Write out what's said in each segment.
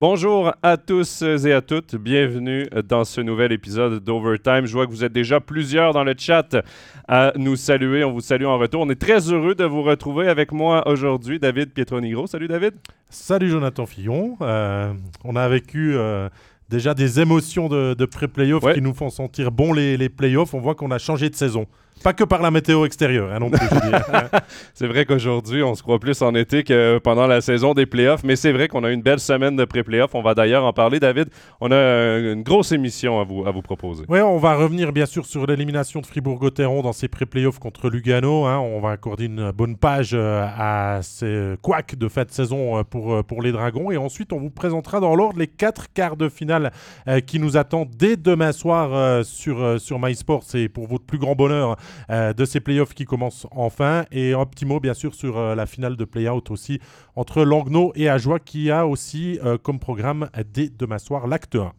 Bonjour à tous et à toutes, bienvenue dans ce nouvel épisode d'Overtime. Je vois que vous êtes déjà plusieurs dans le chat à nous saluer. On vous salue en retour. On est très heureux de vous retrouver avec moi aujourd'hui, David Pietronigro. Salut David. Salut Jonathan Fillon. Euh, on a vécu euh, déjà des émotions de, pré-playoff qui nous font sentir bon les, les playoffs. On voit qu'on a changé de saison. Pas que par la météo extérieure, hein, non plus. c'est vrai qu'aujourd'hui, on se croit plus en été que pendant la saison des playoffs, mais c'est vrai qu'on a une belle semaine de pré-playoffs. On va d'ailleurs en parler, David. On a une grosse émission à vous, à vous proposer. Oui, on va revenir bien sûr sur l'élimination de Fribourg-Gotteron dans ses pré-playoffs contre Lugano. Hein. On va accorder une bonne page euh, à ces couacs de fin de saison euh, pour, euh, pour les Dragons. Et ensuite, on vous présentera dans l'ordre les quatre quarts de finale qui nous attendent dès demain soir sur, sur MySports. Et pour votre plus grand bonheur, euh, de ces playoffs qui commencent enfin. Et un petit mot, bien sûr, sur euh, la finale de play-out aussi entre Langnau et Ajoie qui a aussi euh, comme programme dès demain soir l'acte 1.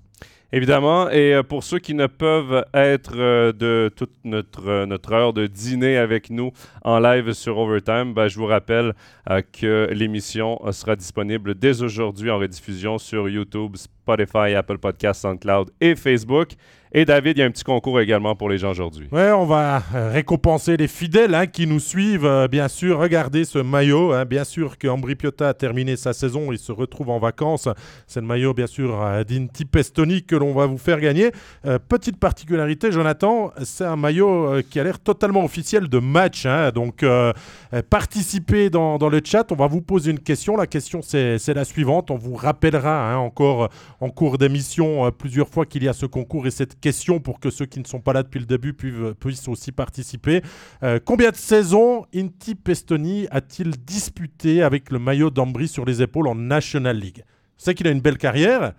Évidemment, et pour ceux qui ne peuvent être de toute notre, notre heure de dîner avec nous en live sur Overtime, ben, je vous rappelle que l'émission sera disponible dès aujourd'hui en rediffusion sur YouTube, Apple Podcasts, SoundCloud et Facebook. Et David, il y a un petit concours également pour les gens aujourd'hui. Oui, on va euh, récompenser les fidèles hein, qui nous suivent. Euh, bien sûr, regardez ce maillot. Hein. bien sûr qu'Ambri Piotta a terminé sa saison. Il se retrouve en vacances. C'est le maillot, bien sûr, euh, d'Inti Pestoni que l'on va vous faire gagner. petite particularité, Jonathan, c'est un maillot qui a l'air totalement officiel de match. Hein. donc, participez dans, le chat. On va vous poser une question. La question, c'est la suivante. On vous rappellera encore en cours d'émission plusieurs fois qu'il y a ce concours et cette question pour que ceux qui ne sont pas là depuis le début puissent, aussi participer. Euh, combien de saisons Inti Pestoni a-t-il disputé avec le maillot d'Ambry sur les épaules en National League? C'est qu'il a une belle carrière.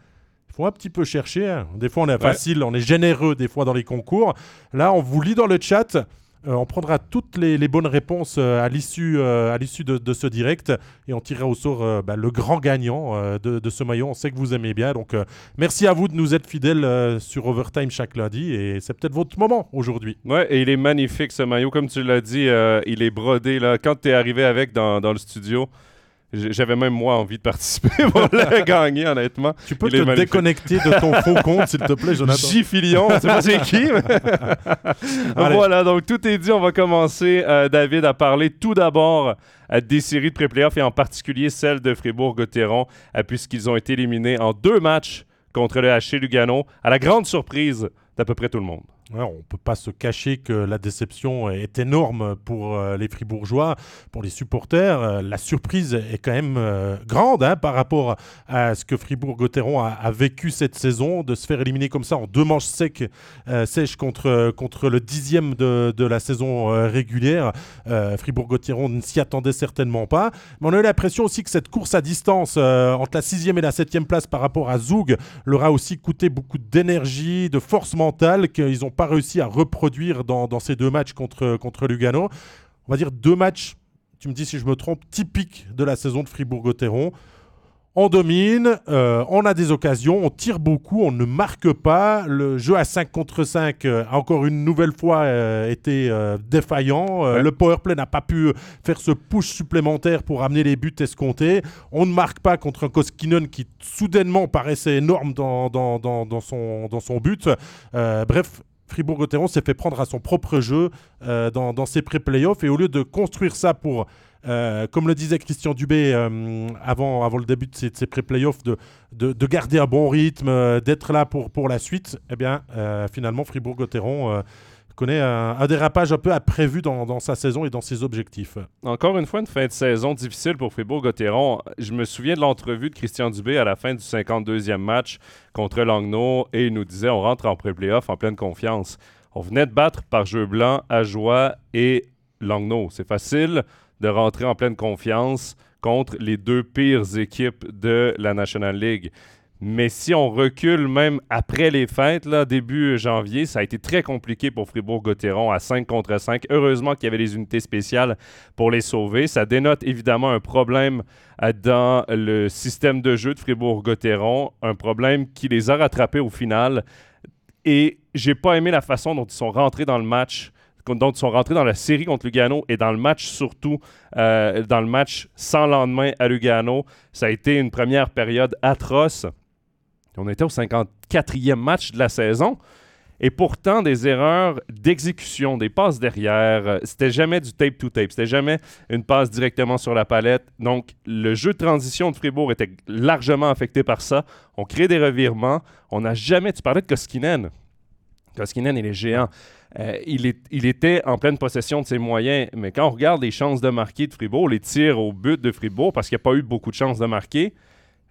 Il faut un petit peu chercher. Hein. Des fois, on est facile, on est généreux des fois dans les concours. Là, on vous lit dans le chat. Euh, on prendra toutes les, bonnes réponses euh, à l'issue euh, de, ce direct et on tirera au sort bah, le grand gagnant de, ce maillot. On sait que vous aimez bien. Donc merci à vous de nous être fidèles sur Overtime chaque lundi et c'est peut-être votre moment aujourd'hui. Ouais, et il est magnifique ce maillot. Comme tu l'as dit, il est brodé. Là. Quand tu es arrivé avec dans le studio, j'avais même moi envie de participer pour le gagner, honnêtement. Tu peux te déconnecter de ton faux compte, s'il te plaît, Jonathan. J. Filion, c'est pas c'est qui. voilà, donc tout est dit. On va commencer, euh, David, à parler tout d'abord euh, des séries de pré-playoff et en particulier celle de Fribourg-Gotteron, euh, puisqu'ils ont été éliminés en deux matchs contre le HC Lugano, à la grande surprise d'à peu près tout le monde on ne peut pas se cacher que la déception est énorme pour euh, les Fribourgeois, pour les supporters. Euh, la surprise est quand même euh, grande hein, par rapport à ce que Fribourg-Gotteron a, vécu cette saison, de se faire éliminer comme ça en deux manches sèches contre, contre le dixième de, de la saison régulière. Fribourg-Gotteron ne s'y attendait certainement pas. Mais on a eu l'impression aussi que cette course à distance entre la sixième et la septième place par rapport à Zoug leur a aussi coûté beaucoup d'énergie, de force mentale qu'ils ont pas réussi à reproduire dans, ces deux matchs contre, contre Lugano. On va dire deux matchs, tu me dis si je me trompe, typiques de la saison de Fribourg-Gotteron on domine, euh, on a des occasions, on tire beaucoup, on ne marque pas. Le jeu à 5 contre 5 euh, a encore une nouvelle fois euh, été défaillant. Le powerplay n'a pas pu faire ce push supplémentaire pour amener les buts escomptés. On ne marque pas contre un Koskinen qui soudainement paraissait énorme dans, dans, son, dans son but. bref, Fribourg-Gotteron s'est fait prendre à son propre jeu dans, dans, ses pré-playoffs. Et au lieu de construire ça pour euh, comme le disait Christian Dubé euh, avant, le début de ses, pré-playoffs, de, de, garder un bon rythme, euh, d'être là pour, pour la suite, eh bien, finalement, Fribourg-Gotteron connaît un, dérapage un peu imprévu dans, dans, sa saison et dans ses objectifs. Encore une fois, une fin de saison difficile pour Fribourg-Gotteron. Je me souviens de l'entrevue de Christian Dubé à la fin du 52e match contre Langnau et il nous disait on rentre en pré-playoff en pleine confiance. On venait de battre par jeu blanc à Joie et Langnau. C'est facile de rentrer en pleine confiance contre les deux pires équipes de la National League. Mais si on recule même après les fêtes, là, début janvier, ça a été très compliqué pour Fribourg-Gotteron à 5 contre 5. Heureusement qu'il y avait des unités spéciales pour les sauver. Ça dénote évidemment un problème euh, dans le système de jeu de Fribourg-Gotteron, un problème qui les a rattrapés au final. Et j'ai pas aimé la façon dont ils sont rentrés dans le match dont ils sont rentrés dans la série contre Lugano et dans le match surtout, euh, dans le match sans lendemain à Lugano. Ça a été une première période atroce. On était au 54e match de la saison. Et pourtant, des erreurs d'exécution, des passes derrière, euh, c'était jamais du tape to tape, c'était jamais une passe directement sur la palette. Donc, le jeu de transition de Fribourg était largement affecté par ça. On crée des revirements. On n'a jamais. Tu parlais de Koskinen. Koskinen, il est géant. Euh, il, il, était en pleine possession de ses moyens, mais quand on regarde les chances de marquer de Fribourg, les tirs au but de Fribourg, parce qu'il n'y a pas eu beaucoup de chances de marquer,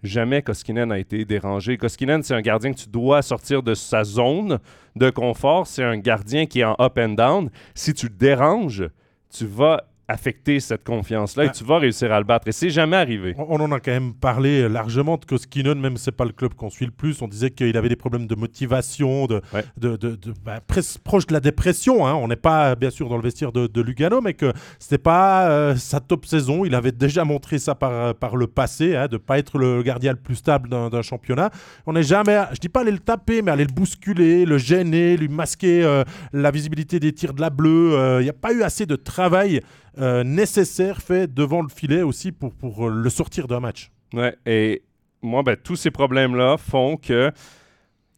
jamais Koskinen a été dérangé. Koskinen, c'est un gardien que tu dois sortir de sa zone de confort. C'est un gardien qui est en up and down. Si tu déranges, tu vas affecter cette confiance-là et ah. tu vas réussir à le battre. Et c'est jamais arrivé. On, en a quand même parlé largement de Koskinen, même si c'est pas le club qu'on suit le plus. On disait qu'il avait des problèmes de motivation, de, de, de, bah, proche de la dépression. Hein. On n'est pas bien sûr dans le vestiaire de, Lugano, mais que c'était pas euh, sa top saison. Il avait déjà montré ça par, par le passé, hein, de pas être le gardien le plus stable d'un championnat. On n'est jamais, je dis pas aller le taper, mais aller le bousculer, le gêner, lui masquer euh, la visibilité des tirs de la bleue. Euh, il n'y a pas eu assez de travail euh, nécessaire fait devant le filet aussi pour, pour euh, le sortir d'un match. Ouais, et moi, ben, tous ces problèmes-là font que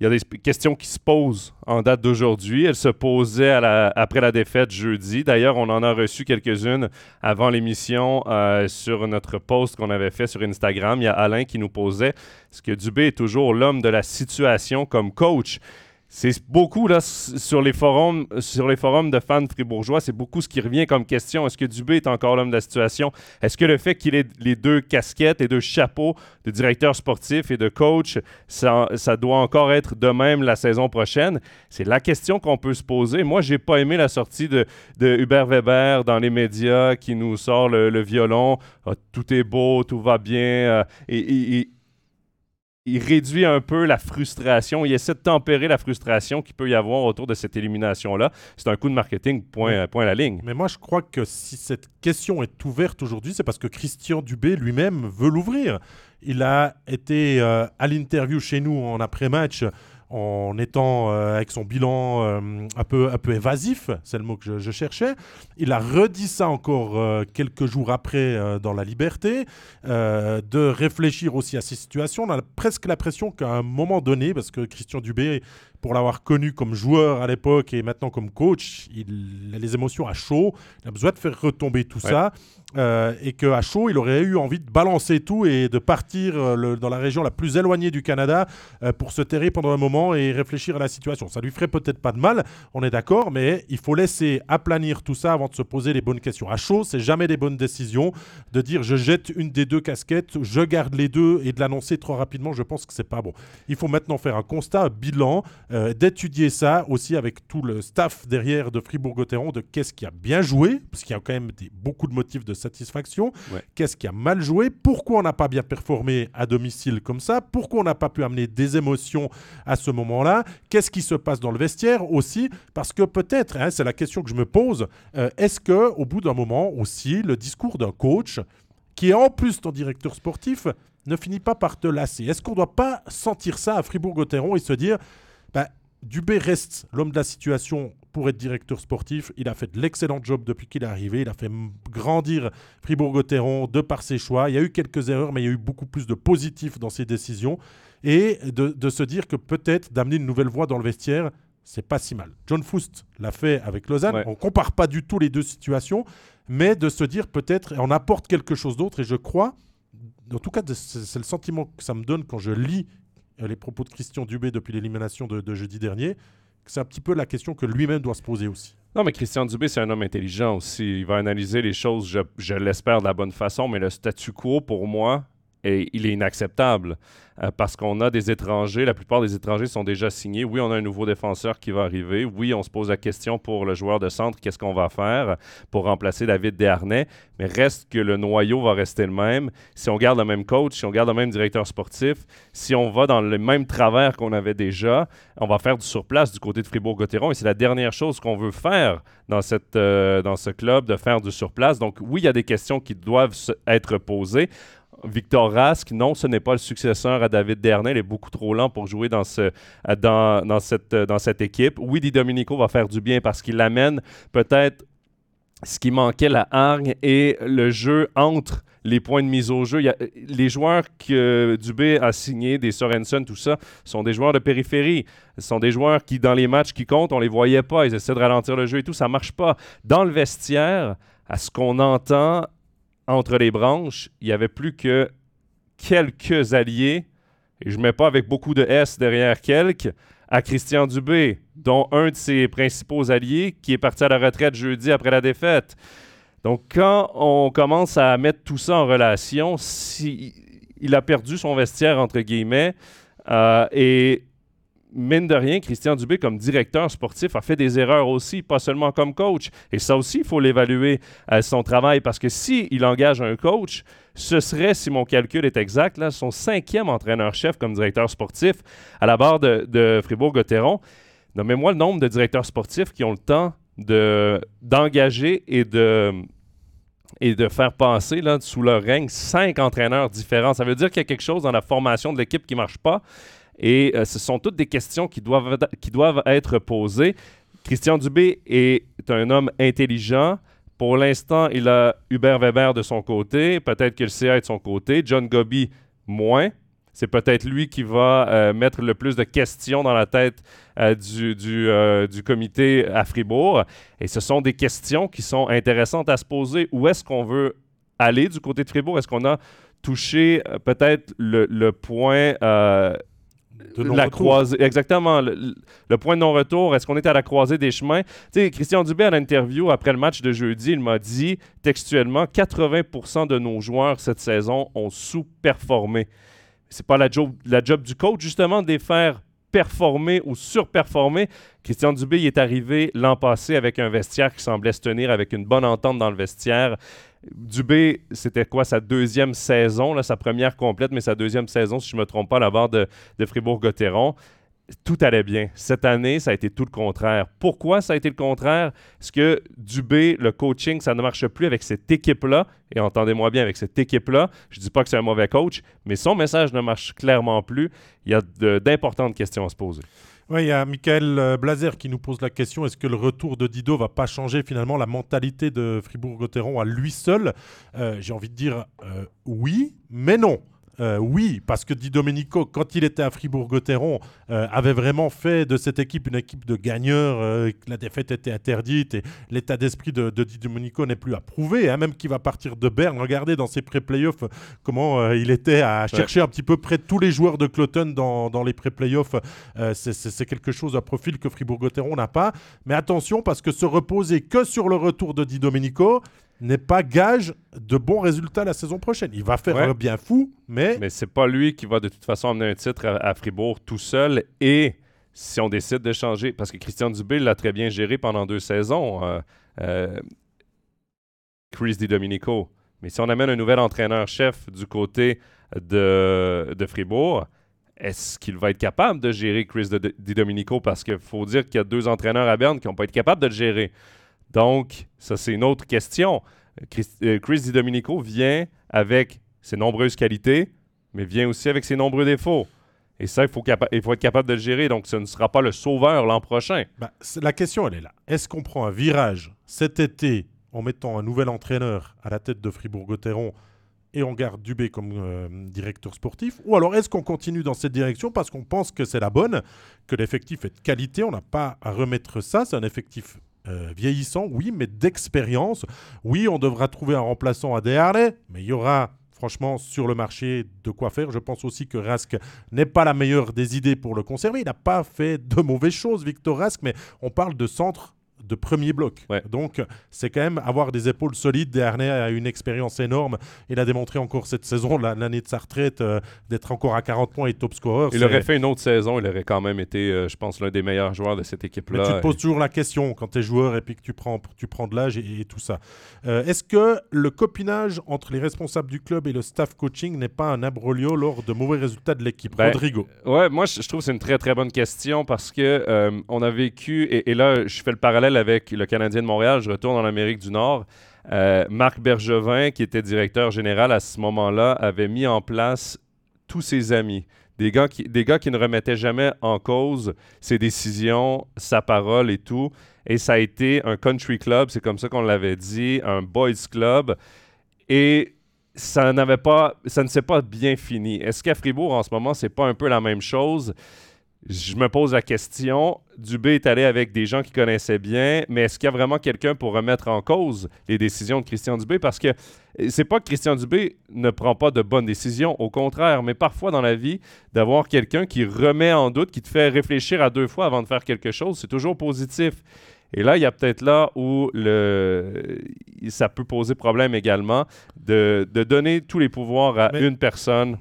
il y a des questions qui se posent en date d'aujourd'hui. Elles se posaient après la défaite jeudi. D'ailleurs, on en a reçu quelques-unes avant l'émission euh, sur notre post qu'on avait fait sur Instagram. Il y a Alain qui nous posait est-ce que Dubé est toujours l'homme de la situation comme coach? C'est beaucoup là sur les forums sur les forums de fans fribourgeois, c'est beaucoup ce qui revient comme question. Est-ce que Dubé est encore l'homme de la situation? Est-ce que le fait qu'il ait les deux casquettes et deux chapeaux de directeur sportif et de coach, ça, doit encore être de même la saison prochaine? C'est la question qu'on peut se poser. Moi, j'ai pas aimé la sortie de, Hubert Weber dans les médias qui nous sort le, violon. Ah, tout est beau, tout va bien. Euh, et il réduit un peu la frustration. Il essaie de tempérer la frustration qu'il peut y avoir autour de cette élimination-là. C'est un coup de marketing, point, point à la ligne. Mais moi, je crois que si cette question est ouverte aujourd'hui, c'est parce que Christian Dubé lui-même veut l'ouvrir. Il a été euh, à l'interview chez nous en après-match en étant euh, avec son bilan euh, un, peu, un peu évasif, c'est le mot que je, cherchais. Il a redit ça encore euh, quelques jours après dans La Liberté, de réfléchir aussi à ces situations. On a presque l'impression qu'à un moment donné, parce que Christian Dubé pour l'avoir connu comme joueur à l'époque et maintenant comme coach, il a les émotions à chaud. Il a besoin de faire retomber tout ça. Euh, et qu'à chaud, il aurait eu envie de balancer tout et de partir euh, dans la région la plus éloignée du Canada euh, pour se terrer pendant un moment et réfléchir à la situation. Ça lui ferait peut-être pas de mal, on est d'accord, mais il faut laisser aplanir tout ça avant de se poser les bonnes questions. À chaud, c'est jamais des bonnes décisions de dire je jette une des deux casquettes, je garde les deux et de l'annoncer trop rapidement. Je pense que c'est pas bon. Il faut maintenant faire un constat, un bilan, euh, d'étudier ça aussi avec tout le staff derrière de Fribourg-Gotteron, de qu'est-ce qui a bien joué, parce qu'il y a quand même beaucoup de motifs de satisfaction, qu'est-ce qui a mal joué, pourquoi on n'a pas bien performé à domicile comme ça, pourquoi on n'a pas pu amener des émotions à ce moment-là, qu'est-ce qui se passe dans le vestiaire aussi, parce que peut-être, hein, c'est la question que je me pose, euh, est-ce que au bout d'un moment aussi, le discours d'un coach qui est en plus ton directeur sportif, ne finit pas par te lasser? Est-ce qu'on ne doit pas sentir ça à Fribourg-Gotteron et se dire, Dubé reste l'homme de la situation pour être directeur sportif. Il a fait de l'excellent job depuis qu'il est arrivé. Il a fait grandir Fribourg-Gotteron de par ses choix. Il y a eu quelques erreurs, mais il y a eu beaucoup plus de positifs dans ses décisions. Et de, se dire que peut-être d'amener une nouvelle voix dans le vestiaire, c'est pas si mal. John Foust l'a fait avec Lausanne. On compare pas du tout les deux situations, mais de se dire peut-être, on apporte quelque chose d'autre. Et je crois, en tout cas, c'est le sentiment que ça me donne quand je lis les propos de Christian Dubé depuis l'élimination de, jeudi dernier, c'est un petit peu la question que lui-même doit se poser aussi. Non, mais Christian Dubé, c'est un homme intelligent aussi. Il va analyser les choses, je, je l'espère, de la bonne façon, mais le statu quo, pour moi, et il est inacceptable euh, parce qu'on a des étrangers. La plupart des étrangers sont déjà signés. Oui, on a un nouveau défenseur qui va arriver. Oui, on se pose la question pour le joueur de centre, qu'est-ce qu'on va faire pour remplacer David Desharnais? Mais reste que le noyau va rester le même. Si on garde le même coach, si on garde le même directeur sportif, si on va dans le même travers qu'on avait déjà, on va faire du surplace du côté de Fribourg-Gotteron. Et c'est la dernière chose qu'on veut faire dans, euh, dans ce club, de faire du surplace. Donc oui, il y a des questions qui doivent être posées Victor Rask, non, ce n'est pas le successeur à David Dernay. Il est beaucoup trop lent pour jouer dans, ce, cette, équipe. Oui, Di va faire du bien parce qu'il amène peut-être ce qui manquait, la hargne et le jeu entre les points de mise au jeu. les joueurs que Dubé a signés, des Sorensen, tout ça, sont des joueurs de périphérie. Ce sont des joueurs qui, dans les matchs qui comptent, on les voyait pas. Ils essaient de ralentir le jeu et tout. Ça marche pas. Dans le vestiaire, à ce qu'on entend entre les branches, il n'y avait plus que quelques alliés, et je ne mets pas avec beaucoup de S derrière quelques, à Christian Dubé, dont un de ses principaux alliés qui est parti à la retraite jeudi après la défaite. Donc, quand on commence à mettre tout ça en relation, si, il a perdu son vestiaire, entre guillemets, euh, et mine de rien, Christian Dubé, comme directeur sportif, a fait des erreurs aussi, pas seulement comme coach. Et ça aussi, il faut l'évaluer à euh, son travail, parce que s'il il engage un coach, ce serait, si mon calcul est exact, là, son cinquième entraîneur-chef comme directeur sportif à la barre de, de Fribourg-Gotteron. Nommez-moi le nombre de directeurs sportifs qui ont le temps d'engager et de et de faire passer là, sous leur règne cinq entraîneurs différents. Ça veut dire qu'il y a quelque chose dans la formation de l'équipe qui ne marche pas. Et euh, ce sont toutes des questions qui doivent, qui doivent être posées. Christian Dubé est un homme intelligent. Pour l'instant, il a Hubert Weber de son côté, peut-être que le CA est de son côté, John Gobi moins. C'est peut-être lui qui va euh, mettre le plus de questions dans la tête euh, du, euh, du, comité à Fribourg. Et ce sont des questions qui sont intéressantes à se poser. Où est-ce qu'on veut aller du côté de Fribourg? Est-ce qu'on a touché peut-être le, point... De la croisée, exactement. Le, point de non-retour, est-ce qu'on est à la croisée des chemins? Tu sais, Christian Dubé, à l'interview après le match de jeudi, il m'a dit textuellement 80% de nos joueurs cette saison ont sous-performé c'est pas la job, la job du coach, justement, de les faire performer ou surperformer. Christian Dubé est arrivé l'an passé avec un vestiaire qui semblait se tenir avec une bonne entente dans le vestiaire. Dubé, c'était quoi sa deuxième saison, là, sa première complète, mais sa deuxième saison, si je ne me trompe pas, à la barre de, de Fribourg-Gotteron tout allait bien. Cette année, ça a été tout le contraire. Pourquoi ça a été le contraire? Parce que Dubé, le coaching, ça ne marche plus avec cette équipe-là. Et entendez-moi bien, avec cette équipe-là, je ne dis pas que c'est un mauvais coach, mais son message ne marche clairement plus. Il y a d'importantes questions à se poser. Oui, il y a Michael euh, Blazer qui nous pose la question est-ce que le retour de Dido va pas changer finalement la mentalité de Fribourg-Gotteron à lui seul? Euh, J'ai envie de dire euh, oui, mais non. Euh, oui, parce que Di Domenico, quand il était à Fribourg-Gotteron, euh, avait vraiment fait de cette équipe une équipe de gagneurs. Euh, la défaite était interdite et l'état d'esprit de, Di Domenico n'est plus approuvé. Hein, même qu'il va partir de Berne. Regardez dans ses pré-playoffs comment il était à chercher un petit peu près tous les joueurs de Cloton dans, les pré-playoffs. C'est quelque chose à profil que Fribourg-Gotteron n'a pas. Mais attention, parce que se reposer que sur le retour de Di Domenico, n'est pas gage de bons résultats la saison prochaine. Il va faire un bien fou, mais... Mais c'est pas lui qui va de toute façon amener un titre à, Fribourg tout seul. Et si on décide de changer, parce que Christian Dubé l'a très bien géré pendant deux saisons, euh, euh, Chris Di Domenico. Mais si on amène un nouvel entraîneur-chef du côté de, de Fribourg, est-ce qu'il va être capable de gérer Chris Di Domenico? Parce qu'il faut dire qu'il y a deux entraîneurs à Berne qui n'ont pas été capables de le gérer. Donc, ça, c'est une autre question. Chris, euh, Di Domenico vient avec ses nombreuses qualités, mais vient aussi avec ses nombreux défauts. Et ça, il faut, être capable de le gérer. Donc, ce ne sera pas le sauveur l'an prochain. Bah, la question, elle est là. Est-ce qu'on prend un virage cet été en mettant un nouvel entraîneur à la tête de Fribourg-Gotteron et on garde Dubé comme euh, directeur sportif? Ou alors est-ce qu'on continue dans cette direction parce qu'on pense que c'est la bonne, que l'effectif est de qualité? On n'a pas à remettre ça. C'est un effectif euh, vieillissant, oui, mais d'expérience. Oui, on devra trouver un remplaçant à Desharnais, mais il y aura franchement sur le marché de quoi faire. Je pense aussi que Rask n'est pas la meilleure des idées pour le conserver. Il n'a pas fait de mauvaises choses, Victor Rask, mais on parle de centre de premier bloc. Donc, c'est quand même avoir des épaules solides. Desharnais a une expérience énorme. Il a démontré encore cette saison, l'année de sa retraite, euh, d'être encore à 40 points et top scorer. Il aurait fait une autre saison. Il aurait quand même été, euh, je pense, l'un des meilleurs joueurs de cette équipe-là. tu te poses toujours la question quand tu es joueur et puis que tu prends, tu prends de l'âge et, tout ça. Euh, est-ce que le copinage entre les responsables du club et le staff coaching n'est pas un abrolio lors de mauvais résultats de l'équipe? Ben, Rodrigo Ouais, moi, je, trouve que c'est une très, très bonne question parce que on a vécu, et, et là, je fais le parallèle Avec le Canadien de Montréal, je retourne en Amérique du Nord. Euh, Marc Bergevin, qui était directeur général à ce moment-là, avait mis en place tous ses amis. Des gars, qui, des gars qui ne remettaient jamais en cause ses décisions, sa parole et tout. Et ça a été un country club, c'est comme ça qu'on l'avait dit, un boys club. Et ça n'avait pas, ça ne s'est pas bien fini. Est-ce qu'à Fribourg, en ce moment, c'est pas un peu la même chose? Je me pose la question. Dubé est allé avec des gens qui connaissaient bien, mais est-ce qu'il y a vraiment quelqu'un pour remettre en cause les décisions de Christian Dubé? Parce que c'est pas que Christian Dubé ne prend pas de bonnes décisions, au contraire, mais parfois dans la vie, d'avoir quelqu'un qui remet en doute, qui te fait réfléchir à deux fois avant de faire quelque chose, c'est toujours positif. Et là, il y a peut-être là où le, ça peut poser problème également de, donner tous les pouvoirs à une personne.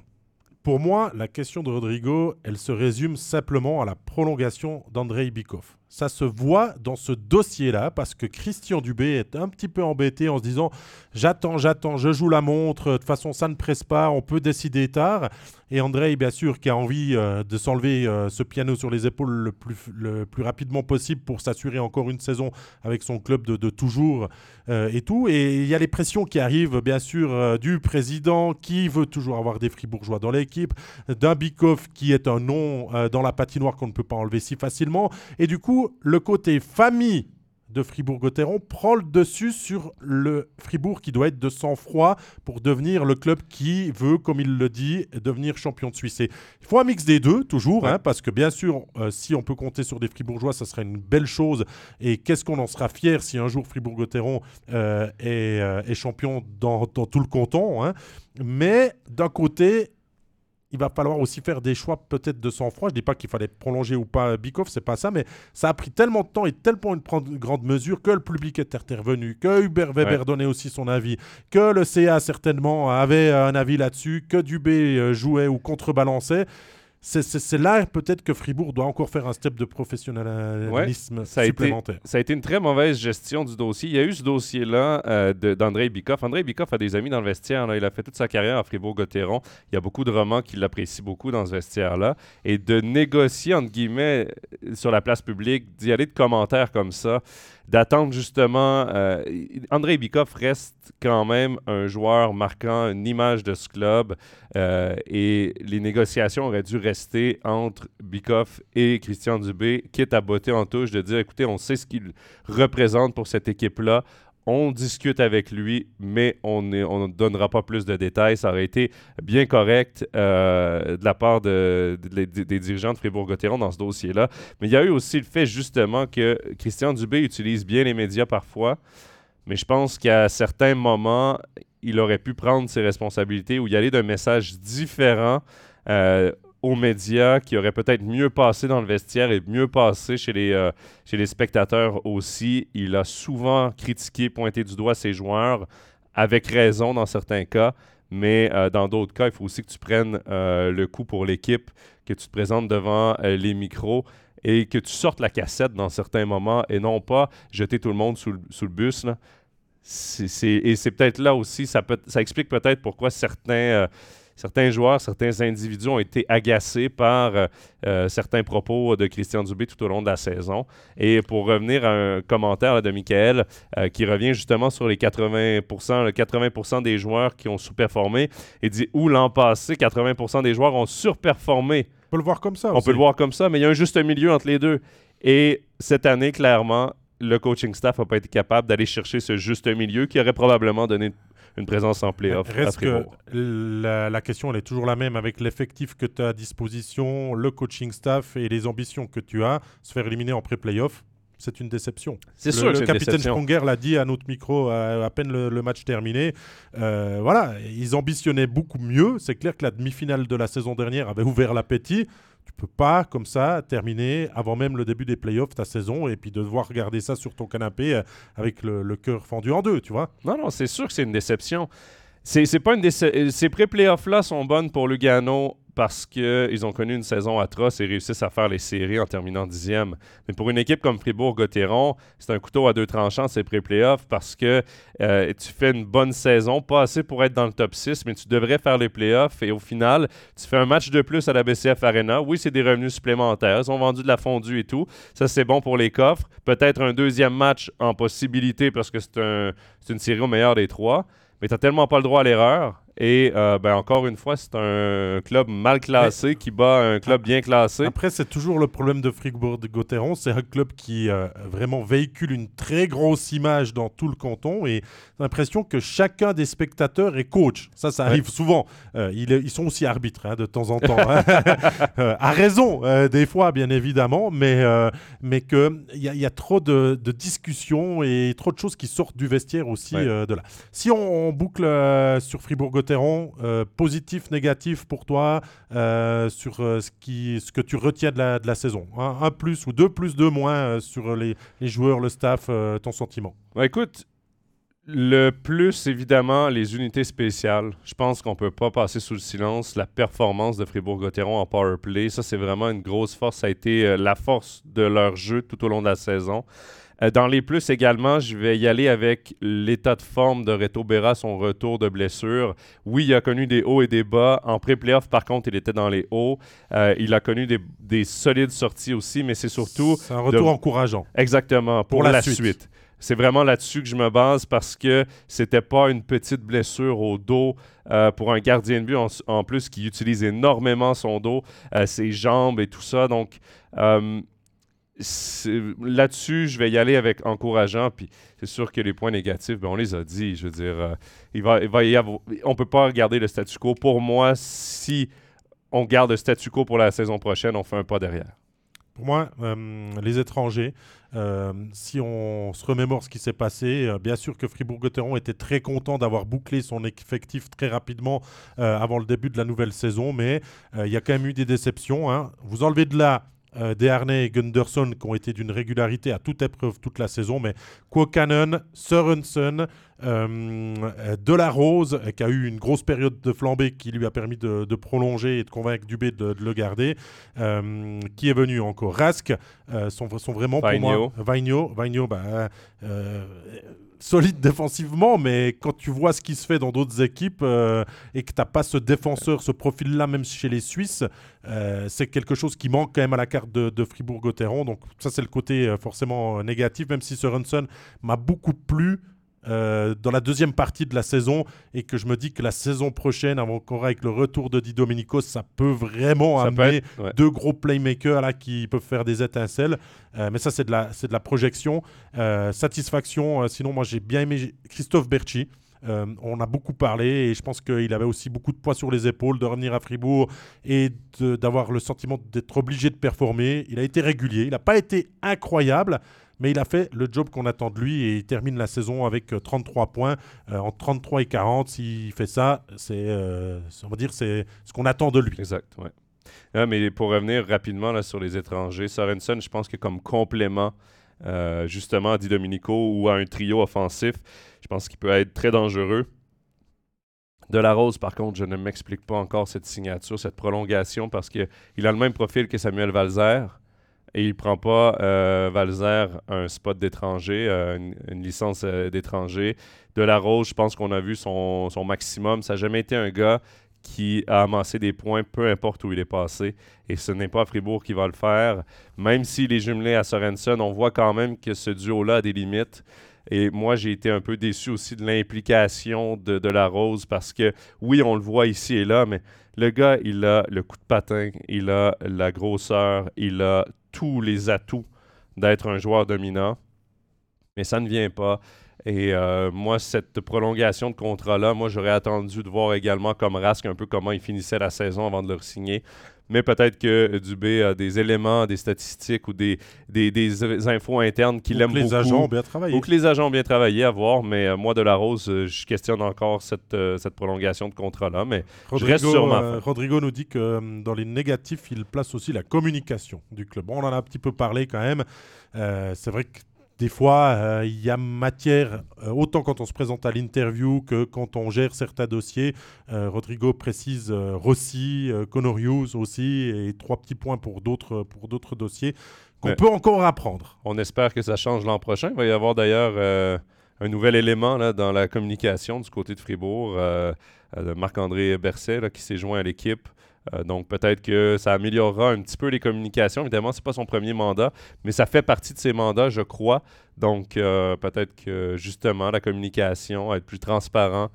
Pour moi, la question de Rodrigo, elle se résume simplement à la prolongation d'Andrei Bikov. Ça se voit dans ce dossier-là parce que Christian Dubé est un petit peu embêté en se disant j'attends, j'attends, je joue la montre, de toute façon ça ne presse pas, on peut décider tard. Et André, bien sûr, qui a envie euh, de s'enlever euh, ce piano sur les épaules le plus, le plus rapidement possible pour s'assurer encore une saison avec son club de, toujours euh, et tout. Et il y a les pressions qui arrivent, bien sûr, du président qui veut toujours avoir des fribourgeois dans l'équipe, d'un Bikoff qui est un nom dans la patinoire qu'on ne peut pas enlever si facilement. Et du coup, le côté famille de Fribourg-Gotteron prend le dessus sur le Fribourg qui doit être de sang-froid pour devenir le club qui veut, comme il le dit, devenir champion de Suisse. il faut un mix des deux, toujours, hein, parce que bien sûr, euh, si on peut compter sur des Fribourgeois, ça serait une belle chose. Et qu'est-ce qu'on en sera fier si un jour Fribourg-Gotteron euh, euh, est, champion dans, tout le canton. Hein. Mais d'un côté, il va falloir aussi faire des choix peut-être de sang-froid. Je ne dis pas qu'il fallait prolonger ou pas Bikoff, c'est pas ça, mais ça a pris tellement de temps et tellement une grande mesure que le public est intervenu, que Hubert Weber donnait aussi son avis, que le CA certainement avait un avis là-dessus, que Dubé euh, jouait ou contrebalançait c'est là peut-être que Fribourg doit encore faire un step de professionnalisme supplémentaire. ça a été une très mauvaise gestion du dossier. Il y a eu ce dossier-là euh, d'André Bikoff. André Bikoff a des amis dans le vestiaire. Il a fait toute sa carrière à Fribourg-Gotteron. Il y a beaucoup de romans qui l'apprécient beaucoup dans ce vestiaire-là. Et de négocier, entre guillemets, sur la place publique, d'y aller de commentaires comme ça, d'attendre justement. Euh, André Bikoff reste quand même un joueur marquant, une image de ce club. Euh, et les négociations auraient dû rester entre Bikoff et Christian Dubé, quitte à botter en touche, de dire écoutez, on sait ce qu'il représente pour cette équipe-là on discute avec lui, mais on ne donnera pas plus de détails. Ça aurait été bien correct euh, de la part des dirigeants de Fribourg-Gotteron dans ce dossier-là. Mais il y a eu aussi le fait justement que Christian Dubé utilise bien les médias parfois, mais je pense qu'à certains moments, il aurait pu prendre ses responsabilités ou y aller d'un message différent. Euh, aux médias, qui aurait peut-être mieux passé dans le vestiaire et mieux passé chez les, euh, chez les spectateurs aussi. Il a souvent critiqué, pointé du doigt ses joueurs, avec raison dans certains cas, mais euh, dans d'autres cas, il faut aussi que tu prennes euh, le coup pour l'équipe, que tu te présentes devant les micros et que tu sortes la cassette dans certains moments et non pas jeter tout le monde sous le, bus. Là. et c'est peut-être là aussi, ça, peut, ça explique peut-être pourquoi certains certains joueurs, certains individus ont été agacés par euh, euh, certains propos de Christian Dubé tout au long de la saison. Et pour revenir à un commentaire de Michael euh, qui revient justement sur les 80%, le 80% des joueurs qui ont sous-performé, il dit où l'an passé, 80% des joueurs ont surperformé. On peut le voir comme ça. On peut le voir comme ça, mais il y a un juste milieu entre les deux. Et cette année, clairement, le coaching staff n'a pas été capable d'aller chercher ce juste milieu qui aurait probablement donné une présence en playoff. Reste que la, question elle est toujours la même avec l'effectif que tu as à disposition, le coaching staff et les ambitions que tu as. Se faire éliminer en pré-playoff, c'est une déception. C'est sûr. Le capitaine Sponger l'a dit à notre micro à, peine le, match terminé. Euh, voilà, ils ambitionnaient beaucoup mieux. C'est clair que la demi-finale de la saison dernière avait ouvert l'appétit. Tu peux pas, comme ça, terminer avant même le début des playoffs ta saison et puis devoir regarder ça sur ton canapé euh, avec le, cœur fendu en deux, tu vois. Non, non, c'est sûr que c'est une déception. C'est pas une Ces pré-playoffs-là sont bonnes pour Lugano parce qu'ils ont connu une saison atroce et réussissent à faire les séries en terminant dixième. Mais pour une équipe comme Fribourg-Gotteron, c'est un couteau à deux tranchants, ces pré-playoffs, parce que euh, tu fais une bonne saison, pas assez pour être dans le top 6, mais tu devrais faire les playoffs et au final, tu fais un match de plus à la BCF Arena. Oui, c'est des revenus supplémentaires. Ils ont vendu de la fondue et tout. Ça, c'est bon pour les coffres. Peut-être un deuxième match en possibilité parce que c'est un, une série au meilleur des trois. Mais tu n'as tellement pas le droit à l'erreur et euh, ben, encore une fois, c'est un club mal classé qui bat un club bien classé. Après, c'est toujours le problème de Fribourg-Gotteron. C'est un club qui euh, vraiment véhicule une très grosse image dans tout le canton et l'impression que chacun des spectateurs est coach. Ça, ça arrive souvent. Euh, ils, sont aussi arbitres hein, de temps en temps. Hein. à raison, des fois, bien évidemment, mais, mais qu'il y, y, a trop de, discussions et trop de choses qui sortent du vestiaire aussi de là. Si on, on boucle sur Fribourg-Gotteron, euh, positif, négatif pour toi euh, sur euh, ce, qui, ce que tu retiens de la, de la saison? Un, plus ou deux plus, deux moins sur les, les, joueurs, le staff, ton sentiment? Bah, Écoute, le plus, évidemment, les unités spéciales. Je pense qu'on ne peut pas passer sous le silence la performance de Fribourg-Gotteron en power play. Ça, c'est vraiment une grosse force. Ça a été la force de leur jeu tout au long de la saison. Euh, dans les plus également, je vais y aller avec l'état de forme de Reto Berra, son retour de blessure. Oui, il a connu des hauts et des bas. En pré-playoff, par contre, il était dans les hauts. Euh, il a connu des, solides sorties aussi, mais c'est surtout... C'est un retour encourageant. Exactement, pour, la, suite. C'est vraiment là-dessus que je me base parce que c'était pas une petite blessure au dos euh, pour un gardien de but en, plus qui utilise énormément son dos, ses jambes et tout ça. Donc, là-dessus, je vais y aller avec encourageant. Puis c'est sûr que les points négatifs, ben, on les a dit. Je veux dire, euh, il on peut pas regarder le statu quo. Pour moi, si on garde le statu quo pour la saison prochaine, on fait un pas derrière. Pour moi, euh, les étrangers, euh, si on se remémore ce qui s'est passé, bien sûr que Fribourg-Gotteron était très content d'avoir bouclé son effectif très rapidement avant le début de la nouvelle saison, mais il y a quand même eu des déceptions. Hein. Vous enlevez de là euh, Desharnais et Gunderson qui ont été d'une régularité à toute épreuve toute la saison, mais Quokanen, Sørensen, euh, Delarose euh, qui a eu une grosse période de flambée qui lui a permis de, prolonger et de convaincre Dubé de, le garder, euh, qui est venu encore? Rask sont, sont, vraiment pour moi... Bah, solide défensivement, mais quand tu vois ce qui se fait dans d'autres équipes euh, et que tu n'as pas ce défenseur, ce profil-là, même chez les Suisses, euh, c'est quelque chose qui manque quand même à la carte de, Fribourg-Gotteron. Donc ça, c'est le côté euh, forcément négatif, même si Sorensen m'a beaucoup plu. Euh, dans la deuxième partie de la saison et que je me dis que la saison prochaine, encore avec le retour de Di Domenico, ça peut vraiment amener deux gros playmakers là qui peuvent faire des étincelles. Euh, mais ça, c'est de la, c'est de la projection. Euh, satisfaction. sinon, moi, j'ai bien aimé Christophe Berchi. on a beaucoup parlé et je pense qu'il avait aussi beaucoup de poids sur les épaules de revenir à Fribourg et d'avoir le sentiment d'être obligé de performer. Il a été régulier, il n'a pas été incroyable, mais il a fait le job qu'on attend de lui et il termine la saison avec 33 euh, points. Euh, en 33 et 40, s'il fait ça, c'est, euh, on va c'est ce qu'on attend de lui. Exact, ouais. mais pour revenir rapidement là, sur les étrangers, Sorensen, je pense que comme complément justement à Di Domenico ou à un trio offensif, je pense qu'il peut être très dangereux. De la Rose, par contre, je ne m'explique pas encore cette signature, cette prolongation, parce qu'il a le même profil que Samuel Valzer et il prend pas euh, Valzer un spot d'étranger, euh, une, licence euh, d'étranger. De la Rose, je pense qu'on a vu son, maximum. Ça n'a jamais été un gars qui a amassé des points, peu importe où il est passé. Et ce n'est pas Fribourg qui va le faire. Même s'il est jumelé à Sorensen, on voit quand même que ce duo-là a des limites. Et moi, j'ai été un peu déçu aussi de l'implication de, de, la Rose parce que, oui, on le voit ici et là, mais le gars, il a le coup de patin, il a la grosseur, il a tous les atouts d'être un joueur dominant, mais ça ne vient pas. Et euh, moi, cette prolongation de contrat-là, moi, j'aurais attendu de voir également comme Rask un peu comment il finissait la saison avant de le signer mais peut-être que Dubé a des éléments, des statistiques ou des, des, infos internes qu'il aime beaucoup. les agents ont bien travaillé. Ou que les agents ont bien travaillé à voir, mais euh, moi, de la Rose, euh, je questionne encore cette, euh, cette prolongation de contrat-là, mais Rodrigo, je reste ma Rodrigo nous dit que dans les négatifs, il place aussi la communication du club. Bon, on en a un petit peu parlé quand même. c'est vrai que des fois, il y a matière, autant quand on se présente à l'interview que quand on gère certains dossiers. Rodrigo précise Rossi, Connor Hughes aussi, et trois petits points pour d'autres dossiers qu'on peut encore apprendre. On espère que ça change l'an prochain. Il va y avoir d'ailleurs un nouvel élément là, dans la communication du côté de Fribourg, euh, euh, Marc-André Berset qui s'est joint à l'équipe. Euh, donc peut-être que ça améliorera un petit peu les communications. Évidemment, ce n'est pas son premier mandat, mais ça fait partie de ses mandats, je crois. Donc peut-être que justement la communication, être plus transparent,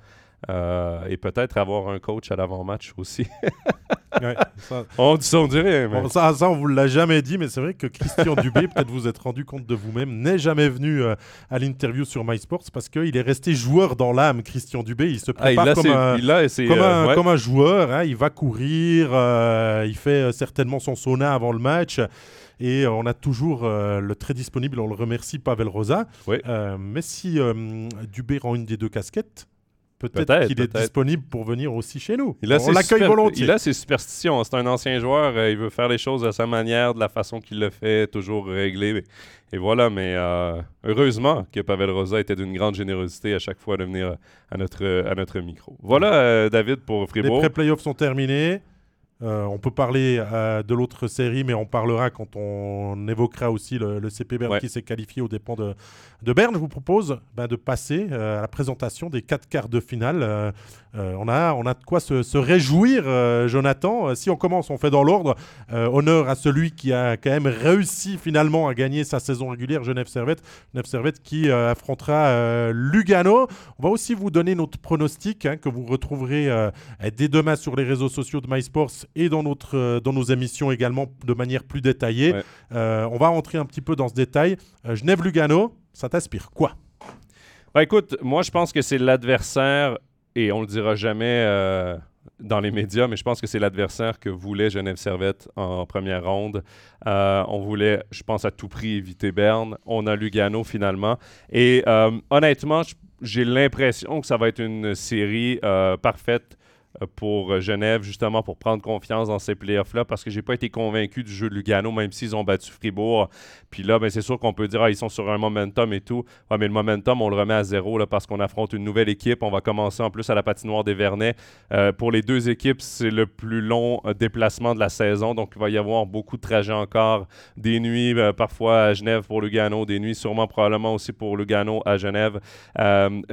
euh, et peut-être avoir un coach à l'avant-match aussi. on, dit, on dirait. Mais... ça, ça, on vous l'a jamais dit, mais c'est vrai que Christian Dubé, peut-être vous êtes rendu compte de vous-même, n'est jamais venu euh, à l'interview sur MySports parce qu'il est resté joueur dans l'âme, Christian Dubé. Il se ah, prépare comme, un, comme, un, comme, un, joueur. Hein. il va courir, euh, il fait certainement son sauna avant le match. Et on a toujours le très disponible, on le remercie, Pavel Rosa. mais si Dubé rend une des deux casquettes, Peut-être qu'il est disponible pour venir aussi chez nous. On l'accueille volontiers. Il a ses superstitions. C'est un ancien joueur. Euh, il veut faire les choses à sa manière, de la façon qu'il le fait, toujours réglé. Et voilà, mais euh, heureusement que Pavel Rosa était d'une grande générosité à chaque fois de venir à notre, à notre micro. Voilà, euh, David, pour Fribourg. Les pré-playoffs sont terminés. On peut parler de l'autre série, mais on parlera quand on évoquera aussi le, CP Berne qui s'est qualifié aux dépens de, de Berne, je vous propose ben, de passer euh, à la présentation des quatre quarts de finale. Euh, euh, on, a, on a de quoi se, réjouir, Jonathan. Si on commence, on fait dans l'ordre. honneur à celui qui a quand même réussi finalement à gagner sa saison régulière, Genève Servette. Genève Servette qui affrontera Lugano. On va aussi vous donner notre pronostic hein, que vous retrouverez dès demain sur les réseaux sociaux de MySports et dans, notre, dans nos émissions également de manière plus détaillée. on va rentrer un petit peu dans ce détail. Genève-Lugano. Ça t'inspire quoi? Ben écoute, moi je pense que c'est l'adversaire, et on le dira jamais euh, dans les médias, mais je pense que c'est l'adversaire que voulait Genève Servette en première ronde. Euh, on voulait, je pense, à tout prix éviter Berne. On a Lugano finalement. Et euh, honnêtement, j'ai l'impression que ça va être une série parfaite pour euh, Genève, justement, pour prendre confiance dans ces playoffs-là, parce que j'ai pas été convaincu du jeu de Lugano, même s'ils ont battu Fribourg. Puis là, ben, c'est sûr qu'on peut dire, ah, ils sont sur un momentum et tout. Mais le momentum, on le remet à zéro là, parce qu'on affronte une nouvelle équipe. On va commencer en plus à la patinoire des Vernets. Euh, pour les deux équipes, c'est le plus long euh, déplacement de la saison, donc il va y avoir beaucoup de trajets encore. Des nuits, parfois à Genève pour Lugano, des nuits sûrement probablement aussi pour Lugano à Genève.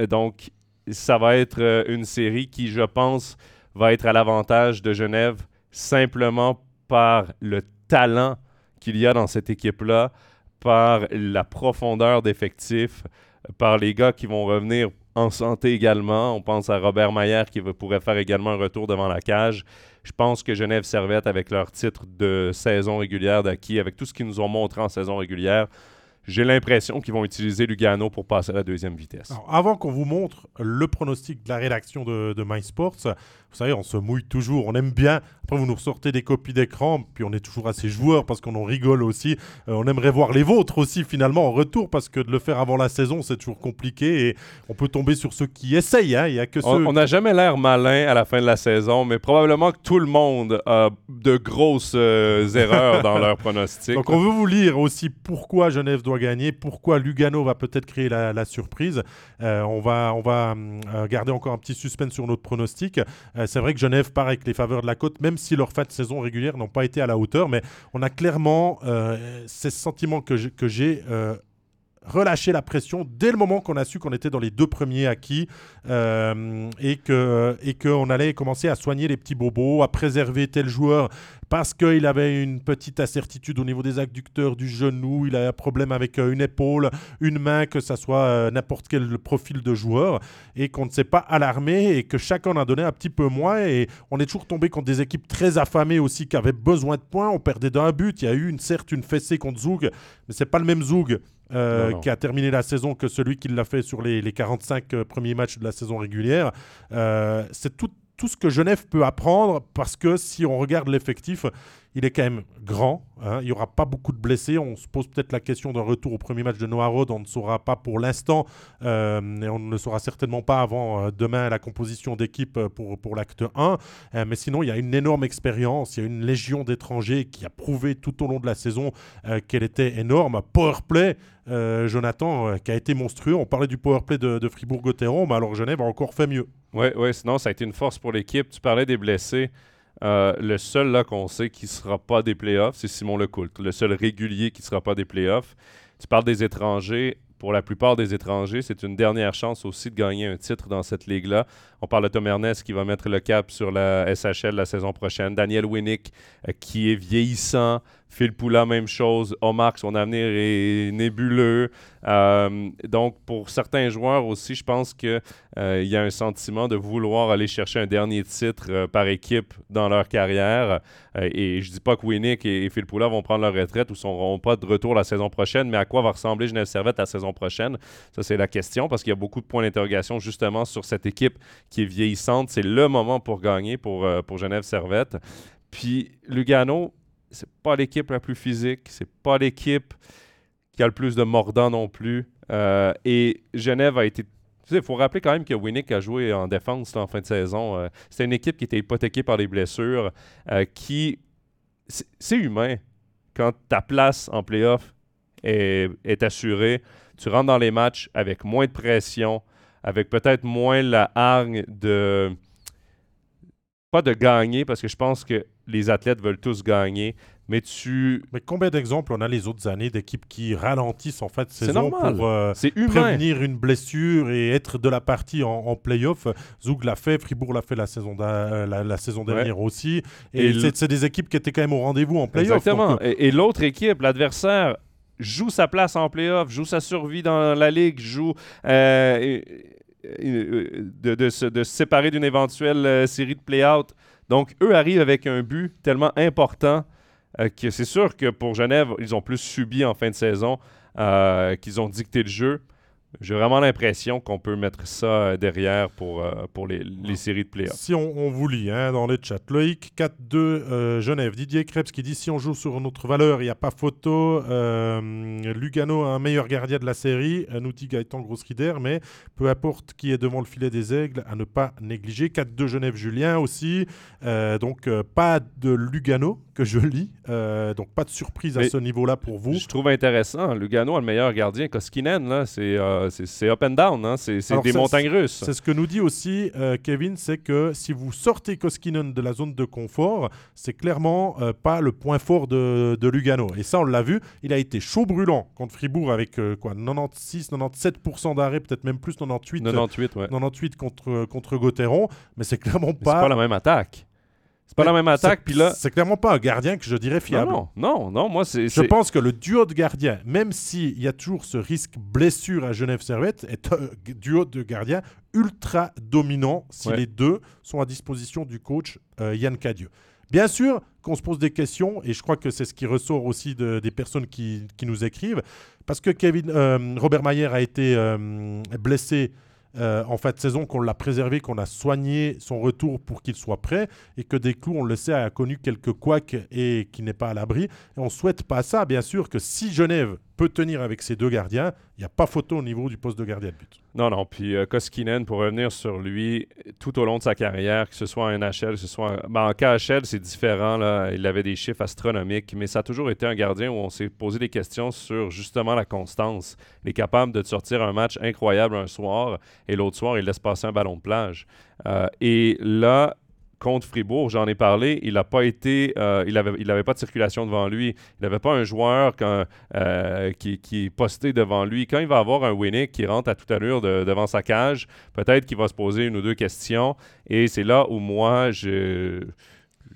donc, ça va être une série qui, je pense, va être à l'avantage de Genève simplement par le talent qu'il y a dans cette équipe-là, par la profondeur d'effectifs, par les gars qui vont revenir en santé également. On pense à Robert Mayer qui pourrait faire également un retour devant la cage. Je pense que Genève Servette, avec leur titre de saison régulière d'acquis, avec tout ce qu'ils nous ont montré en saison régulière, j'ai l'impression qu'ils vont utiliser Lugano pour passer à la deuxième vitesse. avant qu'on vous montre le pronostic de la rédaction de MySports, vous savez, on se mouille toujours, on aime bien. Après, vous nous ressortez des copies d'écran, puis on est toujours assez joueurs parce qu'on en rigole aussi. Euh, on aimerait voir les vôtres aussi, finalement, en retour, parce que de le faire avant la saison, c'est toujours compliqué et on peut tomber sur ceux qui essayent. Hein. Il y a que On n'a jamais l'air malin à la fin de la saison, mais probablement que tout le monde a de grosses euh, erreurs dans leurs pronostics. Donc, on veut vous lire aussi pourquoi Genève doit gagner, pourquoi Lugano va peut-être créer la, surprise. Euh, on va, on va garder encore un petit suspense sur notre pronostic. Euh, c'est vrai que Genève part avec les faveurs de la côte, même si leurs fins de saison régulière n'ont pas été à la hauteur. Mais on a clairement euh, ces sentiments que j'ai euh, relâché la pression dès le moment qu'on a su qu'on était dans les deux premiers acquis et qu'on et qu'on allait commencer à soigner les petits bobos, à préserver tel joueur parce qu'il avait une petite incertitude au niveau des adducteurs du genou, il a un problème avec euh, une épaule, une main, que ça soit euh, n'importe quel profil de joueur, et qu'on ne s'est pas alarmé et que chacun a donné un petit peu moins. Et on est toujours tombé contre des équipes très affamées aussi qui avaient besoin de points. On perdait d'un but. Il y a eu une, certes une fessée contre Zoug, mais c'est pas le même Zoug. Euh, qui a terminé la saison que celui qui l'a fait sur les, les 45 premiers matchs de la saison régulière. c'est tout, tout ce que Genève peut apprendre parce que si on regarde l'effectif, il est quand même grand. Hein. Il n'y aura pas beaucoup de blessés. On se pose peut-être la question d'un retour au premier match de Noah. On ne saura pas pour l'instant. Euh, et on ne le saura certainement pas avant euh, demain la composition d'équipe pour, pour l'acte 1. Euh, mais sinon, il y a une énorme expérience. Il y a une légion d'étrangers qui a prouvé tout au long de la saison qu'elle était énorme. Powerplay, Jonathan, qui a été monstrueux. On parlait du powerplay de, de Fribourg-Gotteron, mais alors Genève a encore fait mieux. Oui, ouais, sinon, ça a été une force pour l'équipe. Tu parlais des blessés. Euh, le seul là qu'on sait qui ne sera pas des playoffs, c'est Simon Lecoult. Le seul régulier qui ne sera pas des playoffs. Tu parles des étrangers. Pour la plupart des étrangers, c'est une dernière chance aussi de gagner un titre dans cette ligue-là. On parle de Tom Ernest qui va mettre le cap sur la SHL la saison prochaine. Daniel Winnick euh, qui est vieillissant, Phil Poula, même chose. Omar, son avenir est nébuleux. Euh, donc, pour certains joueurs aussi, je pense qu'il euh, y a un sentiment de vouloir aller chercher un dernier titre euh, par équipe dans leur carrière. et je dis pas que Winnick et, Phil Poula vont prendre leur retraite ou ne seront pas de retour la saison prochaine, mais à quoi va ressembler Genève Servette la saison prochaine? Ça, c'est la question parce qu'il y a beaucoup de points d'interrogation justement sur cette équipe qui est vieillissante. C'est le moment pour gagner pour, pour Genève Servette. Puis Lugano, c'est pas l'équipe la plus physique, c'est pas l'équipe qui a le plus de mordants non plus. Euh, et Genève a été. Il faut rappeler quand même que Winnick a joué en défense en fin de saison. Euh, c'est une équipe qui était hypothéquée par les blessures, euh, qui. C'est humain. Quand ta place en playoff est, est assurée, tu rentres dans les matchs avec moins de pression, avec peut-être moins la hargne de pas de gagner, parce que je pense que les athlètes veulent tous gagner, mais tu... Mais combien d'exemples on a les autres années d'équipes qui ralentissent en fait saison pour euh, prévenir une blessure et être de la partie en, en playoff Zoug l'a fait, Fribourg l'a fait la saison, euh, la, saison dernière aussi. Et, c'est des équipes qui étaient quand même au rendez-vous en playoff. Exactement. Euh, et, l'autre équipe, l'adversaire, joue sa place en playoff, joue sa survie dans la ligue, joue... Euh, de, se, séparer d'une éventuelle série de play-out. Donc, eux arrivent avec un but tellement important euh, que c'est sûr que pour Genève, ils ont plus subi en fin de saison qu'ils ont dicté le jeu. J'ai vraiment l'impression qu'on peut mettre ça euh, derrière pour, euh, pour les, les, séries de playoffs. Si on, vous lit hein, dans les chats, Loïc 4-2 euh, Genève, Didier Krebs qui dit si on joue sur notre valeur, il n'y a pas photo. Lugano, un meilleur gardien de la série, nous dit Gaëtan Grossrider, mais peu importe qui est devant le filet des aigles, à ne pas négliger. 4-2 Genève, Julien aussi. donc pas de Lugano que je lis, donc pas de surprise à ce niveau-là pour vous. Je trouve intéressant, Lugano a le meilleur gardien, Koskinen, là, c'est c'est up and down, hein? c'est des montagnes russes. C'est ce que nous dit aussi euh, Kevin, c'est que si vous sortez Koskinen de la zone de confort, c'est clairement euh, pas le point fort de, Lugano. Et ça, on l'a vu, il a été chaud brûlant contre Fribourg avec euh, quoi 96, 97% d'arrêt, peut-être même plus 98. 98, ouais. 98 contre contre Gauthieron, mais c'est clairement pas. C'est pas la même attaque. C'est pas la même attaque. Puis là, c'est clairement pas un gardien que je dirais fiable. Non, non, non, moi c'est. Je pense que le duo de gardiens, même s'il y a toujours ce risque blessure à Genève Servette, est un duo de gardiens ultra dominant si les deux sont à disposition du coach euh, Yann Cadieux. Bien sûr qu'on se pose des questions, et je crois que c'est ce qui ressort aussi des personnes qui, nous écrivent, parce que Kevin, euh, Robert Mayer a été euh, blessé euh, en fin de saison, qu'on l'a préservé, qu'on a soigné son retour pour qu'il soit prêt et que des clous, on le sait, a connu quelques couacs et qui n'est pas à l'abri. Et on souhaite pas ça, bien sûr, que si Genève peut tenir avec ses deux gardiens, il n'y a pas photo au niveau du poste de gardien de but. Non, non. Puis euh, Koskinen, pour revenir sur lui, tout au long de sa carrière, que ce soit en NHL, que ce soit en, ben, en KHL, c'est différent. Là. Il avait des chiffres astronomiques, mais ça a toujours été un gardien où on s'est posé des questions sur justement la constance. Il est capable de sortir un match incroyable un soir et l'autre soir, il laisse passer un ballon de plage. Euh, et là, contre Fribourg, j'en ai parlé, il n'a pas été, euh, il n'avait pas de circulation devant lui. Il n'avait pas un joueur euh, qui, est posté devant lui. Quand il va avoir un Winnick qui rentre à toute allure devant sa cage, peut-être qu'il va se poser une ou deux questions. Et c'est là où moi, je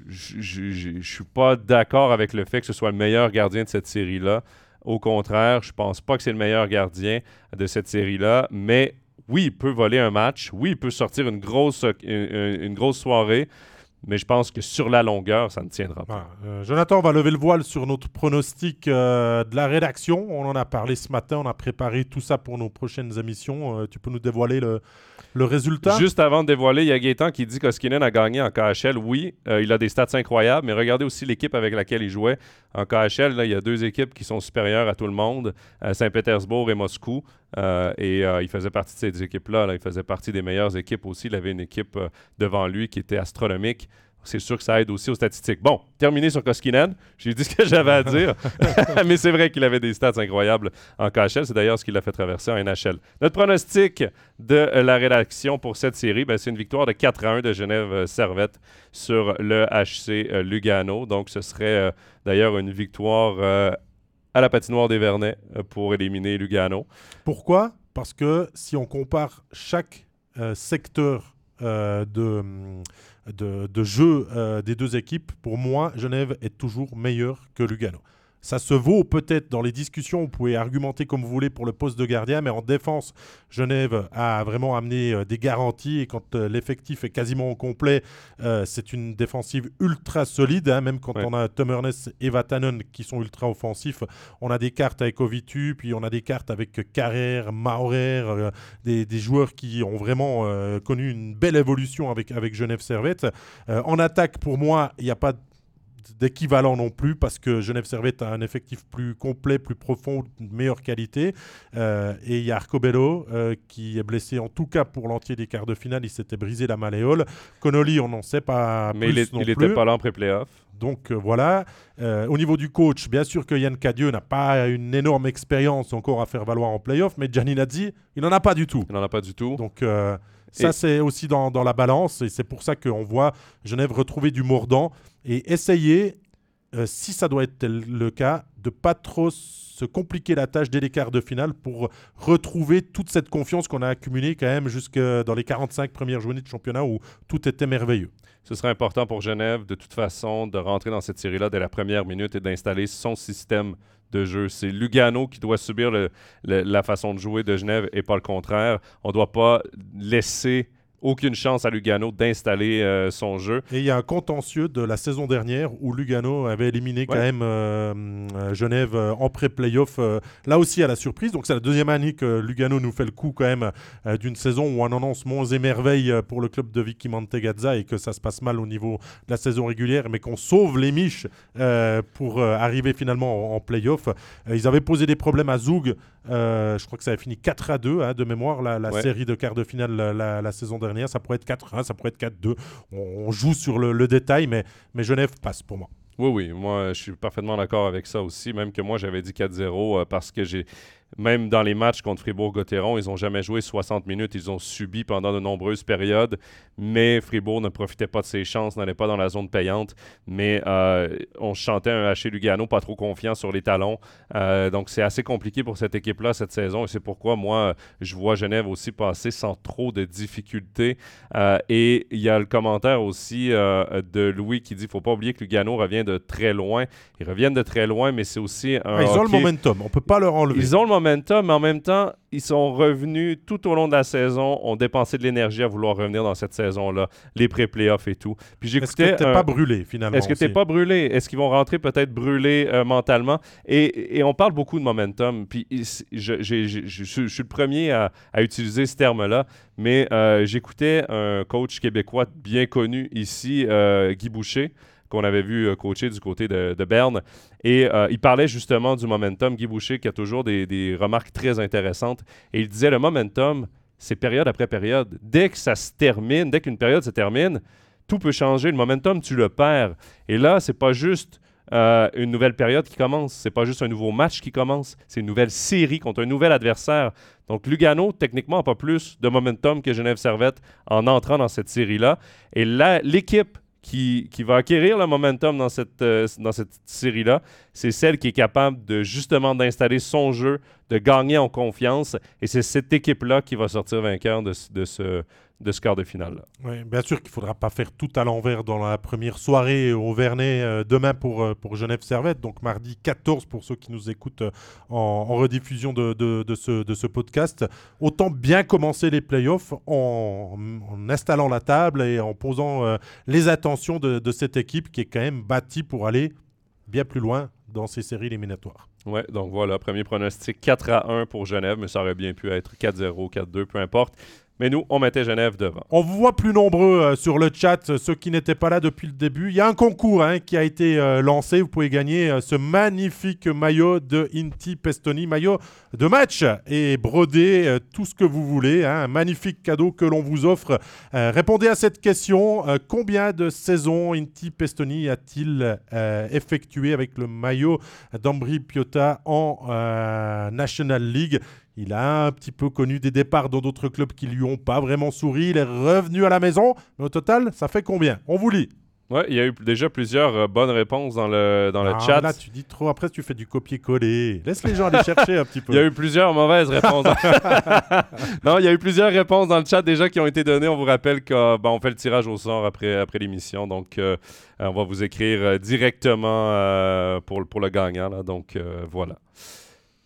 je ne suis pas d'accord avec le fait que ce soit le meilleur gardien de cette série-là. Au contraire, je pense pas que c'est le meilleur gardien de cette série-là, mais oui, il peut voler un match. Oui, il peut sortir une grosse, une, grosse soirée. mais je pense que sur la longueur, ça ne tiendra pas. Euh, Jonathan, on va lever le voile sur notre pronostic euh, de la rédaction. On en a parlé ce matin, on a préparé tout ça pour nos prochaines émissions. Euh, tu peux nous dévoiler le, le résultat? Juste avant de dévoiler, il y a Gaétan qui dit qu'Oskinen a gagné en KHL. Oui, il a des stats incroyables, mais regardez aussi l'équipe avec laquelle il jouait. En KHL, là, il y a deux équipes qui sont supérieures à tout le monde, Saint-Pétersbourg et Moscou. Et il faisait partie de ces équipes-là. Là. Il faisait partie des meilleures équipes aussi. Il avait une équipe devant lui qui était astronomique c'est sûr que ça aide aussi aux statistiques. Bon, terminé sur Koskinen. J'ai dit ce que j'avais à dire. Mais c'est vrai qu'il avait des stats incroyables en KHL. C'est d'ailleurs ce qui l'a fait traverser en NHL. Notre pronostic de la rédaction pour cette série, ben, c'est une victoire de 4 à 1 de Genève euh, Servette sur le HC euh, Lugano. Donc, ce serait euh, d'ailleurs une victoire à la patinoire des Vernets pour éliminer Lugano. Pourquoi? Parce que si on compare chaque secteur de de, jeu euh, des deux équipes, pour moi, Genève est toujours meilleur que Lugano. Ça se vaut peut-être dans les discussions, vous pouvez argumenter comme vous voulez pour le poste de gardien, mais en défense, Genève a vraiment amené euh, des garanties et quand euh, l'effectif est quasiment au complet, euh, c'est une défensive ultra solide, hein, même quand on a Tom Ernest et Vatanen qui sont ultra offensifs. On a des cartes avec Ovitu, puis on a des cartes avec Carrère, Maurer, des, des, joueurs qui ont vraiment connu une belle évolution avec, avec Genève Servette. en attaque, pour moi, il n'y a pas de d'équivalent non plus parce que Genève Servette a un effectif plus complet, plus profond, de meilleure qualité. Euh, et il y a Arcobello euh, qui est blessé en tout cas pour l'entier des quarts de finale. Il s'était brisé la malléole. Connolly, on n'en sait pas Mais plus il n'était pas là en pré-playoff. Donc euh, voilà. au niveau du coach, bien sûr que Yann Cadieux n'a pas une énorme expérience encore à faire valoir en playoff, mais Gianni Nazzi, il n'en a pas du tout. Il n'en a pas du tout. Donc ça, c'est aussi dans, dans, la balance et c'est pour ça qu'on voit Genève retrouver du mordant et essayer, euh, si ça doit être le cas, de pas trop se compliquer la tâche dès les quarts de finale pour retrouver toute cette confiance qu'on a accumulée quand même jusque dans les 45 premières journées de championnat où tout était merveilleux. Ce serait important pour Genève, de toute façon, de rentrer dans cette série-là dès la première minute et d'installer son système de jeu. C'est Lugano qui doit subir la façon de jouer de Genève et pas le contraire. On ne doit pas laisser aucune chance à Lugano d'installer euh, son jeu. Et il y a un contentieux de la saison dernière où Lugano avait éliminé quand même euh, euh, Genève en pré-playoff, là aussi à la surprise. Donc c'est la deuxième année que Lugano nous fait le coup quand même d'une saison où on annonce monts et merveilles pour le club de Vicky Mantegazza et que ça se passe mal au niveau de la saison régulière, mais qu'on sauve les miches pour arriver finalement en, en playoff. ils avaient posé des problèmes à Zoug je crois que ça a fini 4 à 2 hein, de mémoire, la, série de quart de finale la, saison dernière. Ça pourrait être 4-1, ça pourrait être 4-2. On, joue sur le, détail, mais, mais Genève passe pour moi. Oui, oui, moi je suis parfaitement d'accord avec ça aussi, même que moi j'avais dit 4-0 euh, parce que j'ai même dans les matchs contre Fribourg-Gotteron, ils n'ont jamais joué 60 minutes. Ils ont subi pendant de nombreuses périodes. Mais Fribourg ne profitait pas de ses chances, n'allait pas dans la zone payante. Mais euh, on chantait un HC Lugano pas trop confiant sur les talons. Euh, donc c'est assez compliqué pour cette équipe-là cette saison. Et c'est pourquoi moi, je vois Genève aussi passer sans trop de difficultés. Euh, et il y a le commentaire aussi de Louis qui dit faut pas oublier que Lugano revient de très loin. Ils reviennent de très loin, mais c'est aussi un. Ils ont le momentum. On ne peut pas leur enlever. Ils ont le momentum, mais en même temps, ils sont revenus tout au long de la saison, ont dépensé de l'énergie à vouloir revenir dans cette saison-là, les pré-playoffs et tout. Puis j'écoutais. Est-ce que t'es pas brûlé finalement Est-ce que t'es pas brûlé? Est-ce qu'ils vont rentrer peut-être brûlés euh, mentalement? Et, on parle beaucoup de momentum. Puis je, suis le premier à, utiliser ce terme-là, mais euh, j'écoutais un coach québécois bien connu ici, euh, Guy Boucher qu'on avait vu euh, coacher du côté de, Berne. Et euh, il parlait justement du momentum. Guy Boucher qui a toujours des, remarques très intéressantes. Et il disait le momentum, c'est période après période. Dès que ça se termine, dès qu'une période se termine, tout peut changer. Le momentum, tu le perds. Et là, c'est pas juste euh, une nouvelle période qui commence. C'est pas juste un nouveau match qui commence. C'est une nouvelle série contre un nouvel adversaire. Donc, Lugano, techniquement, n'a pas plus de momentum que Genève Servette en entrant dans cette série-là. Et là, l'équipe qui, va acquérir le momentum dans cette, euh, dans cette série-là, c'est celle qui est capable de justement d'installer son jeu, de gagner en confiance. Et c'est cette équipe-là qui va sortir vainqueur de ce, de ce quart de finale. Oui, bien sûr qu'il ne faudra pas faire tout à l'envers dans la première soirée au Vernet euh, demain pour, euh, pour Genève Servette, donc mardi 14 pour ceux qui nous écoutent euh, en, rediffusion de, de, ce, de ce podcast. Autant bien commencer les playoffs en, en installant la table et en posant les attentions de, de cette équipe qui est quand même bâtie pour aller bien plus loin dans ces séries éliminatoires. Ouais, donc voilà, premier pronostic 4 à 1 pour Genève, mais ça aurait bien pu être 4-0, 4-2, peu importe. Mais nous, on mettait Genève devant. On vous voit plus nombreux euh, sur le chat, euh, ceux qui n'étaient pas là depuis le début. Il y a un concours hein, qui a été euh, lancé. Vous pouvez gagner ce magnifique maillot de Inti Pestoni, maillot de match et brodé, tout ce que vous voulez. Hein. un magnifique cadeau que l'on vous offre. répondez à cette question. combien de saisons Inti Pestoni a-t-il effectué avec le maillot d'Ambri Piotta en National League? Il a un petit peu connu des départs dans d'autres clubs qui lui ont pas vraiment souri. Il est revenu à la maison. Mais au total, ça fait combien? On vous lit. Ouais, il y a eu déjà plusieurs euh, bonnes réponses dans le, dans le ah, chat. Là, tu dis trop. Après, tu fais du copier-coller. Laisse les gens aller chercher un petit peu. Il y a eu plusieurs mauvaises réponses. non, il y a eu plusieurs réponses dans le chat déjà qui ont été données. On vous rappelle qu'on ben, fait le tirage au sort après, après l'émission. Donc, euh, on va vous écrire euh, directement pour, pour le gagnant. Là. Donc, voilà.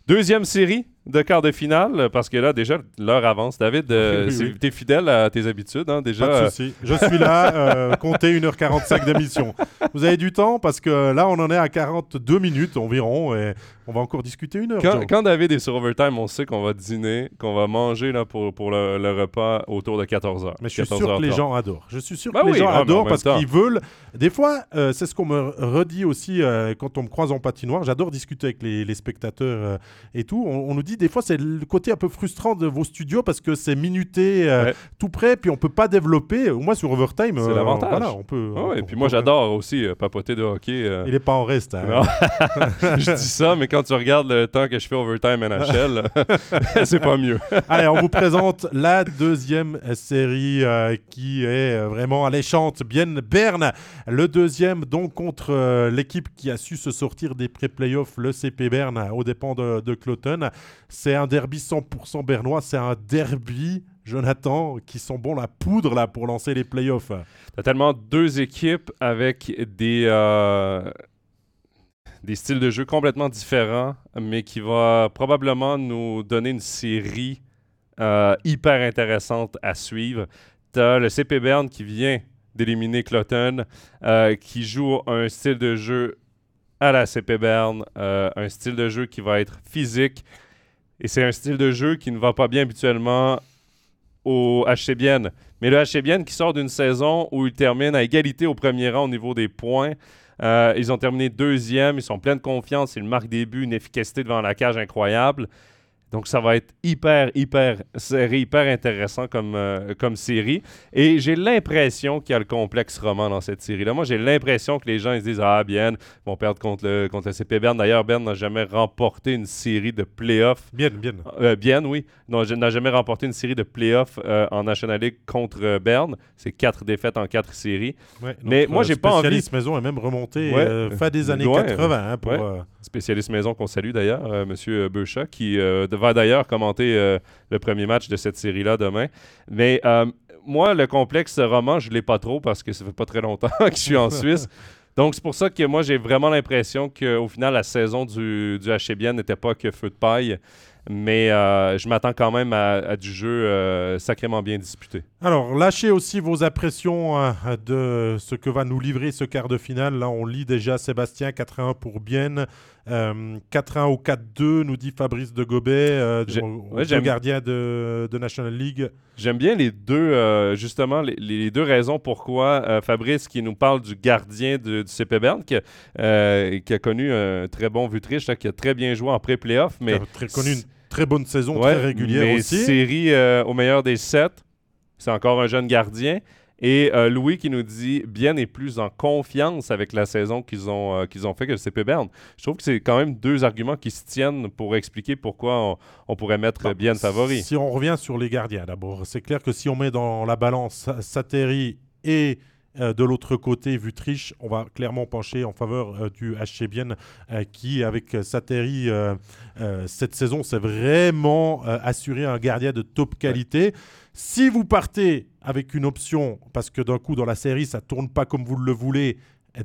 Deuxième série de quart de finale, parce que là, déjà, l'heure avance. David, euh, tu es fidèle à tes habitudes, hein, déjà. Pas de souci. Je suis là, euh, comptez 1h45 d'émission. Vous avez du temps, parce que là, on en est à 42 minutes environ, et on va encore discuter une heure. Quand, David est sur Overtime, on sait qu'on va dîner, qu'on va manger là, pour, pour le, repas autour de 14h. Mais je suis sûr que les gens adorent. Je suis sûr que les gens ah, adorent parce qu'ils veulent... Des fois, euh, c'est ce qu'on me redit aussi quand on me croise en patinoire. J'adore discuter avec les, spectateurs et tout. On, on nous dit des fois, c'est le côté un peu frustrant de vos studios parce que c'est minuté, euh, tout près, puis on peut pas développer. Au moins sur Overtime, c'est euh, l'avantage. Voilà, on peut. et puis moi, j'adore aussi euh, papoter de hockey. Il est pas en reste. Hein. je dis ça, mais quand tu regardes le temps que je fais Overtime NHL, c'est pas mieux. Allez, on vous présente la deuxième série qui est vraiment alléchante. Bien Berne, le deuxième donc contre l'équipe qui a su se sortir des pré-playoffs, le CP Berne, aux dépens de, de Cloton. C'est un derby 100% bernois. C'est un derby, Jonathan, qui sont bons la poudre là pour lancer les playoffs. T'as tellement deux équipes avec des, euh, des styles de jeu complètement différents, mais qui va probablement nous donner une série euh, hyper intéressante à suivre. T'as le CP Bern qui vient d'éliminer Cloton, euh, qui joue un style de jeu à la CP Bern, un style de jeu qui va être physique, et c'est un style de jeu qui ne va pas bien habituellement au HCBN. Mais le HCBN qui sort d'une saison où il termine à égalité au premier rang au niveau des points. Euh, ils ont terminé deuxième, ils sont pleins de confiance, ils marquent des buts, une efficacité devant la cage incroyable. Donc, ça va être hyper, hyper serré, hyper intéressant comme, euh, comme série. Et j'ai l'impression qu'il y a le complexe roman dans cette série-là. Moi, j'ai l'impression que les gens ils se disent Ah, bien, ils vont perdre contre le, contre le CP Bern. D'ailleurs, Bern n'a jamais remporté une série de playoffs. Bien, bien. Euh, bien, oui. n'a jamais remporté une série de playoffs euh, en National League contre Bern. C'est quatre défaites en quatre séries. Mais moi, j'ai pas envie. Spécialiste maison est même remonté fin des années 80 hein, pour. Spécialiste maison qu'on salue d'ailleurs, Monsieur Beuchat, qui va d'ailleurs commenter euh, le premier match de cette série-là demain. Mais euh, moi, le complexe roman, je ne l'ai pas trop parce que ça fait pas très longtemps que je suis en Suisse. Donc, c'est pour ça que moi, j'ai vraiment l'impression qu'au final, la saison du, du HCBN n'était pas que feu de paille. Mais euh, je m'attends quand même à, du jeu sacrément bien disputé. Alors, lâchez aussi vos impressions hein, de ce que va nous livrer ce quart de finale. Là, on lit déjà Sébastien 4-1 pour Bienne. 4-1 euh, ou 4-2, nous dit Fabrice de Gobet, euh, le gardien de, National League. J'aime bien les deux, euh, justement, les, deux raisons pourquoi Fabrice, qui nous parle du gardien du CP Bern, qui, a connu un très bon Vutriche, qui a très bien joué en pré-playoff. mais très connu une très bonne saison, très régulière mais aussi. série au meilleur des sept, c'est encore un jeune gardien. Et euh, Louis qui nous dit Bien est plus en confiance avec la saison qu'ils ont, euh, qu'ils ont fait que le CP Bern. Je trouve que c'est quand même deux arguments qui se tiennent pour expliquer pourquoi on, pourrait mettre bah, Bien favori. Si on revient sur les gardiens d'abord, c'est clair que si on met dans la balance Sateri et Euh, de l'autre côté, Vutriche, on va clairement pencher en faveur du HC Bienne qui, avec Sateri, cette saison, s'est vraiment assuré un gardien de top qualité. Si vous partez avec une option, parce que d'un coup dans la série ça tourne pas comme vous le voulez,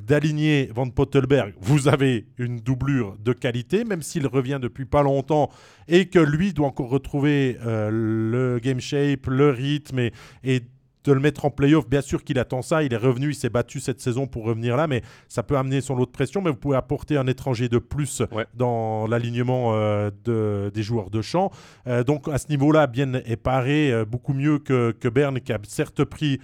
d'aligner Van Pottelberg, vous avez une doublure de qualité, même s'il revient depuis pas longtemps et que lui doit encore retrouver euh, le game shape, le rythme et, et de le mettre en playoff. Bien sûr qu'il attend ça. Il est revenu, il s'est battu cette saison pour revenir là, mais ça peut amener son lot de pression. Mais vous pouvez apporter un étranger de plus dans l'alignement euh, de, des joueurs de champ. Euh, donc à ce niveau-là, Bien est paré euh, beaucoup mieux que, que, Berne, qui a certes pris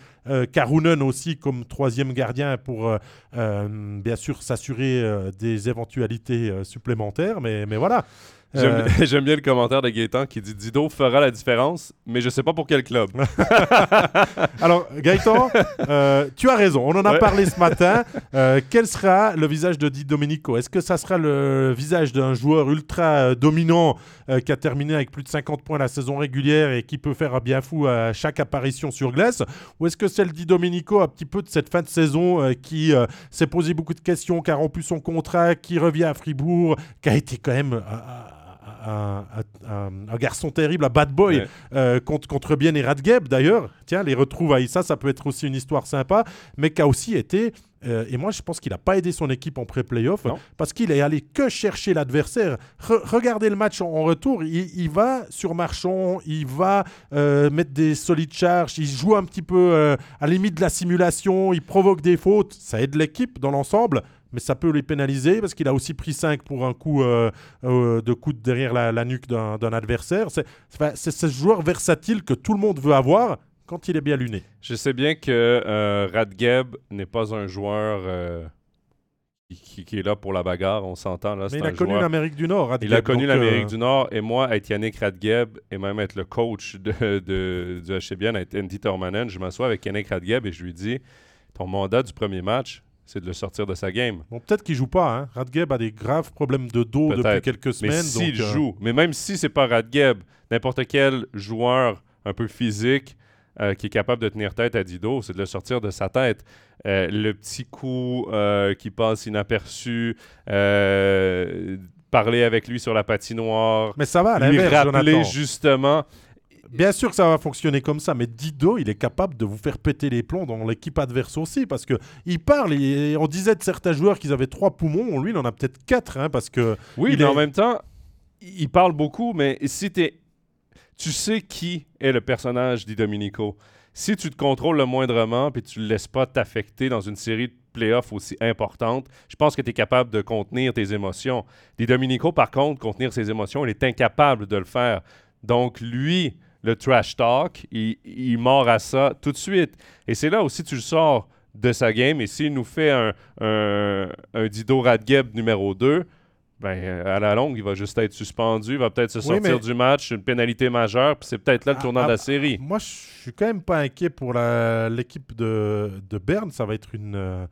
Karunen aussi comme troisième gardien pour bien sûr s'assurer des éventualités supplémentaires. Mais, mais voilà. Euh. J'aime bien le commentaire de Gaëtan qui dit Dido fera la différence, mais je sais pas pour quel club. Alors, Gaëtan, euh, tu as raison. On en a parlé ce matin. Euh, quel sera le visage de Di Domenico? Est-ce que ça sera le visage d'un joueur ultra dominant qui a terminé avec plus de 50 points la saison régulière et qui peut faire un bien fou à chaque apparition sur glace? Ou est-ce que c'est le Di Domenico un petit peu de cette fin de saison qui s'est posé beaucoup de questions, qui a rompu son contrat, qui revient à Fribourg, qui a été quand même un, garçon terrible, un bad boy euh, contre, contre Bien et Radgeb d'ailleurs. Tiens, les retrouvailles, ça, ça peut être aussi une histoire sympa, mais qui a aussi été euh, et moi, je pense qu'il n'a pas aidé son équipe en pré-playoff parce qu'il est allé que chercher l'adversaire. regardez le match en, retour. Il, va sur Marchand, il va euh, mettre des solides charges, il joue un petit peu à la limite de la simulation, il provoque des fautes. Ça aide l'équipe dans l'ensemble mais ça peut les pénaliser parce qu'il a aussi pris 5 pour un coup euh, euh, de coude derrière la, nuque d'un adversaire. C'est ce joueur versatile que tout le monde veut avoir quand il est bien luné. Je sais bien que euh, Radgeb n'est pas un joueur qui, est là pour la bagarre, on s'entend. Là, mais il a connu l'Amérique du Nord. il a connu l'Amérique du Nord et moi, être Yannick Radgeb et même être le coach de, de, du HCBN, être Andy Tormanen, je m'assois avec Yannick Radgeb et je lui dis ton mandat du premier match, c'est de le sortir de sa game. Bon, peut-être qu'il joue pas. Hein. Radgeb a des graves problèmes de dos depuis quelques semaines. Mais s'il euh, joue, mais même si c'est pas Radgeb, n'importe quel joueur un peu physique euh, qui est capable de tenir tête à Dido, c'est de le sortir de sa tête. Euh, le petit coup qui passe inaperçu, parler avec lui sur la patinoire. Mais ça va, lui rappeler justement Bien sûr que ça va fonctionner comme ça, mais Dido, il est capable de vous faire péter les plombs dans l'équipe adverse aussi, parce que il parle. Et on disait de certains joueurs qu'ils avaient trois poumons, lui, il en a peut-être quatre, hein, parce que. Oui, mais en même temps, il parle beaucoup, mais si es... tu sais qui est le personnage Di Domenico, si tu te contrôles le moindrement puis tu ne le laisses pas t'affecter dans une série de playoffs aussi importante, je pense que tu es capable de contenir tes émotions. Di Domenico, par contre, contenir ses émotions, il est incapable de le faire. Donc, lui, le trash talk, il, il mord à ça tout de suite. Et c'est là aussi tu le sors de sa game. Et s'il nous fait un, un, Dido Radgeb numéro 2, ben, à la longue, il va juste être suspendu, il va peut-être se sortir du match, une pénalité majeure, puis c'est peut-être là le tournant de la série. Moi, je suis quand même pas inquiet pour l'équipe de, de Berne. Ça va être une, euh,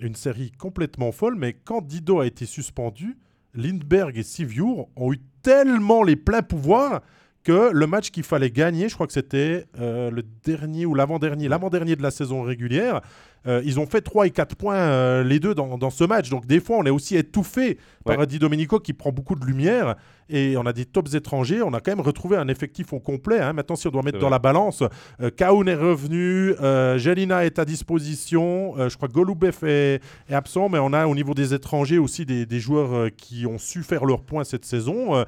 une série complètement folle, mais quand Dido a été suspendu, Lindbergh et Siviour ont eu tellement les pleins pouvoirs que le match qu'il fallait gagner, je crois que c'était euh, le dernier ou l'avant-dernier, l'avant-dernier de la saison régulière, euh, ils ont fait 3 et 4 points euh, les deux dans, ce match. Donc des fois, on est aussi étouffé par Di Domenico qui prend beaucoup de lumière. Et on a des tops étrangers. On a quand même retrouvé un effectif au complet. Hein. Maintenant, si on doit mettre dans la balance, euh, Kaoun est revenu, Jelina est à disposition. je crois que Golubev est, absent. Mais on a au niveau des étrangers aussi des, des joueurs qui ont su faire leurs points cette saison.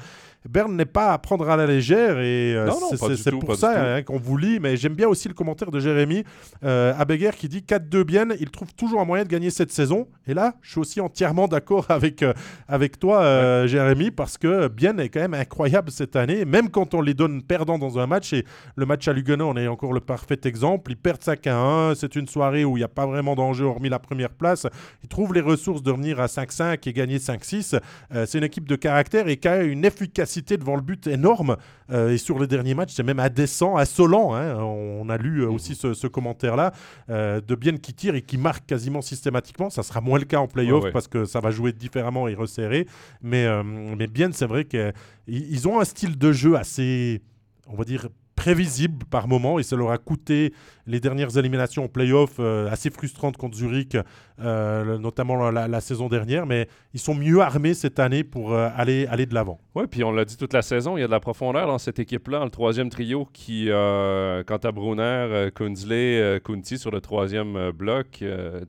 Berne n'est pas à prendre à la légère et euh, c'est pour ça hein, qu'on vous lit. Mais j'aime bien aussi le commentaire de Jérémy euh, Abeguer qui dit 4-2 bien, il trouve toujours un moyen de gagner cette saison. Et là, je suis aussi entièrement d'accord avec, euh, avec toi, euh, Jérémy, parce que Bien est quand même incroyable cette année. Même quand on les donne perdants dans un match, et le match à Lugano, on est encore le parfait exemple. Ils perdent 5 à 1. C'est une soirée où il n'y a pas vraiment d'enjeu hormis la première place. Ils trouvent les ressources de revenir à 5-5 et gagner 5-6. c'est une équipe de caractère et qui a une efficacité devant le but énorme. Euh, et sur le dernier match, c'est même indécent, assolant. Hein. On a lu euh, aussi mhm. ce, commentaire-là euh, de Bien qui tire et qui marque quasiment systématiquement. Ça sera moins le cas en playoff parce que ça va jouer différemment et resserré. Mais, mais Bien, c'est vrai qu'ils ont un style de jeu assez, on va dire, prévisible par moment et ça leur a coûté les dernières éliminations en playoff euh, assez frustrantes contre Zurich, euh, notamment la, saison dernière. Mais ils sont mieux armés cette année pour euh, aller, aller de l'avant. Oui, puis on l'a dit toute la saison, il y a de la profondeur dans cette équipe-là. Le troisième trio qui, quant à Brunner, Kunzley, Kunti sur le troisième bloc, tu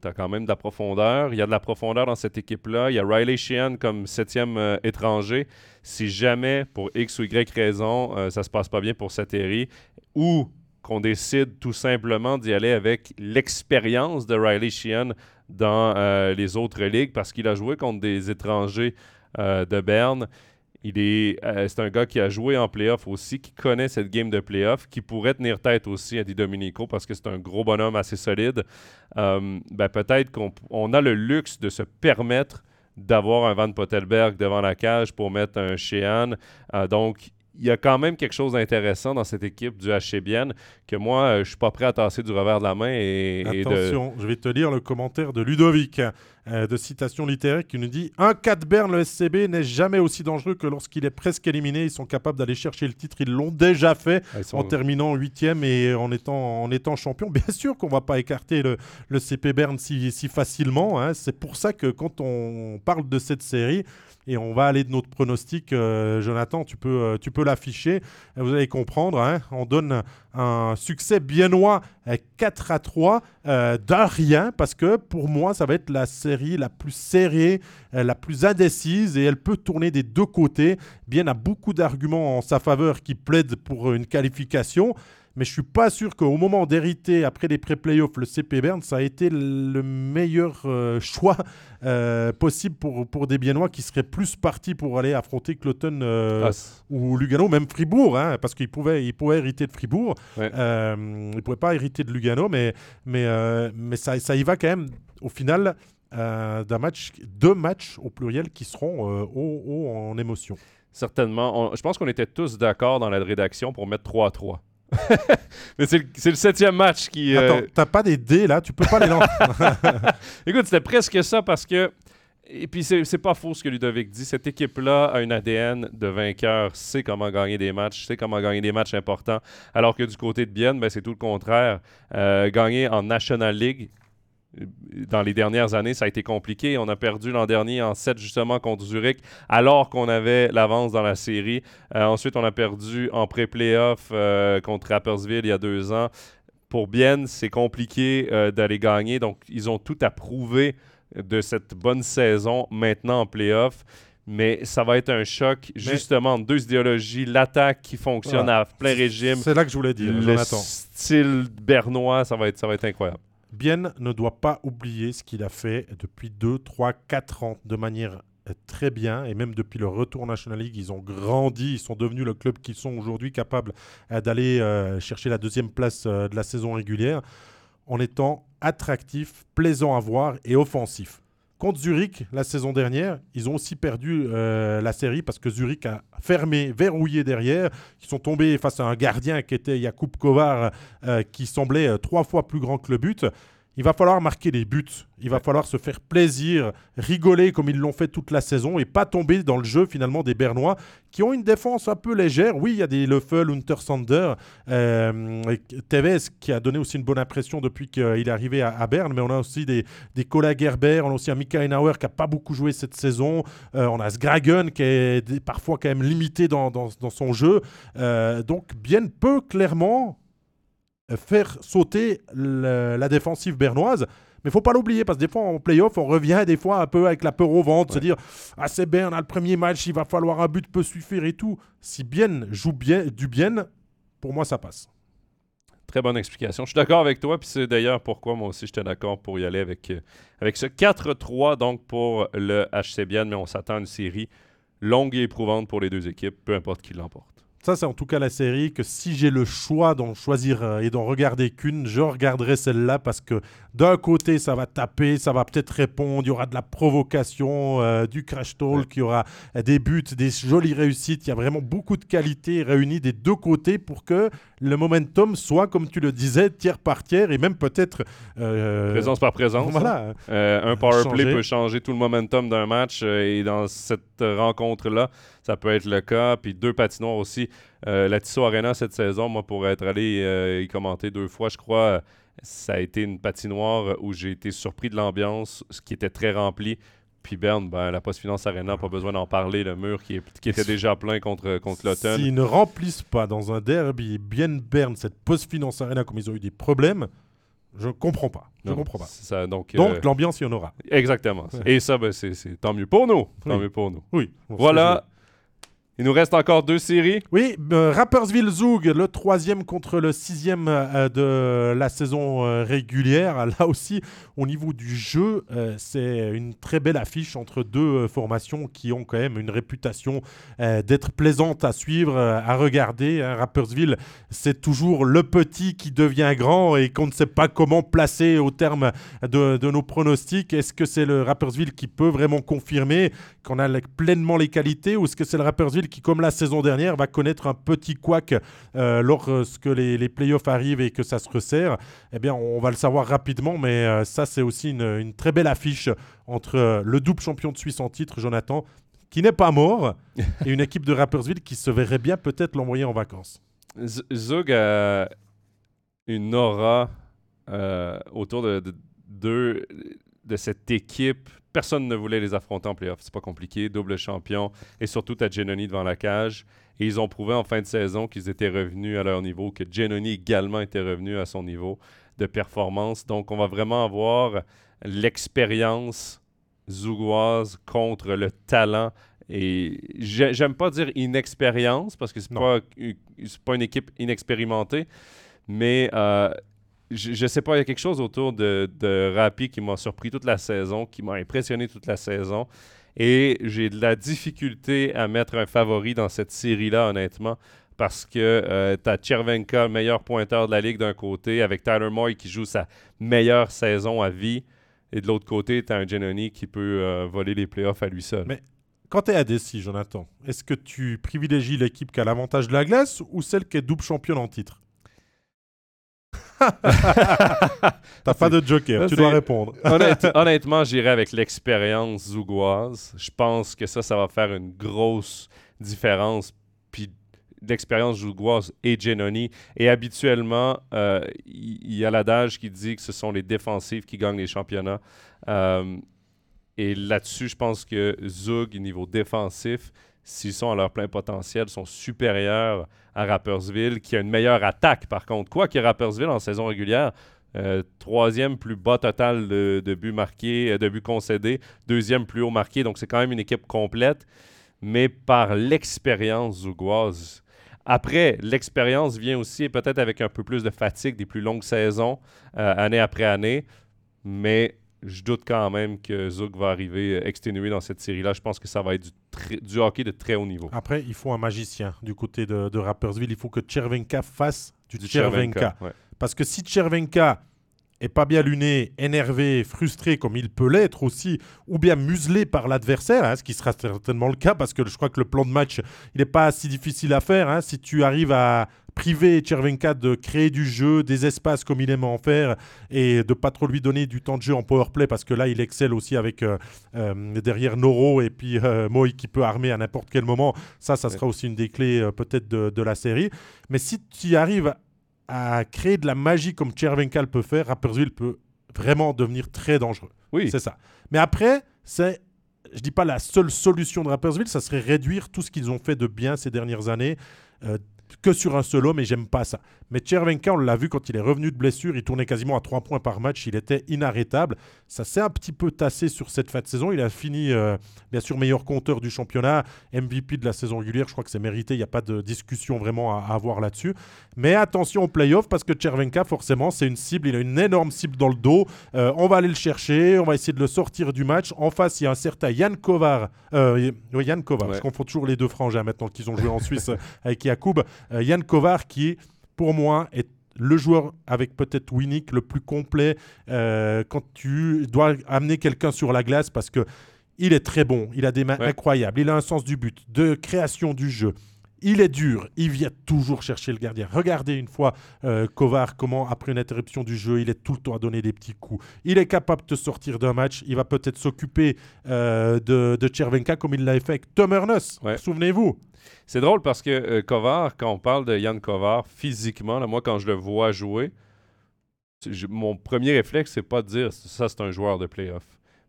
as quand même de la profondeur. Il y a de la profondeur dans cette équipe-là. Il y a Riley Sheehan comme septième étranger. Si jamais, pour X ou Y raison, ça se passe pas bien pour Sateri, ou qu'on décide tout simplement d'y aller avec l'expérience de Riley Sheehan dans euh, les autres ligues parce qu'il a joué contre des étrangers euh, de Berne. Il est, euh, c'est un gars qui a joué en playoff aussi, qui connaît cette game de playoff, qui pourrait tenir tête aussi à Di Domenico parce que c'est un gros bonhomme assez solide. ben peut-être qu'on a le luxe de se permettre d'avoir un Van Pottelberg devant la cage pour mettre un Sheehan. donc, il y a quand même quelque chose d'intéressant dans cette équipe du HCBN que moi, euh, je suis pas prêt à tasser du revers de la main. Et, Attention, je vais te lire le commentaire de Ludovic euh, de citation littéraire qui nous dit Un 4 Berne, le SCB n'est jamais aussi dangereux que lorsqu'il est presque éliminé. Ils sont capables d'aller chercher le titre. Ils l'ont déjà fait ah, en terminant huitième et en étant, en étant champion. Bien sûr qu'on va pas écarter le, le CP Berne si, si facilement. Hein. C'est pour ça que quand on parle de cette série, et on va aller de notre pronostic. Euh, Jonathan, tu peux, euh, tu peux l'afficher. Vous allez comprendre. Hein. on donne un succès biennois 4 à 3 euh, d'un rien parce que pour moi, ça va être la série la plus serrée, la plus indécise et elle peut tourner des deux côtés. Bien a beaucoup d'arguments en sa faveur qui plaident pour une qualification mais je suis pas sûr qu'au moment d'hériter après les pré-playoffs, le CP Bern, ça a été le meilleur euh, choix euh, possible pour, pour des Biennois qui seraient plus partis pour aller affronter Cloton euh, ou Lugano, même Fribourg, hein, parce qu'ils pouvaient, ils pouvaient hériter de Fribourg. ils ne pouvaient pas hériter de Lugano, mais, mais, mais ça, ça y va quand même au final. d'un match, deux matchs au pluriel qui seront haut, en émotion. Certainement. je pense qu'on était tous d'accord dans la rédaction pour mettre 3 à 3. Mais c'est le, septième match qui. Euh, Attends, t'as pas des dés là? Tu peux pas les lancer. Écoute, c'était presque ça parce que. Et puis, c'est pas faux ce que Ludovic dit. Cette équipe-là a une ADN de vainqueur, sait comment gagner des matchs, sait comment gagner des matchs importants. Alors que du côté de Bienne, ben, c'est tout le contraire. Euh, gagner en National League, dans les dernières années, ça a été compliqué. On a perdu l'an dernier en 7 justement contre Zurich, alors qu'on avait l'avance dans la série. Euh, ensuite, on a perdu en pré-playoff euh, contre Rappersville il y a deux ans. Pour Bienne, c'est compliqué euh, d'aller gagner. Donc, ils ont tout à prouver de cette bonne saison maintenant en playoff. Mais ça va être un choc, justement, deux idéologies. L'attaque qui fonctionne à plein régime. C'est là que je voulais dire, Le style bernois, ça va être, ça va être incroyable. Bien ne doit pas oublier ce qu'il a fait depuis 2, 3, 4 ans de manière euh, très bien et même depuis le retour en National League, ils ont grandi, ils sont devenus le club qu'ils sont aujourd'hui, capables euh, d'aller euh, chercher la deuxième place de la saison régulière en étant attractif, plaisant à voir et offensif. Contre Zurich, la saison dernière, ils ont aussi perdu euh, la série parce que Zurich a fermé, verrouillé derrière. Ils sont tombés face à un gardien qui était Jakub Kovar, euh, qui semblait euh, trois fois plus grand que le but. Il va falloir marquer des buts. Il va falloir se faire plaisir, rigoler comme ils l'ont fait toute la saison et pas tomber dans le jeu finalement des Bernois qui ont une défense un peu légère. Oui, il y a des Leffel, Hunter Sander, euh, Tevez qui a donné aussi une bonne impression depuis qu'il est arrivé à, Berne, mais on a aussi des, des Kola Gerber, on a aussi un Mika Einauer qui n'a pas beaucoup joué cette saison, euh, on a Sgragen qui est parfois quand même limité dans, dans, son jeu. Euh, donc bien peu clairement faire sauter la défensive bernoise. Mais il faut pas l'oublier parce que des fois en playoff, on revient des fois un peu avec la peur au ventre, se dire Ah, c'est bien, on a le premier match, il va falloir un but peut suffire et tout. Si bien joue bien, du bien, pour moi, ça passe. Très bonne explication. Je suis d'accord avec toi, puis c'est d'ailleurs pourquoi moi aussi j'étais d'accord pour y aller avec, euh, avec ce 4-3 donc pour le HC Bienne, mais on s'attend à une série longue et éprouvante pour les deux équipes, peu importe qui l'emporte. Ça, c'est en tout cas la série que si j'ai le choix d'en choisir euh, et d'en regarder qu'une, je regarderai celle-là parce que d'un côté, ça va taper, ça va peut-être répondre, il y aura de la provocation, euh, du crash talk, il y aura des buts, des jolies réussites. Il y a vraiment beaucoup de qualités réunies des deux côtés pour que le momentum soit, comme tu le disais, tiers par tiers et même peut-être. Euh, présence par présence. Voilà. un power play peut changer tout le momentum d'un match et dans cette rencontre-là, ça peut être le cas. Puis deux patinoires aussi. la Tissot Arena cette saison, moi, pour être allé y commenter deux fois, je crois, ça a été une patinoire où j'ai été surpris de l'ambiance, ce qui était très rempli. Puis Berne, ben, la Post Finance Arena, pas besoin d'en parler, le mur qui, était déjà plein contre, contre l'automne. S'ils ne remplissent pas dans un derby bien Berne cette Post Finance Arena comme ils ont eu des problèmes, je comprends pas. Je comprends pas. Ça, donc, donc euh, l'ambiance, il y en aura. Exactement. Et ça, ben, c'est tant mieux pour nous. Tant mieux pour nous. Oui. Voilà. Il nous reste encore deux séries. Oui, euh, Rappersville Zoug, le troisième contre le sixième euh, de la saison euh, régulière. Là aussi, au niveau du jeu, c'est une très belle affiche entre deux formations qui ont quand même une réputation d'être plaisantes à suivre, à regarder. Hein. Rappersville, c'est toujours le petit qui devient grand et qu'on ne sait pas comment placer au terme de, de nos pronostics. Est-ce que c'est le Rappersville qui peut vraiment confirmer qu'on a pleinement les qualités ou est-ce que c'est le Rappersville qui, comme la saison dernière, va connaître un petit couac euh, lorsque les, les, playoffs arrivent et que ça se resserre, eh bien, on va le savoir rapidement. Mais euh, ça, c'est aussi une, très belle affiche entre euh, le double champion de Suisse en titre, Jonathan, qui n'est pas mort, et une équipe de Rappersville qui se verrait bien peut-être l'envoyer en vacances. Zug a une aura autour de, de, de cette équipe Personne ne voulait les affronter en playoff. C'est pas compliqué. Double champion. Et surtout, Genoni devant la cage. Et ils ont prouvé en fin de saison qu'ils étaient revenus à leur niveau, que Genoni également était revenu à son niveau de performance. Donc, on va vraiment avoir l'expérience zougoise contre le talent. Et j'aime pas dire inexpérience parce que c'est pas, pas une équipe inexpérimentée, mais euh, je, ne sais pas, il y a quelque chose autour de, Rappi qui m'a surpris toute la saison, qui m'a impressionné toute la saison. Et j'ai de la difficulté à mettre un favori dans cette série-là, honnêtement, parce que euh, tu as Chervenka, meilleur pointeur de la ligue d'un côté, avec Tyler Moy qui joue sa meilleure saison à vie. Et de l'autre côté, tu as un Genoni qui peut euh, voler les playoffs à lui seul. Mais quand tu es à DC, Jonathan, est-ce que tu privilégies l'équipe qui a l'avantage de la glace ou celle qui est double championne en titre? T'as pas de joker, tu dois répondre. honnêtement, j'irai avec l'expérience zougoise. Je pense que ça, ça va faire une grosse différence. Puis l'expérience zougoise et Genoni. Et habituellement, euh, il y, a l'adage qui dit que ce sont les défensifs qui gagnent les championnats. Euh, et là-dessus, je pense que Zug, niveau défensif, s'ils sont à leur plein potentiel, sont supérieurs à Rappersville, qui a une meilleure attaque par contre. Quoi que Rappersville en saison régulière, euh, troisième plus bas total de, buts marqués, euh, de buts concédés, deuxième plus haut marqué, donc c'est quand même une équipe complète, mais par l'expérience zougoise. Après, l'expérience vient aussi peut-être avec un peu plus de fatigue des plus longues saisons, euh, année après année, mais je doute quand même que Zug va arriver euh, exténué dans cette série-là. Je pense que ça va être du, hockey de très haut niveau. Après, il faut un magicien du côté de, de Rappersville. Il faut que Chervenka fasse du, Chervenka. Parce que si Chervenka est pas bien luné, énervé, frustré comme il peut l'être aussi, ou bien muselé par l'adversaire, hein, ce qui sera certainement le cas parce que je crois que le plan de match, il n'est pas si difficile à faire. Hein. si tu arrives à priver Chervenka de créer du jeu, des espaces comme il aime en faire, et de pas trop lui donner du temps de jeu en power play parce que là, il excelle aussi avec euh, euh, derrière Noro et puis euh, Moy qui peut armer à n'importe quel moment. Ça, ça sera aussi une des clés peut-être de, de, la série. Mais si tu arrives à créer de la magie comme Chervenka peut faire, Rapperswil peut vraiment devenir très dangereux. Oui. C'est ça. Mais après, c'est, je dis pas la seule solution de Rapperswil, ça serait réduire tout ce qu'ils ont fait de bien ces dernières années. Euh, que sur un solo, mais j'aime pas ça. Mais Chervenka, on l'a vu quand il est revenu de blessure, il tournait quasiment à 3 points par match, il était inarrêtable. Ça s'est un petit peu tassé sur cette fin de saison. Il a fini, euh, bien sûr, meilleur compteur du championnat, MVP de la saison régulière. Je crois que c'est mérité, il n'y a pas de discussion vraiment à, avoir là-dessus. Mais attention aux playoffs parce que Chervenka, forcément, c'est une cible, il a une énorme cible dans le dos. Euh, on va aller le chercher, on va essayer de le sortir du match. En face, il y a un certain Yann Kovar. Euh, Yann Kovar, parce qu'on fait toujours les deux frangins maintenant qu'ils ont joué en Suisse avec Yacoub. Yann Kovar qui pour moi, est le joueur avec peut-être Winnick le plus complet euh, quand tu dois amener quelqu'un sur la glace parce que il est très bon, il a des mains incroyables, il a un sens du but, de création du jeu. Il est dur, il vient toujours chercher le gardien. Regardez une fois euh, Kovar, comment après une interruption du jeu, il est tout le temps à donner des petits coups. Il est capable de sortir d'un match, il va peut-être s'occuper euh, de, de Chervenka comme il l'a fait avec Tom Ernest. Souvenez-vous. C'est drôle parce que euh, Kovar, quand on parle de Yann Kovar, physiquement, moi quand je le vois jouer, mon premier réflexe, c'est pas de dire ça c'est un joueur de playoff.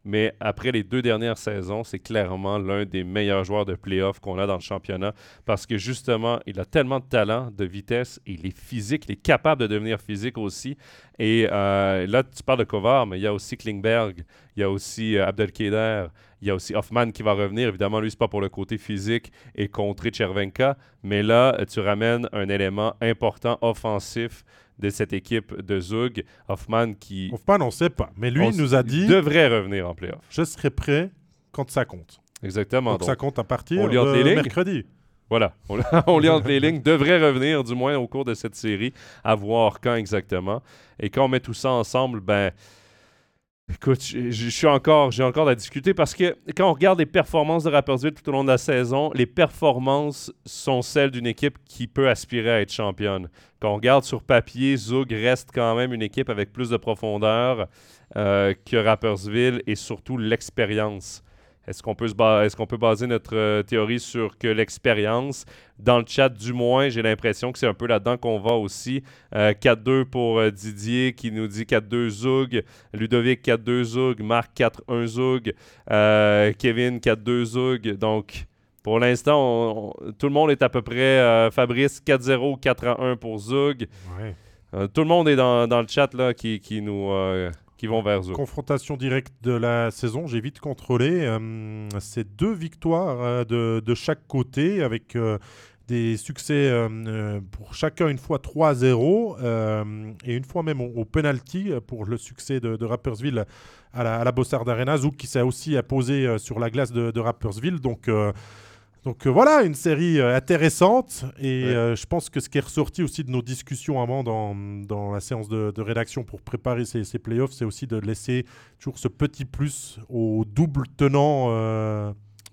Mais après les deux dernières saisons, c'est clairement l'un des meilleurs joueurs de playoff qu'on a dans le championnat parce que justement, il a tellement de talent, de vitesse, il est physique, il est capable de devenir physique aussi. Et euh, là, tu parles de Kovar, mais il y a aussi Klingberg, il y a aussi euh, Abdelkader, il y a aussi Hoffman qui va revenir. Évidemment, lui, c'est pas pour le côté physique et contrer Chervenka, mais là, tu ramènes un élément important offensif de cette équipe de Zug. Hoffman qui. Hoffman, on ne sait pas. Mais lui, nous a dit. devrait revenir en playoff. Je serai prêt quand ça compte. Exactement. Donc, ça compte à partir de mercredi. Voilà, on, lit entre les lignes, devrait revenir du moins au cours de cette série, à voir quand exactement. Et quand on met tout ça ensemble, ben, Écoute, je encore, j'ai encore à discuter parce que quand on regarde les performances de Rappersville tout au long de la saison, les performances sont celles d'une équipe qui peut aspirer à être championne. Quand on regarde sur papier, Zug reste quand même une équipe avec plus de profondeur euh, que Rappersville et surtout l'expérience. Est-ce qu'on peut, est peut baser notre euh, théorie sur que l'expérience? Dans le chat, du moins, j'ai l'impression que c'est un peu là-dedans qu'on va aussi. 4-2 euh, pour euh, Didier qui nous dit 4-2 Zoug. Ludovic 4-2 Zoug. Marc 4-1 Zoug. Kevin 4-2 Zoug. Donc, pour l'instant, tout le monde est à peu près. Fabrice 4-0, 4-1 pour Zoug. tout le monde est dans, le chat là, qui, qui nous qui vont vers eux. Confrontation directe de la saison, j'ai vite contrôlé. Euh, c'est deux victoires euh, de, de, chaque côté avec euh, des succès pour chacun une fois 3-0 et une fois même au, penalty pour le succès de, de Rappersville à la, à la Bossard Arena. Zouk qui s'est aussi imposé sur la glace de, de Rappersville. Donc donc euh, voilà, une série euh, intéressante. Et euh, je pense que ce qui est ressorti aussi de nos discussions avant dans, dans la séance de, rédaction pour préparer ces, ces playoffs, c'est aussi de laisser toujours ce petit plus au double tenant.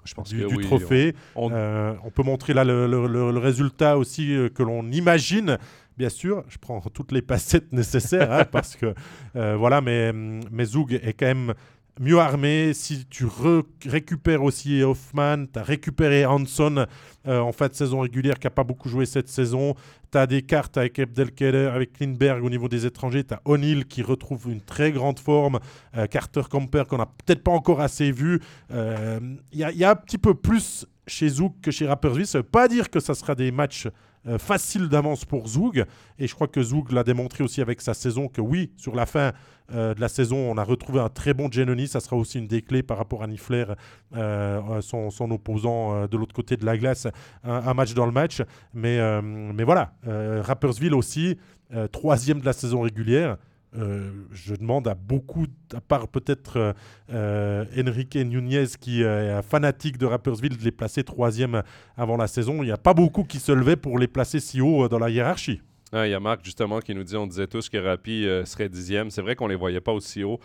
je pense du, trophée. On, peut montrer là le, le, résultat aussi que l'on imagine bien sûr, je prends toutes les passettes nécessaires hein, parce que voilà, mais, mais Zoug est quand même mieux armé. Si tu récupères aussi Hoffman, tu as récupéré Hanson euh, en fin de saison régulière qui n'a pas beaucoup joué cette saison. Tu as des cartes avec Abdelkader, avec Lindbergh au niveau des étrangers. Tu as O'Neill qui retrouve une très grande forme. Euh, Carter Camper qu'on n'a peut-être pas encore assez vu. Il euh, y, a un petit peu plus chez Zouk que chez Rapperswil. Ça ne veut pas dire que ça sera des matchs euh, facile d'avance pour Zoug. Et je crois que Zoug l'a démontré aussi avec sa saison que oui, sur la fin euh, de la saison, on a retrouvé un très bon Genoni. Ça sera aussi une des clés par rapport à Nifler, euh, son, son, opposant de l'autre côté de la glace, un, match dans le match. Mais, mais voilà, Rappersville aussi, troisième de la saison régulière. Euh, je demande à beaucoup, à part peut-être euh, euh, Enrique Nunez qui est un fanatique de Rappersville, de les placer troisième avant la saison. Il n'y a pas beaucoup qui se levaient pour les placer si haut dans la hiérarchie. Ah, il y a Marc justement qui nous dit on disait tous que Rapi serait dixième. C'est vrai qu'on ne les voyait pas aussi haut.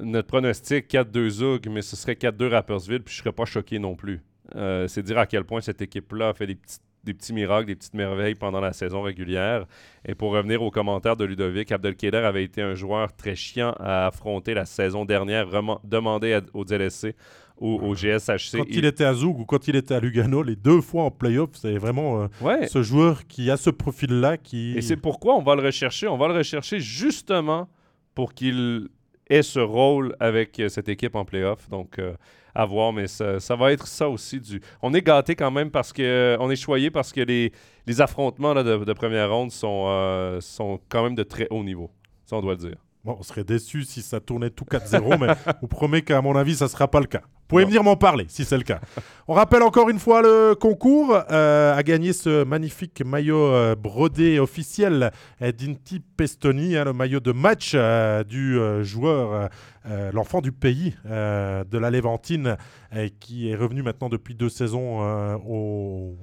Notre pronostic 4-2 Zug, mais ce serait 4-2 Rappersville, puis je ne serais pas choqué non plus. c'est dire à quel point cette équipe-là fait des petites des petits miracles, des petites merveilles pendant la saison régulière. Et pour revenir aux commentaires de Ludovic, Abdelkader avait été un joueur très chiant à affronter la saison dernière, demandé au DLSC ou au GSHC. Quand il... était à Zoug ou quand il était à Lugano, les deux fois en playoff, c'est vraiment euh, ce joueur qui a ce profil-là. qui. Et c'est pourquoi on va le rechercher. On va le rechercher justement pour qu'il ait ce rôle avec euh, cette équipe en playoff. Donc, euh, à voir, mais ça, va être ça aussi. Du... On est gâté quand même parce que on est choyé parce que les, les affrontements de, première ronde sont, euh, sont quand même de très haut niveau. Ça, on doit le dire. Bon, on serait déçu si ça tournait tout 4-0, mais vous promets qu'à mon avis, ça ne sera pas le cas. Vous pouvez venir m'en parler si c'est le cas. On rappelle encore une fois le concours. Euh, à gagner ce magnifique maillot euh, brodé officiel d'Inti Pestoni, hein, le maillot de match euh, du joueur, l'enfant du pays de la Léventine, qui est revenu maintenant depuis deux saisons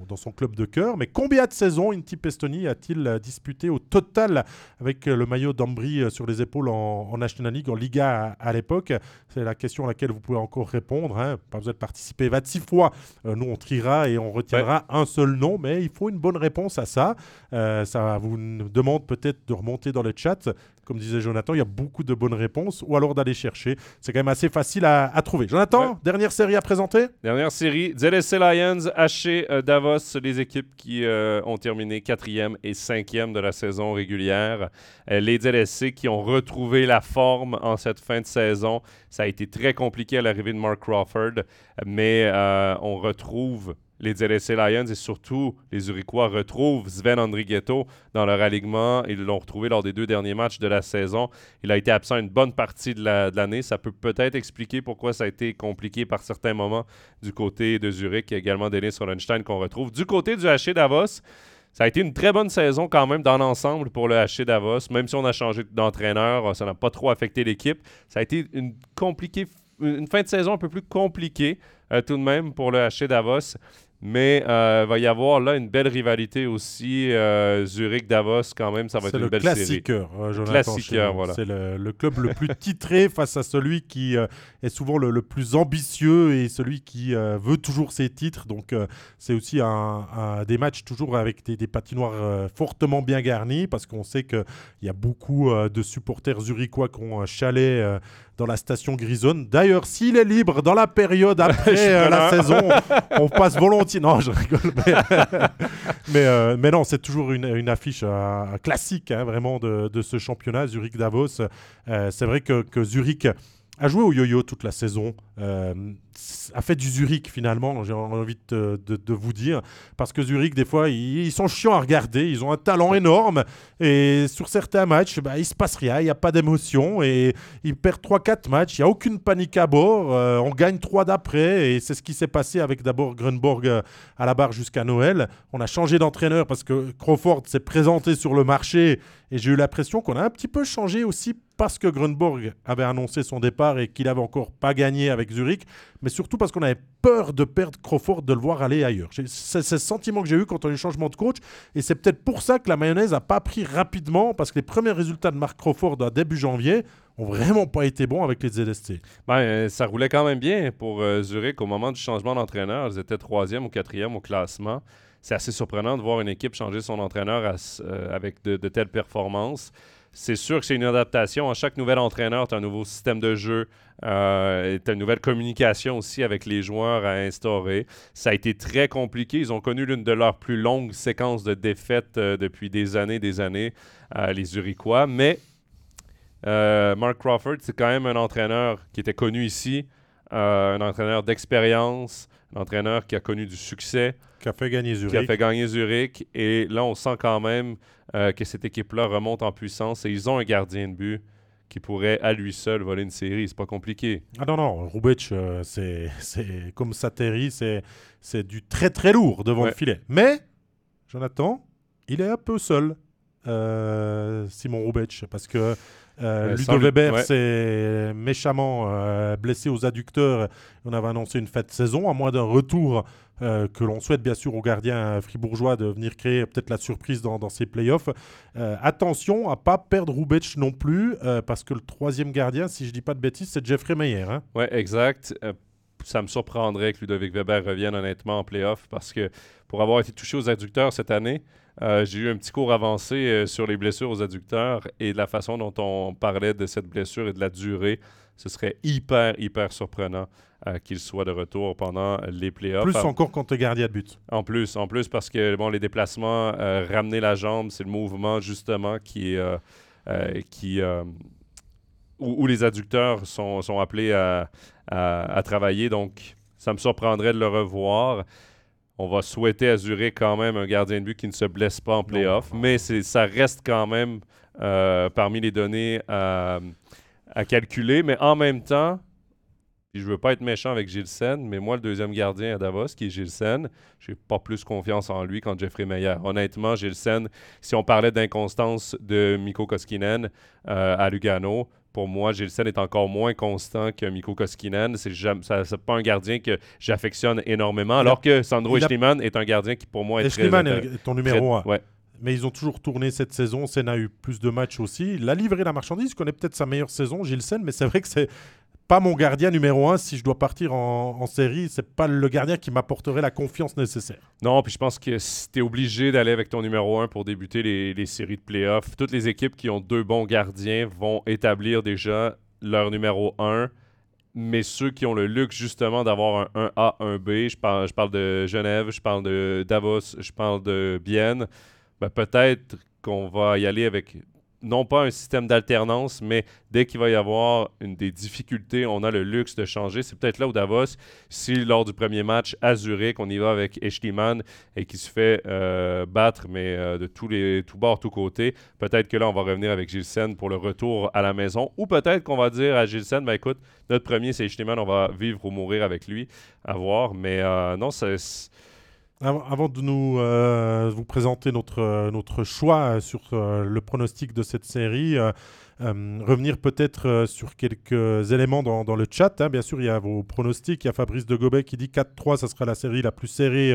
dans son club de cœur. Mais combien de saisons Inti Pestoni a-t-il disputé au total avec le maillot d'Ambry sur les épaules en, National League, en Liga à, à l'époque? C'est la question à laquelle vous pouvez encore répondre. hein, pas besoin de participer 26 fois. Euh, nous, on triera et on retiendra un seul nom, mais il faut une bonne réponse à ça. Euh, ça vous demande peut-être de remonter dans le chat comme disait Jonathan, il y a beaucoup de bonnes réponses, ou alors d'aller chercher. C'est quand même assez facile à, trouver. Jonathan, dernière série à présenter? Dernière série, ZSC Lions, HC euh, Davos, les équipes qui euh, ont terminé quatrième et cinquième de la saison régulière. Euh, les ZSC qui ont retrouvé la forme en cette fin de saison. Ça a été très compliqué à l'arrivée de Mark Crawford, mais on retrouve les ZSC Lions et surtout les Zurichois retrouvent Sven Andrighetto dans leur alignement. Ils l'ont retrouvé lors des deux derniers matchs de la saison. Il a été absent une bonne partie de l'année. ça peut peut-être expliquer pourquoi ça a été compliqué par certains moments du côté de Zurich et également Denis Rollenstein qu'on retrouve. Du côté du HC Davos, ça a été une très bonne saison quand même dans l'ensemble pour le HC Davos. Même si on a changé d'entraîneur, ça n'a pas trop affecté l'équipe. Ça a été une, une fin de saison un peu plus compliquée euh, tout de même pour le HC Davos. Mais euh, il va y avoir là une belle rivalité aussi. Euh, Zurich-Davos, quand même, ça va être une belle série. Euh, c'est le classiqueur, voilà. C'est le, club le plus titré face à celui qui est souvent le, plus ambitieux et celui qui veut toujours ses titres. Donc, c'est aussi un, des matchs toujours avec des, patinoires fortement bien garnis parce qu'on sait qu'il y a beaucoup de supporters zurichois qui ont un chalet dans la station Grisonne. D'ailleurs, s'il est libre dans la période après la saison, on passe volontiers non, je rigole. Mais, euh, mais, non, c'est toujours une, affiche euh, classique, hein, vraiment, de, ce championnat, Zurich-Davos. Euh, c'est vrai que, que Zurich a joué au yo-yo toute la saison, euh, a fait du Zurich finalement, j'ai envie de, vous dire, parce que Zurich, des fois, ils, sont chiants à regarder, ils ont un talent énorme, et sur certains matchs, bah, il se passe rien, il n'y a pas d'émotion, et ils perdent 3-4 matchs, il n'y a aucune panique à bord, euh, on gagne 3 d'après, et c'est ce qui s'est passé avec d'abord Grunborg euh, à la barre jusqu'à Noël. On a changé d'entraîneur parce que Crawford s'est présenté sur le marché, et j'ai eu l'impression qu'on a un petit peu changé aussi parce que Grunborg avait annoncé son départ et qu'il n'avait encore pas gagné avec Zurich, mais surtout parce qu'on avait peur de perdre Crawford, de le voir aller ailleurs. C'est ce sentiment que j'ai eu quand on a eu le changement de coach, et c'est peut-être pour ça que la mayonnaise n'a pas pris rapidement, parce que les premiers résultats de Marc Crawford à début janvier ont vraiment pas été bons avec les ZST. Ben, euh, ça roulait quand même bien pour euh, Zurich au moment du changement d'entraîneur. Ils étaient troisième ou quatrième au classement. C'est assez surprenant de voir une équipe changer son entraîneur euh, avec de, de telles performances c'est sûr que c'est une adaptation. À chaque nouvel entraîneur, tu as un nouveau système de jeu, euh, tu as une nouvelle communication aussi avec les joueurs à instaurer. Ça a été très compliqué. Ils ont connu l'une de leurs plus longues séquences de défaites euh, depuis des années, des années, euh, les Uriquois. Mais Mark Crawford, c'est quand même un entraîneur qui était connu ici, un entraîneur d'expérience, un entraîneur qui a connu du succès. Qui a fait gagner Zurich. Qui a fait gagner Zurich. Et là, on sent quand même euh, que cette équipe-là remonte en puissance et ils ont un gardien de but qui pourrait à lui seul voler une série. C'est pas compliqué. Ah non, non, Rubic, euh, c'est comme Sateri, c'est du très très lourd devant le filet. Mais, Jonathan, il est un peu seul, euh, Simon Rubic, parce que euh, Ludo Weber s'est méchamment euh, blessé aux adducteurs. On avait annoncé une fête saison, à moins d'un retour euh, que l'on souhaite bien sûr aux gardiens fribourgeois de venir créer peut-être la surprise dans, ces playoffs. attention à pas perdre Rubic non plus, parce que le troisième gardien, si je dis pas de bêtises, c'est Jeffrey Meyer. Hein? Oui, exact ça me surprendrait que Ludovic Weber revienne honnêtement en playoff parce que pour avoir été touché aux adducteurs cette année, euh, j'ai eu un petit cours avancé euh, sur les blessures aux adducteurs et de la façon dont on parlait de cette blessure et de la durée. Ce serait hyper, hyper surprenant euh, qu'il soit de retour pendant les playoffs. Plus encore es gardien de but. En plus, en plus parce que bon, les déplacements, ramener la jambe, c'est le mouvement justement qui qui où, les adducteurs sont, sont appelés à, à, travailler. Donc, ça me surprendrait de le revoir. On va souhaiter assurer quand même un gardien de but qui ne se blesse pas en playoff, mais ça reste quand même euh, parmi les données à, calculer. Mais en même temps, je veux pas être méchant avec Gilsen, mais moi, le deuxième gardien à Davos, qui est Gilsen, j'ai pas plus confiance en lui qu'en Jeffrey Meyer. Honnêtement, Gilsen, si on parlait d'inconstance de Mikko Koskinen euh, à Lugano, pour moi, Gilsen est encore moins constant que Mikko Koskinen. C'est n'est pas un gardien que j'affectionne énormément, alors que Sandro Eschliman est un gardien qui, pour moi, est Eschliman est ton numéro 1. Mais ils ont toujours tourné cette saison. Sen a eu plus de matchs aussi. Il a livré la marchandise. Connaît peut-être sa meilleure saison, Gilsen, mais c'est vrai que c'est pas mon gardien numéro un si je dois partir en, en série. C'est pas le gardien qui m'apporterait la confiance nécessaire. Non, puis je pense que si tu es obligé d'aller avec ton numéro un pour débuter les, séries de playoffs, toutes les équipes qui ont deux bons gardiens vont établir déjà leur numéro 1 mais ceux qui ont le luxe justement d'avoir un 1A, 1B, je parle, je parle de Genève, je parle de Davos, je parle de Bienne, ben peut-être qu'on va y aller avec non pas un système d'alternance, mais dès qu'il va y avoir des difficultés, on a le luxe de changer. C'est peut-être là où Davos, si lors du premier match à Zurich, on y va avec Eschliman et qui se fait euh, battre, mais euh, de tous les tous bords, tous côtés, peut-être que là, on va revenir avec Gilsen pour le retour à la maison. Ou peut-être qu'on va dire à Gilsen, ben écoute, notre premier, c'est Eschliman, on va vivre ou mourir avec lui, à voir. Mais euh, non, c'est avant de nous euh, vous présenter notre, euh, notre choix sur euh, le pronostic de cette série, revenir peut-être sur quelques éléments dans, le chat. Hein. Bien sûr, il y a vos pronostics. Il y a Fabrice de Gobet qui dit 4-3, ça sera la série la plus serrée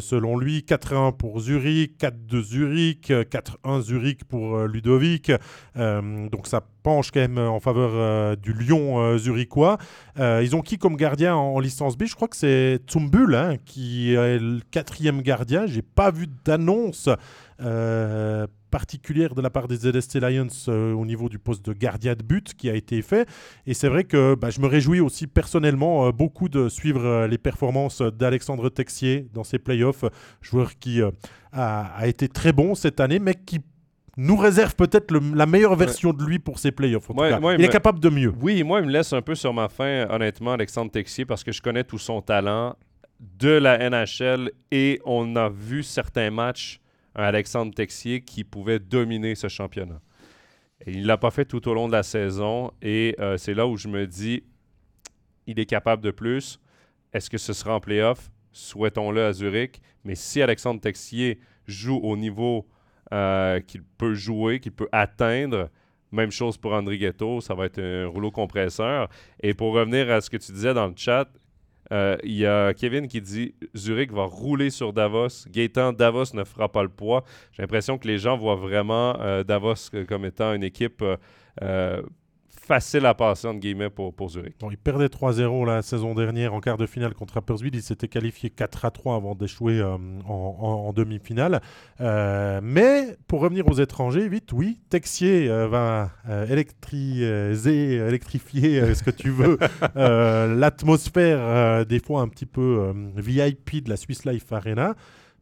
selon lui. 4-1 pour Zurich, 4-2 Zurich, 4-1 Zurich pour Ludovic. donc ça penche quand même en faveur du Lyon zurichois. ils ont qui comme gardien en, licence B? Je crois que c'est Tsumbul hein, qui est le quatrième gardien. J'ai pas vu d'annonce euh, particulière de la part des ZST Lions euh, au niveau du poste de gardien de but qui a été fait. Et c'est vrai que bah, je me réjouis aussi personnellement euh, beaucoup de suivre les performances d'Alexandre Texier dans ses playoffs, joueur qui a, été très bon cette année, mais qui nous réserve peut-être la meilleure version de lui pour ses playoffs. il, est capable de mieux. Oui, moi, il me laisse un peu sur ma faim, honnêtement, Alexandre Texier, parce que je connais tout son talent de la NHL et on a vu certains matchs, un Alexandre Texier qui pouvait dominer ce championnat. Il ne l'a pas fait tout au long de la saison et euh, c'est là où je me dis, il est capable de plus. Est-ce que ce sera en playoff? Souhaitons-le à Zurich. Mais si Alexandre Texier joue au niveau euh, qu'il peut jouer, qu'il peut atteindre, même chose pour André Ghetto, ça va être un rouleau compresseur. Et pour revenir à ce que tu disais dans le chat, il y a Kevin qui dit Zurich va rouler sur Davos. Gaétan, Davos ne fera pas le poids. J'ai l'impression que les gens voient vraiment euh, Davos comme étant une équipe euh, facile à passer, entre guillemets, pour, pour Zurich. il perdait 3-0 la saison dernière en quart de finale contre Rapperswil. Il s'était qualifié 4-3 avant d'échouer euh, en, demi-finale. Euh, mais pour revenir aux étrangers, vite, oui, Texier euh, va électriser, électrifier ce que tu veux, l'atmosphère des fois un petit peu VIP de la Swiss Life Arena.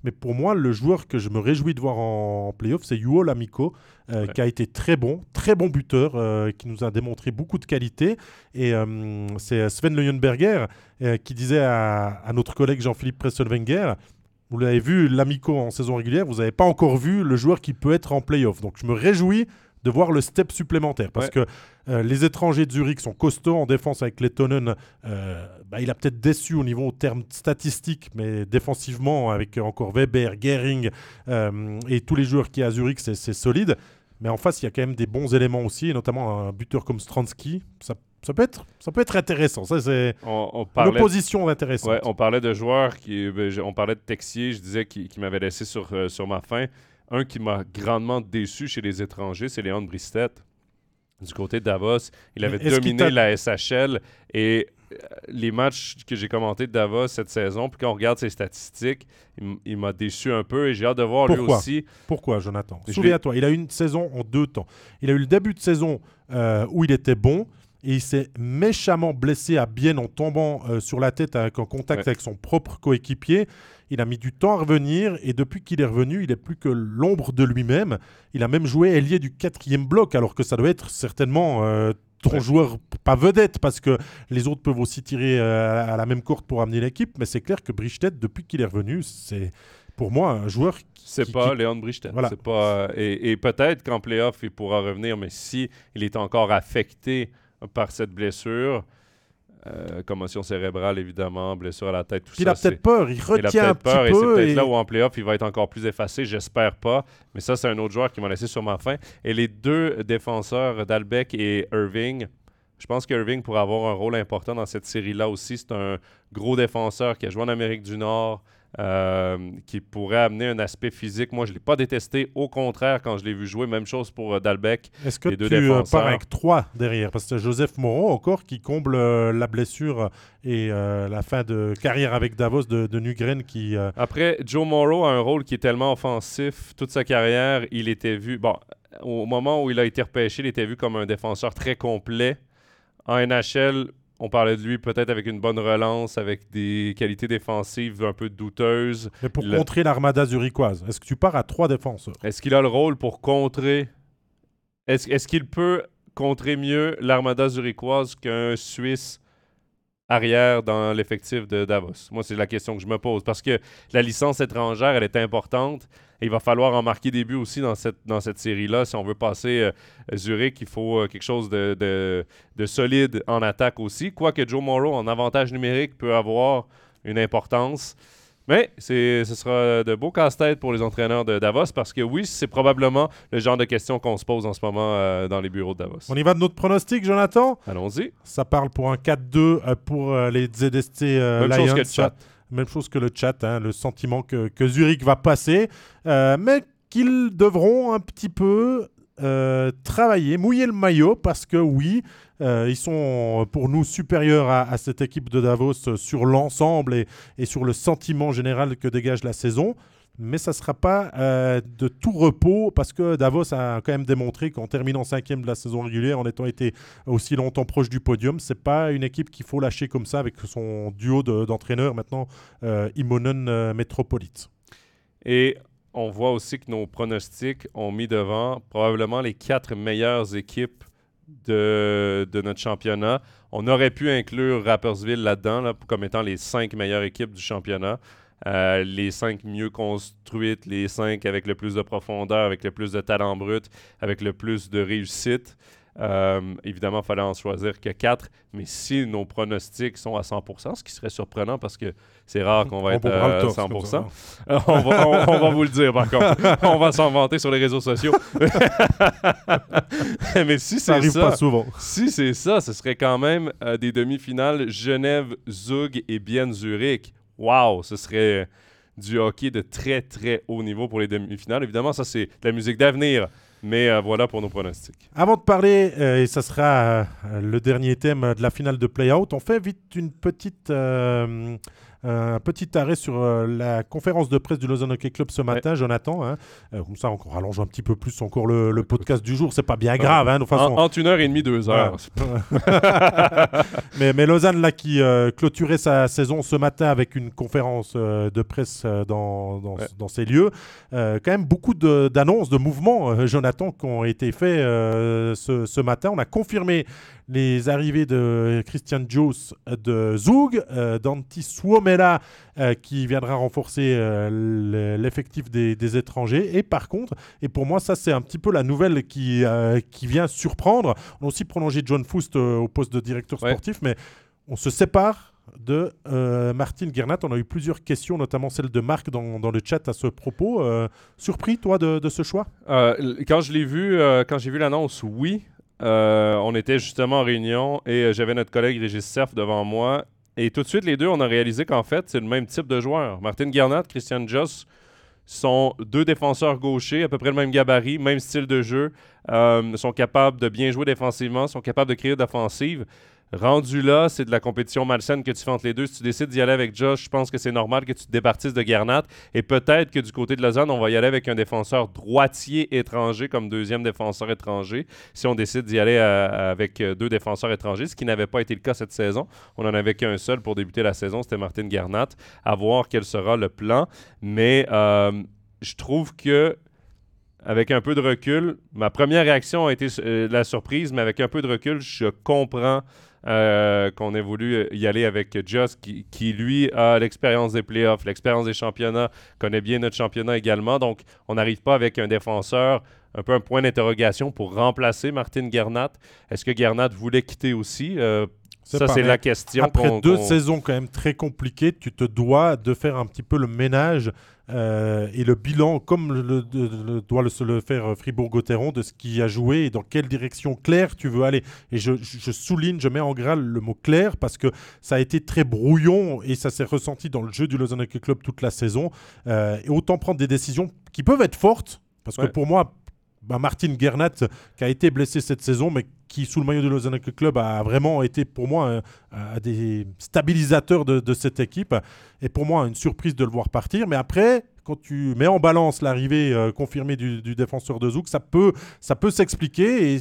Mais pour moi, le joueur que je me réjouis de voir en, playoff, c'est Yuo Lamiko, euh, qui a été très bon, très bon buteur, euh, qui nous a démontré beaucoup de qualité. Et euh, c'est Sven Leuenberger qui disait à, notre collègue Jean-Philippe Presselwenger vous l'avez vu, l'Amico en saison régulière, vous n'avez pas encore vu le joueur qui peut être en playoff. Donc je me réjouis de voir le step supplémentaire. Parce que euh, les étrangers de Zurich sont costauds en défense avec Lettonen. Euh, bah, il a peut-être déçu au niveau terme statistique, mais défensivement, avec encore Weber, Gehring euh, et tous les joueurs qui a à Zurich, c'est solide. Mais en face, il y a quand même des bons éléments aussi, et notamment un buteur comme Stransky. Ça, ça peut être, ça peut être intéressant. Ça, c'est l'opposition intéressante. on parlait de joueurs qui, ben, on parlait de Texier, je disais qui, qui m'avait laissé sur, sur ma faim. Un qui m'a grandement déçu chez les étrangers, c'est Léon Bristet. Du côté de Davos, il avait dominé la SHL et euh, les matchs que j'ai commentés de Davos cette saison, puis quand on regarde ses statistiques, il, m'a déçu un peu et j'ai hâte de voir lui aussi. Pourquoi, Jonathan? Souviens-toi, il a eu une saison en deux temps. Il a eu le début de saison euh, où il était bon et il s'est méchamment blessé à Bienne en tombant euh, sur la tête avec, en contact avec son propre coéquipier. Il a mis du temps à revenir et depuis qu'il est revenu, il n'est plus que l'ombre de lui-même. Il a même joué ailier du quatrième bloc alors que ça doit être certainement euh, ton joueur pas vedette parce que les autres peuvent aussi tirer euh, à la même corde pour amener l'équipe. Mais c'est clair que Brichtet, depuis qu'il est revenu, c'est pour moi un joueur c'est pas Léon Brichtet. Voilà. Pas, et, et peut-être qu'en playoff, il pourra revenir, mais si il est encore affecté par cette blessure, euh, commotion cérébrale, évidemment, blessure à la tête, tout ça. Il a peut-être peur, il retient a un peur, et c'est peut-être là où en playoff, il va être encore plus effacé, j'espère pas. Mais ça, c'est un autre joueur qui m'a laissé sur ma fin. Et les deux défenseurs, Dalbeck et Irving, je pense qu'Irving pourrait avoir un rôle important dans cette série-là aussi. C'est un gros défenseur qui a joué en Amérique du Nord, euh, qui pourrait amener un aspect physique. Moi, je ne l'ai pas détesté. Au contraire, quand je l'ai vu jouer, même chose pour euh, Dalbec. Est-ce que tu pars avec trois derrière? Parce que Joseph Moreau, encore, qui comble la blessure et la fin de carrière avec Davos de, de Nugren. Qui, Après, Joe Morrow a un rôle qui est tellement offensif. Toute sa carrière, il était vu. Bon, au moment où il a été repêché, il était vu comme un défenseur très complet. En NHL, on parlait de lui peut-être avec une bonne relance, avec des qualités défensives un peu douteuses. Mais pour contrer l'armada zurichoise, est-ce que tu pars à trois défenseurs? Est-ce qu'il a le rôle pour contrer? Est-ce qu'il peut contrer mieux l'armada zurichoise qu'un Suisse arrière dans l'effectif de Davos? Moi, c'est la question que je me pose. Parce que la licence étrangère, elle est importante il va falloir en marquer des buts aussi dans cette, dans cette série-là. Si on veut passer euh, Zurich, il faut euh, quelque chose de, de, solide en attaque aussi. Quoique Joe Morrow, en avantage numérique, peut avoir une importance. Mais ce sera de beaux casse-tête pour les entraîneurs de Davos parce que oui, c'est probablement le genre de questions qu'on se pose en ce moment euh, dans les bureaux de Davos. On y va de notre pronostic, Jonathan? Allons-y. Ça parle pour un 4-2 pour les ZST Même Lions. Chose que le chat. Même chose que le chat, hein, le sentiment que, Zurich va passer, euh, mais qu'ils devront un petit peu euh, travailler, mouiller le maillot, parce que oui, euh, ils sont pour nous supérieurs à, cette équipe de Davos sur l'ensemble et, sur le sentiment général que dégage la saison mais ça ne sera pas euh, de tout repos parce que Davos a quand même démontré qu'en terminant cinquième de la saison régulière, en étant été aussi longtemps proche du podium, c'est pas une équipe qu'il faut lâcher comme ça avec son duo d'entraîneurs maintenant, euh, Metropolite. Et on voit aussi que nos pronostics ont mis devant probablement les quatre meilleures équipes de, notre championnat. On aurait pu inclure Rappersville là-dedans comme étant les cinq meilleures équipes du championnat. Euh, les cinq mieux construites, les cinq avec le plus de profondeur, avec le plus de talent brut, avec le plus de réussite. Euh, évidemment, il fallait en choisir que quatre, mais si nos pronostics sont à 100%, ce qui serait surprenant parce que c'est rare qu'on va être à 100%, on, va, vous le dire par contre. on va s'en vanter sur les réseaux sociaux. mais si c'est ça, pas souvent. si c'est ça, ce serait quand même euh, des demi-finales Genève, Zug et Bienne Zurich wow, ce serait du hockey de très, très haut niveau pour les demi-finales. Évidemment, ça, c'est de la musique d'avenir. Mais euh, voilà pour nos pronostics. Avant de parler, euh, et ça sera euh, le dernier thème de la finale de Playout, on fait vite une petite un petit arrêt sur euh, la conférence de presse du Lausanne Hockey Club ce matin, Jonathan. Hein. Euh, comme ça, on rallonge un petit peu plus encore le, podcast du jour. C'est pas bien grave. Hein, de façon... en, une heure et demie, deux heures. mais, mais, Lausanne, là, qui euh, clôturait sa saison ce matin avec une conférence de presse dans, dans, dans, ces lieux. quand même beaucoup d'annonces, de, de, mouvements, Jonathan, qui ont été faits ce, ce matin. On a confirmé les arrivées de Christian Joos de Zug, euh, d'Antti Suomela euh, qui viendra renforcer euh, l'effectif des, étrangers. Et par contre, et pour moi, ça c'est un petit peu la nouvelle qui, qui vient surprendre. On a aussi prolongé John Foust au poste de directeur sportif, mais on se sépare de Martin Gernat. On a eu plusieurs questions, notamment celle de Marc dans, dans le chat à ce propos. surpris, toi, de, de ce choix? Quand je l'ai vu, quand j'ai vu l'annonce, oui. Euh, on était justement en réunion et euh, j'avais notre collègue Régis Cerf devant moi. Et tout de suite, les deux, on a réalisé qu'en fait, c'est le même type de joueur. Martin Garnat, Christian Joss sont deux défenseurs gauchers, à peu près le même gabarit, même style de jeu, euh, sont capables de bien jouer défensivement, sont capables de créer d'offensive. Rendu là, c'est de la compétition malsaine que tu fais les deux. Si tu décides d'y aller avec Josh, je pense que c'est normal que tu te départisses de Garnat. Et peut-être que du côté de Lausanne, on va y aller avec un défenseur droitier étranger comme deuxième défenseur étranger. Si on décide d'y aller euh, avec euh, deux défenseurs étrangers, ce qui n'avait pas été le cas cette saison. On en avait qu'un seul pour débuter la saison, c'était Martin Garnat. À voir quel sera le plan. Mais euh, je trouve que avec un peu de recul, ma première réaction a été la surprise, mais avec un peu de recul, je comprends euh, qu'on ait voulu y aller avec Joss, qui, lui a l'expérience des playoffs, l'expérience des championnats, connaît bien notre championnat également. Donc, on n'arrive pas avec un défenseur un peu un point d'interrogation pour remplacer Martin Gernat. Est-ce que Gernat voulait quitter aussi? Ça, c'est la question. Après deux saisons quand même très compliquées, tu te dois de faire un petit peu le ménage euh, et le bilan, comme le, doit le, le faire Fribourg-Gotteron, de ce qui a joué et dans quelle direction claire tu veux aller. Et je, souligne, je mets en gras le mot clair parce que ça a été très brouillon et ça s'est ressenti dans le jeu du Lausanne Hockey Club toute la saison. Euh, et autant prendre des décisions qui peuvent être fortes, parce que pour moi, bah, Martin Gernat, qui a été blessé cette saison, mais qui, sous le maillot de Lausanne Club, a vraiment été pour moi un, des stabilisateurs de, cette équipe. Et pour moi, une surprise de le voir partir. Mais après, quand tu mets en balance l'arrivée euh, confirmée du, défenseur de Zouk, ça peut, ça peut s'expliquer. Et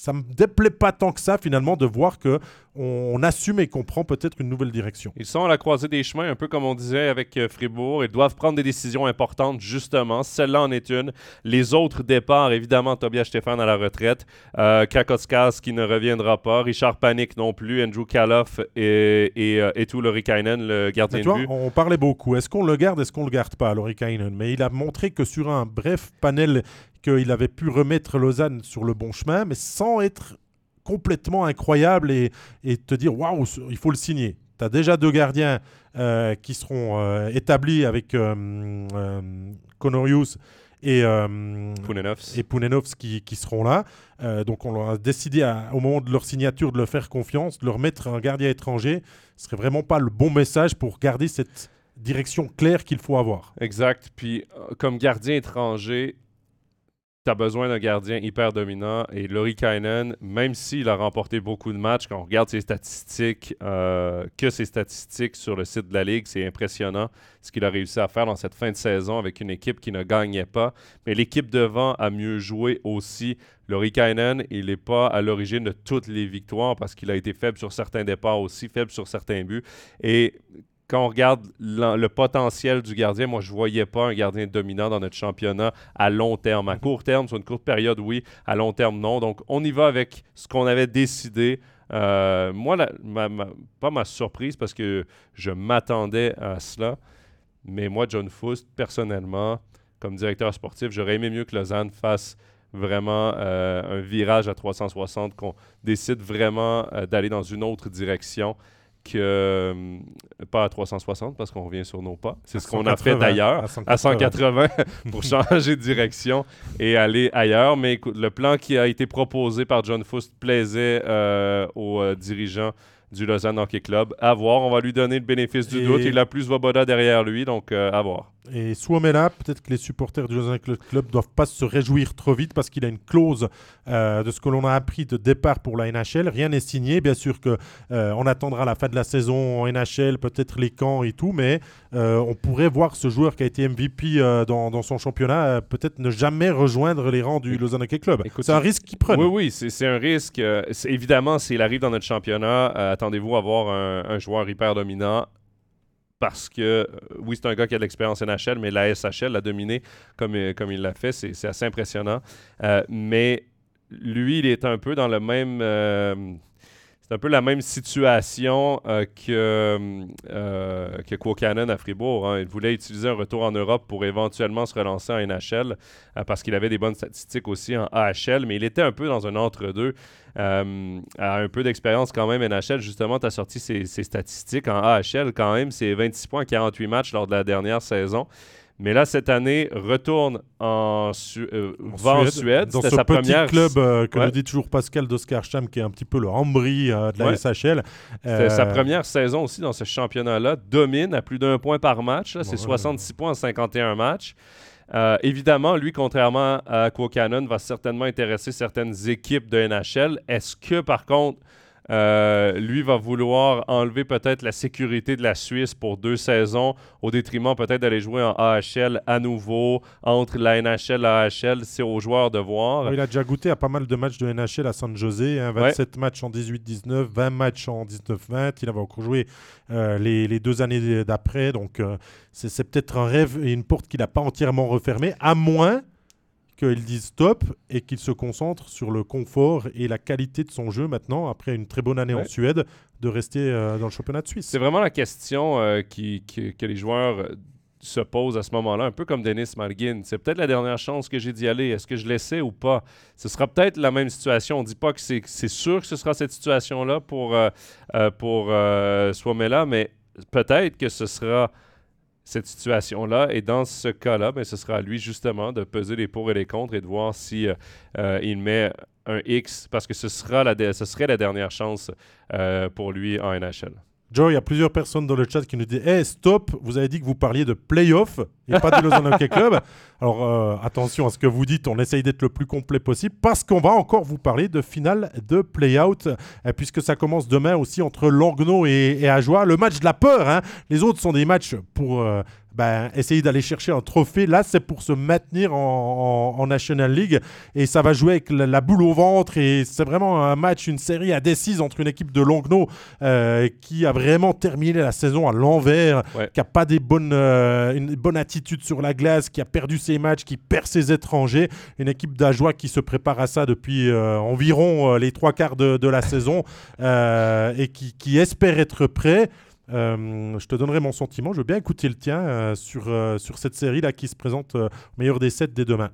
ça me déplaît pas tant que ça finalement de voir que on, assume et qu'on prend peut-être une nouvelle direction. Ils sont à la croisée des chemins, un peu comme on disait avec euh, Fribourg. Ils doivent prendre des décisions importantes, justement. Celle-là en est une. Les autres départs, évidemment, Tobias Stéphane à la retraite, euh, qui ne reviendra pas, Richard Panic non plus, Andrew Kaloff et, et, euh, et tout Lorikainen, le gardien de but. On parlait beaucoup. Est-ce qu'on le garde, est-ce qu'on le garde pas, Lorikainen Mais il a montré que sur un bref panel qu'il avait pu remettre Lausanne sur le bon chemin, mais sans être complètement incroyable et, et te dire waouh, il faut le signer. Tu as déjà deux gardiens euh, qui seront euh, établis avec euh, Conorius et, Pounenovs. et qui, seront là. donc on a décidé au moment de leur signature de leur faire confiance, de leur mettre un gardien étranger. Ce serait vraiment pas le bon message pour garder cette direction claire qu'il faut avoir. Exact. Puis comme gardien étranger, tu as besoin d'un gardien hyper dominant. Et Laurie Kynan, même s'il a remporté beaucoup de matchs, quand on regarde ses statistiques, euh, que ses statistiques sur le site de la Ligue, c'est impressionnant ce qu'il a réussi à faire dans cette fin de saison avec une équipe qui ne gagnait pas. Mais l'équipe devant a mieux joué aussi. Laurie Kynan, il n'est pas à l'origine de toutes les victoires parce qu'il a été faible sur certains départs aussi, faible sur certains buts. Et quand on regarde le potentiel du gardien, moi, je ne voyais pas un gardien dominant dans notre championnat à long terme. À court terme, sur une courte période, oui. À long terme, non. Donc, on y va avec ce qu'on avait décidé. Euh, moi, pas ma surprise parce que je m'attendais à cela. Mais moi, John Foust, personnellement, comme directeur sportif, j'aurais aimé mieux que Lausanne fasse vraiment euh, un virage à 360, qu'on décide vraiment euh, d'aller dans une autre direction euh, pas à 360 parce qu'on revient sur nos pas. C'est ce qu'on a fait d'ailleurs à 180, pour changer de direction et aller ailleurs. Mais écoute, le plan qui a été proposé par John Foust plaisait euh, aux euh, dirigeants du Lausanne Hockey Club. À voir, on va lui donner le bénéfice du doute. Il a plus Voboda derrière lui, donc à voir. Et Suomela, peut-être que les supporters du Lausanne Club ne doivent pas se réjouir trop vite parce qu'il a une clause euh, de ce que l'on a appris de départ pour la NHL. Rien n'est signé. Bien sûr qu'on euh, attendra la fin de la saison en NHL, peut-être les camps et tout, mais euh, on pourrait voir ce joueur qui a été MVP dans, son championnat peut-être ne jamais rejoindre les rangs du Lausanne Hockey Club. C'est un risque qu'il prend. Oui, oui, c'est un risque. évidemment, s'il arrive dans notre championnat, attendez-vous à avoir un joueur hyper dominant parce que, euh, oui, c'est un gars qui a de l'expérience NHL, mais la SHL l'a dominé comme, euh, comme il l'a fait. C'est assez impressionnant. Euh, mais lui, il est un peu dans le même c'est un peu la même situation euh, que, euh, que à Fribourg. Hein. Il voulait utiliser un retour en Europe pour éventuellement se relancer en NHL euh, parce qu'il avait des bonnes statistiques aussi en AHL, mais il était un peu dans un entre-deux. Euh, a un peu d'expérience quand même NHL. Justement, tu as sorti ses, ses, statistiques en AHL quand même. C'est 26 points en 48 matchs lors de la dernière saison. Mais là, cette année, retourne en, euh, va Suède, en Suède. Dans ce sa petit première... club euh, que nous dit toujours Pascal d'Oskarcham, qui est un petit peu le Ambry euh, de la SHL. C'est sa première saison aussi dans ce championnat-là. Domine à plus d'un point par match. C'est 66 points en 51 matchs. évidemment, lui, contrairement à Quokanon, va certainement intéresser certaines équipes de NHL. Est-ce que, par contre, euh, lui va vouloir enlever peut-être la sécurité de la Suisse pour deux saisons au détriment peut-être d'aller jouer en AHL à nouveau entre la NHL et l'AHL. C'est aux joueurs de voir. il a déjà goûté à pas mal de matchs de NHL à San José. 27 hein, matchs en 18-19, 20 matchs en 19-20. Il avait encore joué euh, les, deux années d'après. Donc euh, c'est peut-être un rêve et une porte qu'il n'a pas entièrement refermée, à moins qu'il dise stop et qu'il se concentre sur le confort et la qualité de son jeu maintenant, après une très bonne année en Suède, de rester euh, dans le championnat de Suisse. C'est vraiment la question euh, qui, que les joueurs se pose à ce moment-là, un peu comme Denis Malgin. C'est peut-être la dernière chance que j'ai d'y aller. Est-ce que je l'essaie ou pas? Ce sera peut-être la même situation. On ne dit pas que c'est sûr que ce sera cette situation-là pour, euh, euh, pour euh, Swamela, mais peut-être que ce sera cette situation-là. Et dans ce cas-là, ben, ce sera à lui justement de peser les pour et les contre et de voir si il met un X, parce que ce, sera la ce serait la dernière chance pour lui en NHL. Joe, il y a plusieurs personnes dans le chat qui nous disent Hey, stop, vous avez dit que vous parliez de playoff et pas de Los Angeles Club. Alors euh, attention à ce que vous dites, on essaye d'être le plus complet possible parce qu'on va encore vous parler de finale de play-out, euh, puisque ça commence demain aussi entre Langnau et, et Ajoie. Le match de la peur, hein. les autres sont des matchs pour euh, ben, essayer d'aller chercher un trophée. Là, c'est pour se maintenir en, National League et ça va jouer avec la, boule au ventre. Et c'est vraiment un match, une série à décise entre une équipe de Longno euh, qui a vraiment terminé la saison à l'envers, qui n'a pas des bonnes, euh, une bonne attitude sur la glace, qui a perdu ses matchs, qui perd ses étrangers. Une équipe d'Ajoie qui se prépare à ça depuis euh, environ les trois quarts de, la saison et qui, qui espère être prêt. Euh, je te donnerai mon sentiment. Je veux bien écouter le tien euh, sur, euh, sur cette série-là qui se présente au meilleur des sept dès demain.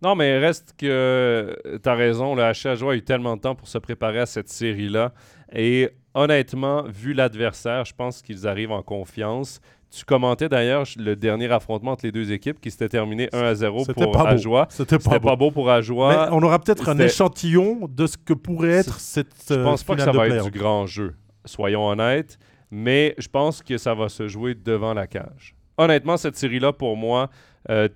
Non, mais reste que tu as raison. Le HH a eu tellement de temps pour se préparer à cette série-là. Et honnêtement, vu l'adversaire, je pense qu'ils arrivent en confiance. Tu commentais d'ailleurs le dernier affrontement entre les deux équipes qui s'était terminé 1 à 0 pour Ajoie. C'était pas, pas, beau pour Ajoie. on aura peut-être un échantillon de ce que pourrait être cette. Je pense pas que ça va être du grand jeu. Soyons honnêtes mais je pense que ça va se jouer devant la cage. Honnêtement, cette série-là, pour moi, euh,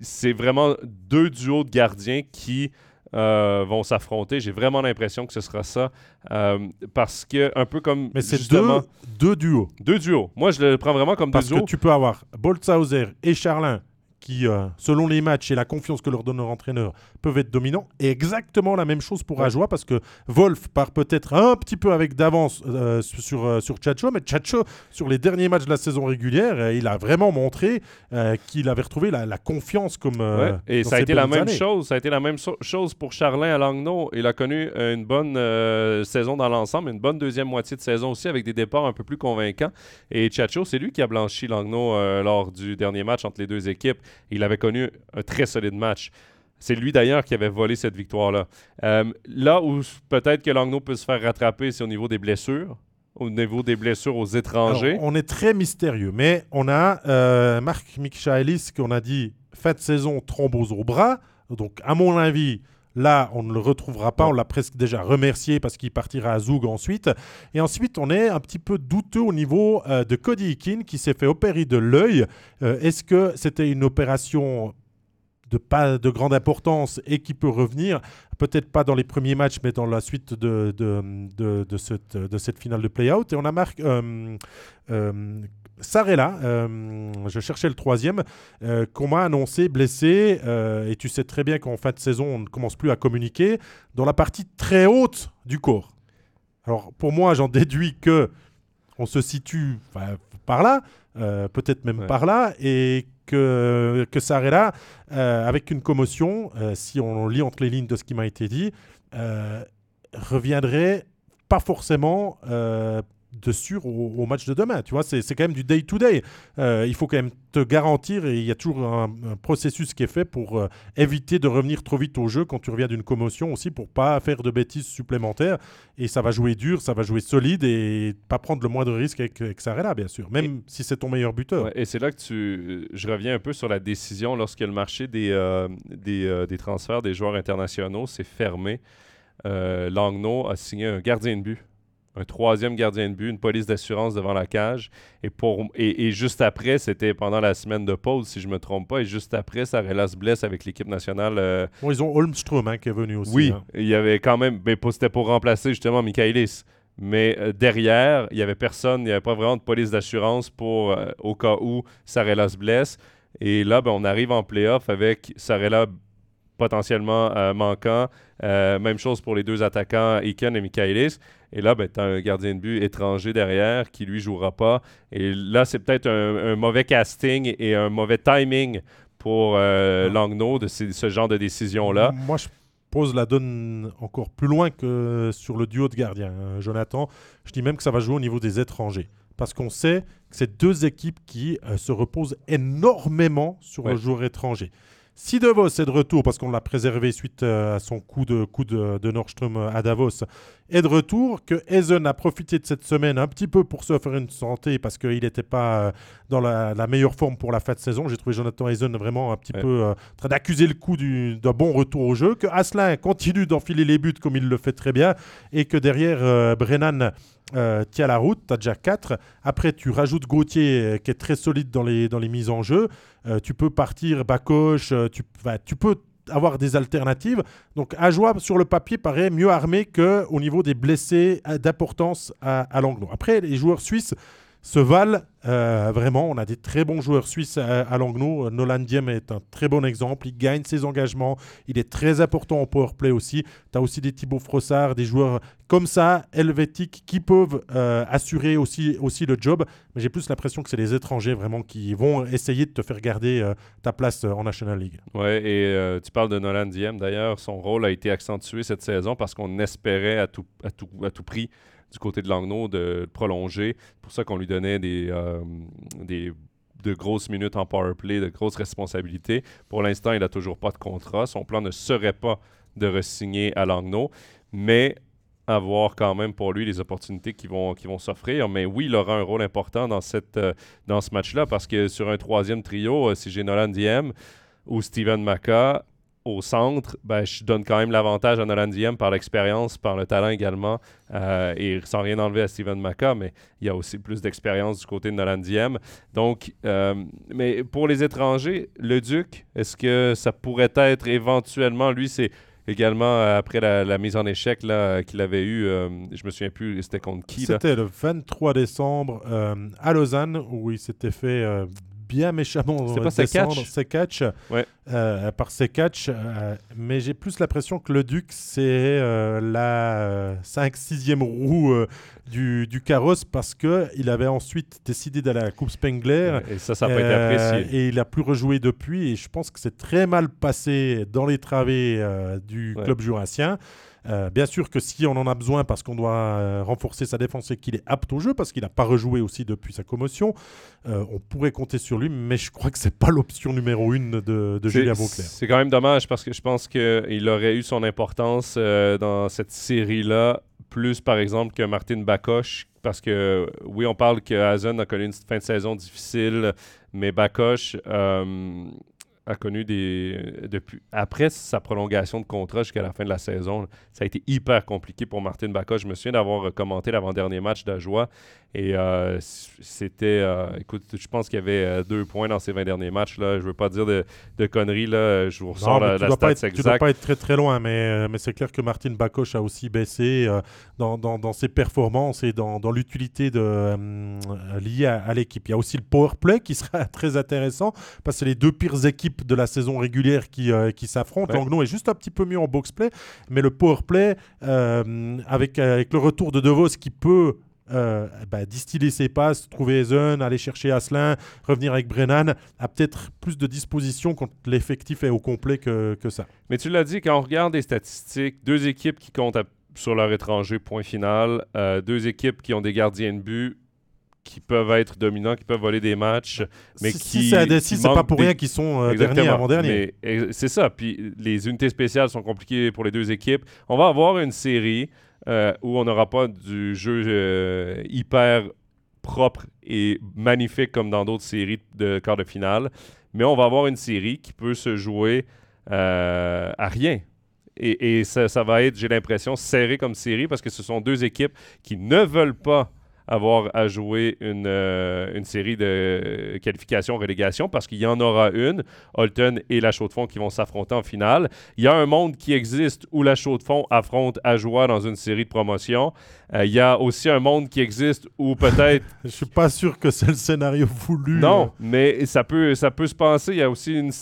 c'est vraiment deux duos de gardiens qui euh, vont s'affronter. J'ai vraiment l'impression que ce sera ça. Euh, parce que, un peu comme. Mais c'est deux, deux duos. Deux duos. Moi, je le prends vraiment comme deux duos. Parce que tu peux avoir Boltzhauser et Charlin qui, euh, selon les matchs et la confiance que leur donne leur entraîneur, peuvent être dominants. Et exactement la même chose pour Ajoie, parce que Wolf part peut-être un petit peu avec d'avance euh, sur, euh, sur Chacho, mais Chacho, sur les derniers matchs de la saison régulière, il a vraiment montré qu'il avait retrouvé la, confiance comme. Et ça a été la même chose. Ça a été la même chose pour Charlin à Langnau. Il a connu une bonne saison dans l'ensemble, une bonne deuxième moitié de saison aussi, avec des départs un peu plus convaincants. Et Chacho, c'est lui qui a blanchi Langnau lors du dernier match entre les deux équipes. Il avait connu un très solide match. C'est lui d'ailleurs qui avait volé cette victoire-là. Euh, là où peut-être que Langnau peut se faire rattraper, c'est au niveau des blessures, au niveau des blessures aux étrangers. on est très mystérieux, mais on a euh, Marc Michaelis qu'on a dit fin de saison thrombose au bras. Donc, à mon avis, Là, on ne le retrouvera pas. On l'a presque déjà remercié parce qu'il partira à Zoug ensuite. Et ensuite, on est un petit peu douteux au niveau euh, de Cody Eakin qui s'est fait opérer de l'œil. Euh, est-ce que c'était une opération de pas de grande importance et qui peut revenir, peut-être pas dans les premiers matchs, mais dans la suite de, de, cette, de cette finale de play-out. Et on a marqué euh, Sarella, euh, je cherchais le troisième, euh, qu'on m'a annoncé blessé, euh, et tu sais très bien qu'en fin de saison, on ne commence plus à communiquer, dans la partie très haute du corps. Alors pour moi, j'en déduis que on se situe par là, peut-être même par là, et que, que Sarella, avec une commotion, si on lit entre les lignes de ce qui m'a été dit, reviendrait pas forcément de sûr au, match de demain. Tu vois, c'est quand même du day-to-day. Euh, il faut quand même te garantir, et il y a toujours un, processus qui est fait pour euh, éviter de revenir trop vite au jeu quand tu reviens d'une commotion aussi, pour pas faire de bêtises supplémentaires. Et ça va jouer dur, ça va jouer solide et pas prendre le moindre risque avec, avec Sarela, bien sûr, même si c'est ton meilleur buteur. et c'est là que tu, je reviens un peu sur la décision lorsque le marché des, euh, des, des, transferts des joueurs internationaux s'est fermé. Langnaud a signé un gardien de but un troisième gardien de but, une police d'assurance devant la cage. Et, pour, et, juste après, c'était pendant la semaine de pause, si je ne me trompe pas. Et juste après, Sarela se blesse avec l'équipe nationale. Euh, ils ont Holmström hein, qui est venu aussi. Oui, hein. il y avait quand même. Mais c'était pour remplacer justement Michaelis. Mais euh, derrière, il n'y avait personne, il n'y avait pas vraiment de police d'assurance pour euh, au cas où Sarela se blesse. Et là, ben, on arrive en playoff avec Sarela potentiellement manquant. même chose pour les deux attaquants, Iken et Michaelis. Et là, ben, tu as un gardien de but étranger derrière qui, lui, jouera pas. Et là, c'est peut-être un, mauvais casting et un mauvais timing pour euh, Langnaud de ce genre de décision-là. Moi, je pose la donne encore plus loin que sur le duo de gardiens. Hein, Jonathan, je dis même que ça va jouer au niveau des étrangers. parce qu'on sait que c'est deux équipes qui euh, se reposent énormément sur Ouais. le joueur étranger. Si Davos est de retour, parce qu'on l'a préservé suite euh, à son coup de, coup de, de Nordstrom euh, à Davos, est de retour, que Eisen a profité de cette semaine un petit peu pour se faire une santé, parce qu'il n'était pas euh, dans la, la meilleure forme pour la fin de saison. J'ai trouvé Jonathan Eisen vraiment un petit Ouais. peu euh, en train d'accuser le coup du- d'un bon retour au jeu, que Asselin continue d'enfiler les buts comme il le fait très bien, et que derrière euh, Brennan euh, tient la route, tu as déjà 4. Après, tu rajoutes Gauthier euh, qui est très solide dans les, dans les mises en jeu. Euh, tu peux partir Bacoche, euh, tu, tu peux avoir des alternatives. Donc Ajoie, sur le papier, paraît mieux armé qu'au niveau des blessés d'importance à, à. Après, les joueurs suisses se valent euh, vraiment. On a des très bons joueurs suisses à, à Langnau. Nolan Diem est un très bon exemple. Il gagne ses engagements. Il est très important en powerplay aussi. Tu as aussi des Thibaut Frossard, des joueurs comme ça, helvétiques, qui peuvent euh, assurer aussi, aussi le job. Mais j'ai plus l'impression que c'est les étrangers vraiment qui vont essayer de te faire garder euh, ta place en National League. Ouais, et tu parles de Nolan Diem. D'ailleurs, son rôle a été accentué cette saison parce qu'on espérait à tout, à, tout, à tout prix du côté de Langnau de prolonger. C'est pour ça qu'on lui donnait des, euh, des de grosses minutes en power play, de grosses responsabilités. Pour l'instant, il n'a toujours pas de contrat. Son plan ne serait pas de re-signer à Langnau, mais avoir quand même pour lui les opportunités qui vont, s'offrir. Mais oui, il aura un rôle important dans, euh, ce match-là parce que sur un troisième trio, euh, si j'ai Nolan Diem ou Steven Maka au centre, ben, je donne quand même l'avantage à Nolan Diem par l'expérience, par le talent également. euh, et sans rien enlever à Steven Maka, mais il y a aussi plus d'expérience du côté de Nolan Diem. Donc, euh, mais pour les étrangers, le Duc, est-ce que ça pourrait être éventuellement, lui, c'est également euh, après la, mise en échec qu'il avait eu, euh, je me souviens plus, c'était contre qui? C'était le 23 décembre à Lausanne où il s'était fait bien méchamment euh, pas descendre Sekatch? Sekatch, Ouais. euh, par Sekatch, euh, mais j'ai plus l'impression que le Duc c'est euh, la 5-6e roue euh, du, du carrosse parce que il avait ensuite décidé d'aller à la Coupe Spengler. Et ça, ça n'a pas été apprécié. et il a plus rejoué depuis. Et je pense que c'est très mal passé dans les travées du Ouais. club jurassien. Euh, bien sûr que si on en a besoin parce qu'on doit euh, renforcer sa défense et qu'il est apte au jeu, parce qu'il n'a pas rejoué aussi depuis sa commotion, euh, on pourrait compter sur lui, mais je crois que c'est pas l'option numéro une de, de Julien Vauclair. C'est quand même dommage parce que je pense qu'il aurait eu son importance dans cette série-là, plus par exemple que Martin Bakoche. Parce que oui, on parle que Hazen a connu une fin de saison difficile, mais Bakoche a connu des. Depuis, après sa prolongation de contrat jusqu'à la fin de la saison, ça a été hyper compliqué pour Martin Bakoche. Je me souviens d'avoir commenté l'avant-dernier match d'Ajoie et euh, c'était. euh, écoute, je pense qu'il y avait euh, deux points dans ces 20 derniers matchs. Là. Je veux pas dire de, de conneries. Là. Je vous ressors la, la dois pas stat être, tu dois exacte. pas être très très loin, mais, euh, mais c'est clair que Martin Bakoche a aussi baissé dans, dans- dans ses performances et dans, dans l'utilité de, liée à, à l'équipe. Il y a aussi le power play qui sera très intéressant parce que c'est les deux pires équipes de la saison régulière qui, qui s'affrontent. Ouais. Langnau est juste un petit peu mieux en box play, mais le power play avec, avec le retour de DeVos qui peut euh, bah, distiller ses passes, trouver Ezen, aller chercher Asselin, revenir avec Brennan, a peut-être plus de disposition quand l'effectif est au complet que, que ça. Mais tu l'as dit, quand on regarde les statistiques, deux équipes qui comptent à- sur leur étranger, point final, euh, deux équipes qui ont des gardiens de but qui peuvent être dominants, qui peuvent voler des matchs, mais si, qui. si c'est si pas pour des- rien qu'ils sont euh, derniers avant-dernier. Mais, ex- C'est ça. Puis les unités spéciales sont compliquées pour les deux équipes. On va avoir une série euh, où on n'aura pas du jeu euh, hyper propre et magnifique comme dans d'autres séries de quart de finale. Mais on va avoir une série qui peut se jouer euh, à rien. Et, ça, ça va être, j'ai l'impression, serré comme série parce que ce sont deux équipes qui ne veulent pas avoir à jouer une, euh, une série de qualification-relégation parce qu'il y en aura une. Holton et la Chaux-de-Fonds qui vont s'affronter en finale. Il y a un monde qui existe où la Chaux-de-Fonds affronte Ajoie dans une série de promotion. Euh, il y a aussi un monde qui existe où peut-être Je suis pas sûr que c'est le scénario voulu. non, mais ça peut, ça peut se passer. Il y a aussi une-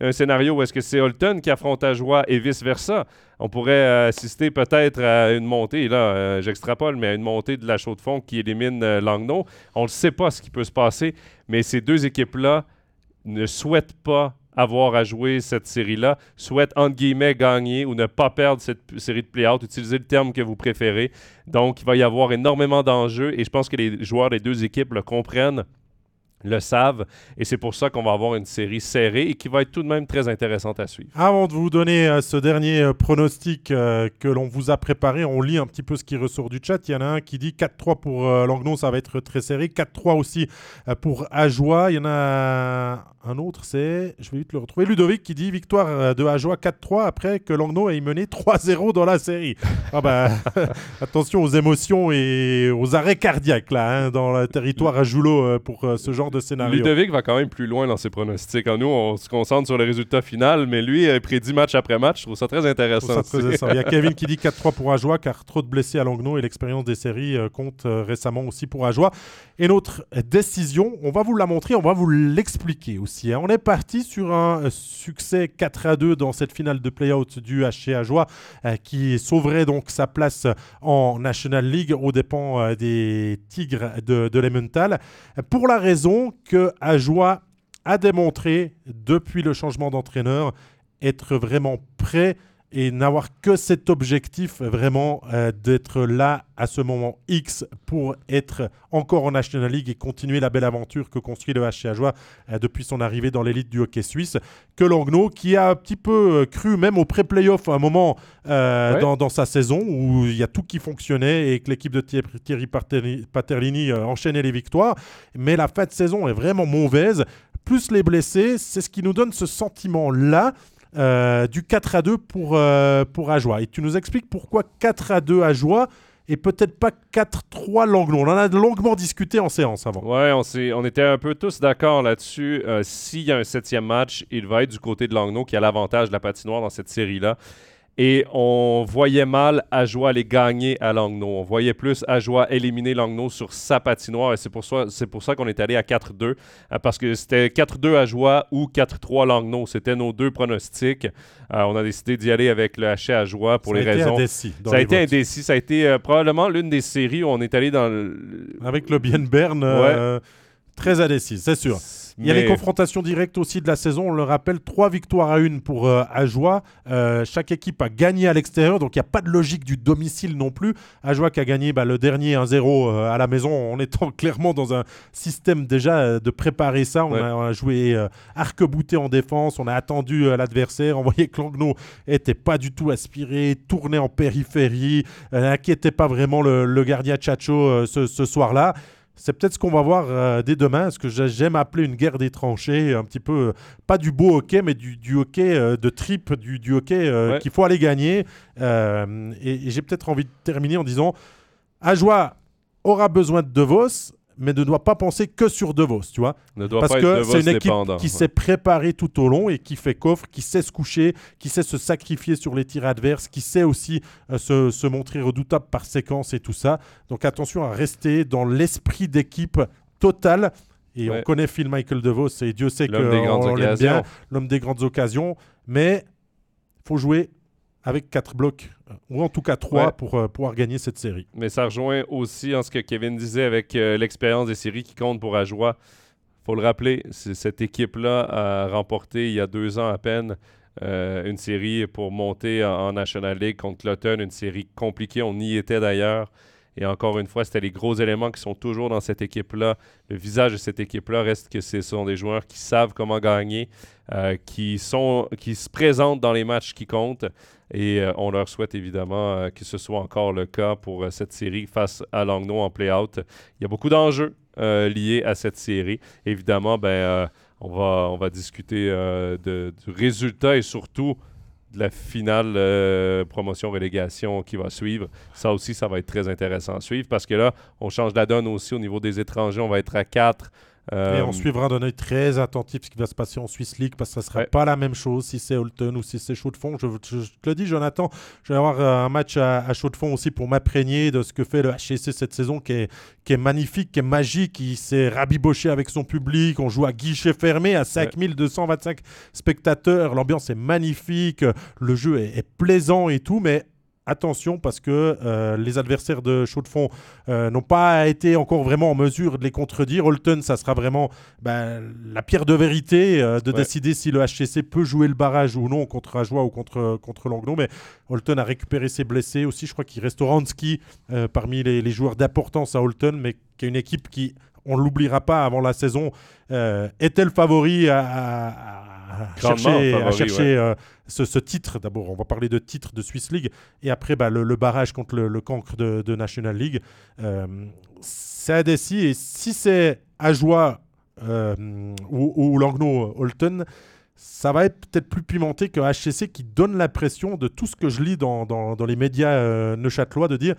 un scénario où est-ce que c'est Holton qui affronte Ajoie et vice-versa. On pourrait euh, assister peut-être à une montée, là, euh, j'extrapole, mais à une montée de la chaux de fond qui élimine euh. On ne sait pas ce qui peut se passer, mais ces deux équipes-là ne souhaitent pas avoir à jouer cette série-là souhaitent, entre guillemets, gagner ou ne pas perdre cette série de play-out. Utilisez le terme que vous préférez. Donc, il va y avoir énormément d'enjeux et je pense que les joueurs des deux équipes le comprennent le savent. Et c'est pour ça qu'on va avoir une série serrée et qui va être tout de même très intéressante à suivre. Avant de vous donner euh, ce dernier euh, pronostic euh, que l'on vous a préparé, on lit un petit peu ce qui ressort du chat. Il y en a un qui dit 4-3 pour Langnon, ça va être très serré. 4-3 aussi pour Ajoie. Il y en a un autre, c'est, je vais vite le retrouver, Ludovic qui dit victoire de Ajoie 4-3 après que Langnon ait mené 3-0 dans la série. Ah bah, attention aux émotions et aux arrêts cardiaques là, hein, dans le territoire à Joulot pour ce genre de scénario. Ludovic va quand même plus loin dans ses pronostics. En nous, on se concentre sur le résultat final, mais lui, il prédit match après match. Je trouve ça très intéressant. Il y a Kevin qui dit 4-3 pour Ajoie, car trop de blessés à Langnau et l'expérience des séries euh, compte euh, récemment aussi pour Ajoie. Et notre décision, on va vous la montrer, on va vous l'expliquer aussi. Hein. On est parti sur un euh, succès 4 à 2 dans cette finale de play-out du HC Ajoie, qui sauverait donc sa place en National League aux dépens des Tigres de, de Pour la raison que Ajoie a démontré depuis le changement d'entraîneur être vraiment prêt et n'avoir que cet objectif vraiment euh, d'être là à ce moment X pour être encore en National League et continuer la belle aventure que construit le HC Ajoie euh, depuis son arrivée dans l'élite du hockey suisse. Que Langnaud, qui a un petit peu euh, cru même au pré-playoff à un moment dans, dans, sa saison où il y a tout qui fonctionnait et que l'équipe de Thierry Paterlini enchaînait les victoires. Mais la fin de saison est vraiment mauvaise. Plus les blessés, c'est ce qui nous donne ce sentiment-là. Euh, du 4 à 2 pour, euh, pour Ajoie. Et tu nous expliques pourquoi 4 à 2 Ajoie et peut-être pas 4-3 Langlon. On en a longuement discuté en séance avant. Ouais, on, on était un peu tous d'accord là-dessus. Euh, s'il y a un septième match, il va être du côté de Langnau qui a l'avantage de la patinoire dans cette série-là. Et on voyait mal Ajoie aller gagner à Langnau. On voyait plus Ajoie éliminer Langnau sur sa patinoire. Et c'est pour ça, c'est pour ça qu'on est allé à 4-2. Euh, parce que c'était 4-2 Ajoie ou 4-3 Langnau. C'était nos deux pronostics. Euh, on a décidé d'y aller avec le HC Ajoie pour les raisons. Indécis ça a été indécis. Ça a été euh, probablement l'une des séries où on est allé dans le... Avec le Bien Bern. Très indécis, c'est sûr. Il y a les confrontations directes aussi de la saison. On le rappelle, trois victoires à une pour euh, Ajoie. Euh, chaque équipe a gagné à l'extérieur, donc il n'y a pas de logique du domicile non plus. Ajoie qui a gagné bah, le dernier 1-0 euh, à la maison en étant clairement dans un système déjà de préparer ça. On, a, joué arc-bouté en défense, on a attendu l'adversaire. On voyait que Langnaud n'était pas du tout aspiré, tourné en périphérie, n'inquiétait pas vraiment le, gardien Chacho ce, ce soir-là. C'est peut-être ce qu'on va voir euh, dès demain, ce que j'aime appeler une guerre des tranchées, un petit peu, euh, pas du beau hockey, mais du, hockey euh, de trip, du, du hockey qu'il faut aller gagner. et, j'ai peut-être envie de terminer en disant, Ajoie aura besoin de De Vos, mais ne doit pas penser que sur DeVos, tu vois. Parce que c'est une équipe qui s'est préparée tout au long et qui fait coffre, qui sait se coucher, qui sait se sacrifier sur les tirs adverses, qui sait aussi euh, se, montrer redoutable par séquence et tout ça. Donc attention à rester dans l'esprit d'équipe total. Et on connaît Phil Michael DeVos et Dieu sait qu'on l'aime bien, l'homme des grandes occasions. Mais faut jouer avec quatre blocs, euh, ou en tout cas trois, pour euh, pouvoir gagner cette série. Mais ça rejoint aussi en ce que Kevin disait avec euh, l'expérience des séries qui compte pour Ajoie. faut le rappeler, cette équipe-là a remporté il y a deux ans à peine une série pour monter en, National League contre Cloton, une série compliquée. On y était d'ailleurs. Et encore une fois, c'était les gros éléments qui sont toujours dans cette équipe-là. Le visage de cette équipe-là reste que ce sont des joueurs qui savent comment gagner, qui, sont, qui se présentent dans les matchs qui comptent. Et euh, on leur souhaite évidemment euh, que ce soit encore le cas pour euh, cette série face à Langnau en play-out. Il y a beaucoup d'enjeux liés à cette série. Évidemment, ben, on, va, on va discuter du résultat et surtout la finale promotion-relégation qui va suivre. Ça aussi, ça va être très intéressant à suivre parce que là, on change la donne aussi au niveau des étrangers. On va être à 4 et on euh, suivra d'un œil très attentif ce qui va se passer en Swiss League parce que ça ne sera pas la même chose si c'est Holton ou si c'est Chaud de Fond. Je, te le dis, Jonathan, je vais avoir euh, un match à, Chaud de Fond aussi pour m'imprégner de ce que fait le HCC cette saison qui est, qui est magnifique, qui est magique, qui s'est rabiboché avec son public. On joue à guichet fermé à 5225 spectateurs. L'ambiance est magnifique, le jeu est, est plaisant et tout, mais attention parce que euh, les adversaires de Chaud de Fond euh, n'ont pas été encore vraiment en mesure de les contredire. Holton, ça sera vraiment ben, la pierre de vérité euh, de décider si le HCC peut jouer le barrage ou non contre Ajoie ou contre, contre Langnau. Mais Holton a récupéré ses blessés aussi. Je crois qu'il reste Oransky parmi les, joueurs d'importance à Holton, mais qui est une équipe qui, on ne l'oubliera pas avant la saison, était le favori à chercher, à chercher euh, ce, titre. D'abord, on va parler de titre de Swiss League et après bah, le, barrage contre le, cancre de, National League. Euh, c'est à et si c'est Ajoie euh, ou, ou Langnau-Holton, ça va être peut-être plus pimenté que HCC qui donne l'impression de tout ce que je lis dans, dans, dans les médias neuchâtelois de dire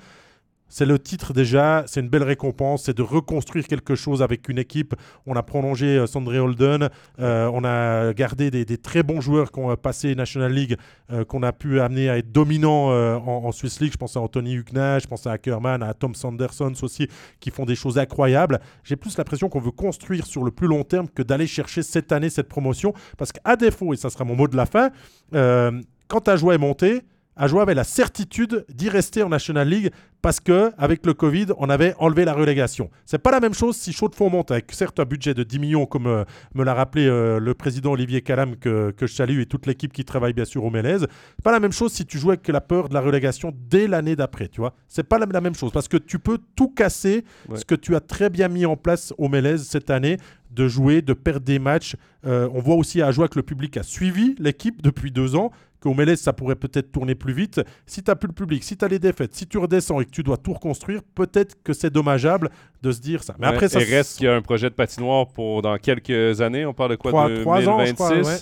c'est le titre déjà, c'est une belle récompense, c'est de reconstruire quelque chose avec une équipe. On a prolongé euh, Sandré Holden, euh, on a gardé des, très bons joueurs qui ont passé National League, euh, qu'on a pu amener à être dominants en, Swiss League. Je pense à Anthony Hugnage, je pense à Ackerman, à Tom Sanderson aussi, qui font des choses incroyables. J'ai plus l'impression qu'on veut construire sur le plus long terme que d'aller chercher cette année cette promotion. Parce qu'à défaut, et ça sera mon mot de la fin, quand ta joie est montée, Ajoie avait la certitude d'y rester en National League parce que avec le Covid, on avait enlevé la relégation. C'est pas la même chose si Chaud de Fonds monte avec certes un budget de 10 millions, comme euh, me l'a rappelé euh, le président Olivier Calam, que, je salue, et toute l'équipe qui travaille bien sûr au Mélèze. Pas la même chose si tu joues avec la peur de la relégation dès l'année d'après, tu vois. C'est pas la, même chose parce que tu peux tout casser ce que tu as très bien mis en place au Mélèze cette année de jouer, de perdre des matchs. Euh, on voit aussi à Ajoie que le public a suivi l'équipe depuis deux ans qu'au Mélès, ça pourrait peut-être tourner plus vite. Si tu n'as plus le public, si tu as les défaites, si tu redescends et que tu dois tout reconstruire, peut-être que c'est dommageable de se dire ça. Mais après, ça. Il reste qu'il y a un projet de patinoire pour dans quelques années. On parle de quoi? De 2026 ans, je crois,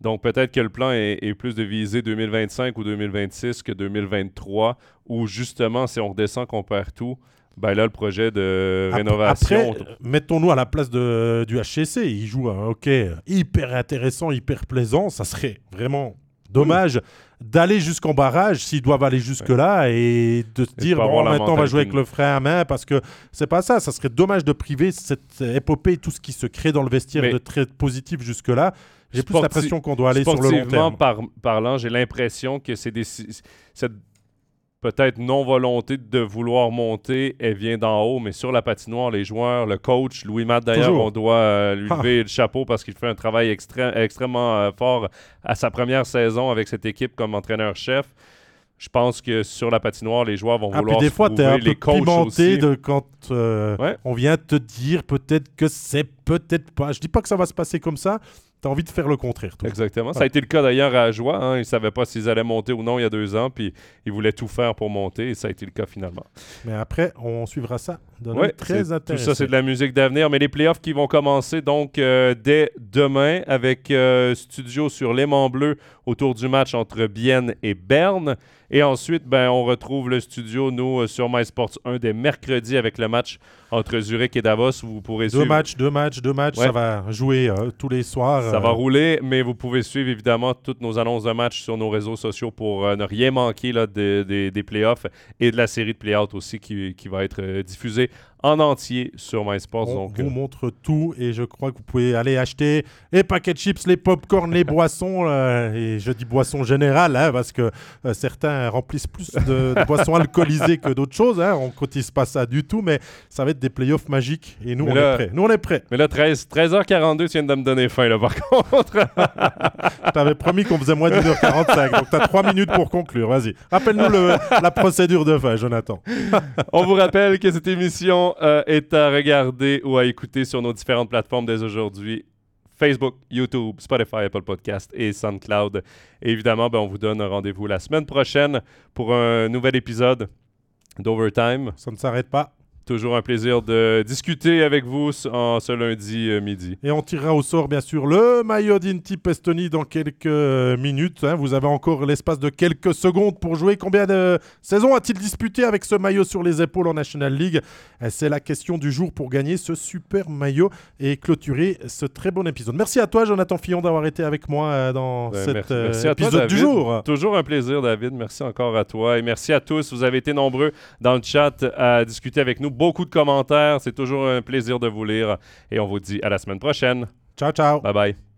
Donc peut-être que le plan est, plus de viser 2025 ou 2026 que 2023, où justement, si on redescend, qu'on perd tout, ben là, le projet de rénovation. Après, mettons-nous à la place de, du HCC. Il joue un hockey hyper intéressant, hyper plaisant. Ça serait vraiment Dommage d'aller jusqu'en barrage s'ils doivent aller jusque-là et de se dire bon, maintenant on va jouer avec le frein à main parce que c'est pas ça. Ça serait dommage de priver cette épopée, tout ce qui se crée dans le vestiaire de très positif jusque-là. J'ai plus l'impression qu'on doit aller sur le long terme. Par, parlant, j'ai l'impression que c'est des, cette peut-être non-volonté de vouloir monter, elle vient d'en haut, mais sur la patinoire, les joueurs, le coach, Louis Matt d'ailleurs, on doit euh, lui lever le chapeau parce qu'il fait un travail extrêmement euh, fort à sa première saison avec cette équipe comme entraîneur-chef. Je pense que sur la patinoire, les joueurs vont ah, vouloir puis des fois, tu es un peu de quand euh, on vient te dire peut-être que c'est peut-être pas. Je dis pas que ça va se passer comme ça, tu envie de faire le contraire. Exactement. Ça a été le cas d'ailleurs à Joie. Hein. Ils ne savaient pas s'ils allaient monter ou non il y a deux ans, puis ils voulaient tout faire pour monter, et ça a été le cas finalement. Mais après, on suivra ça ouais, très intéressant. Tout ça, c'est de la musique d'avenir. Mais les playoffs qui vont commencer donc euh, dès demain avec euh, Studio sur l'aimant bleu autour du match entre Bienne et Berne. Et ensuite, ben, on retrouve le studio, nous, euh, sur MySports 1 dès mercredi avec le match entre Zurich et Davos. Vous pourrez deux matchs, deux matchs, deux matchs. Ça va jouer tous les soirs. Ça va rouler, mais vous pouvez suivre évidemment toutes nos annonces de match sur nos réseaux sociaux pour ne rien manquer là, des, des playoffs et de la série de play aussi qui, qui va être diffusée en entier sur MySports. On vous euh, montre tout et je crois que vous pouvez aller acheter les paquets de chips, les pop-corn, les boissons. Euh, et je dis boissons générales hein, parce que euh, certains remplissent plus de, boissons alcoolisées que d'autres choses. Hein. On ne cotise pas ça du tout, mais ça va être des playoffs magiques et nous, on est prêts. Nous, on est prêts. Mais là, 13, 13h42, tu viens de me donner faim là, par contre. je t'avais promis qu'on faisait moins de 1h45, donc tu as 3 minutes pour conclure. Vas-y. Rappelle-nous la procédure de fin, Jonathan. on vous rappelle que cette émission euh, est à regarder ou à écouter sur nos différentes plateformes dès aujourd'hui. Facebook, YouTube, Spotify, Apple Podcast et SoundCloud. Et évidemment, ben, on vous donne rendez-vous la semaine prochaine pour un nouvel épisode d'Overtime. Ça ne s'arrête pas. Toujours un plaisir de discuter avec vous en ce lundi euh, midi. Et on tirera au sort, bien sûr, le maillot d'Inti Pestoni dans quelques euh, minutes. Hein. Vous avez encore l'espace de quelques secondes pour jouer. Combien de saisons a-t-il disputé avec ce maillot sur les épaules en National League? Euh, C'est la question du jour pour gagner ce super maillot et clôturer ce très bon épisode. Merci à toi, Jonathan Fillon, d'avoir été avec moi dans cet épisode du jour. Toujours un plaisir, David. Merci encore à toi. Et merci à tous. Vous avez été nombreux dans le chat à discuter avec nous beaucoup de commentaires. C'est toujours un plaisir de vous lire. Et on vous dit à la semaine prochaine. Ciao, ciao. Bye bye.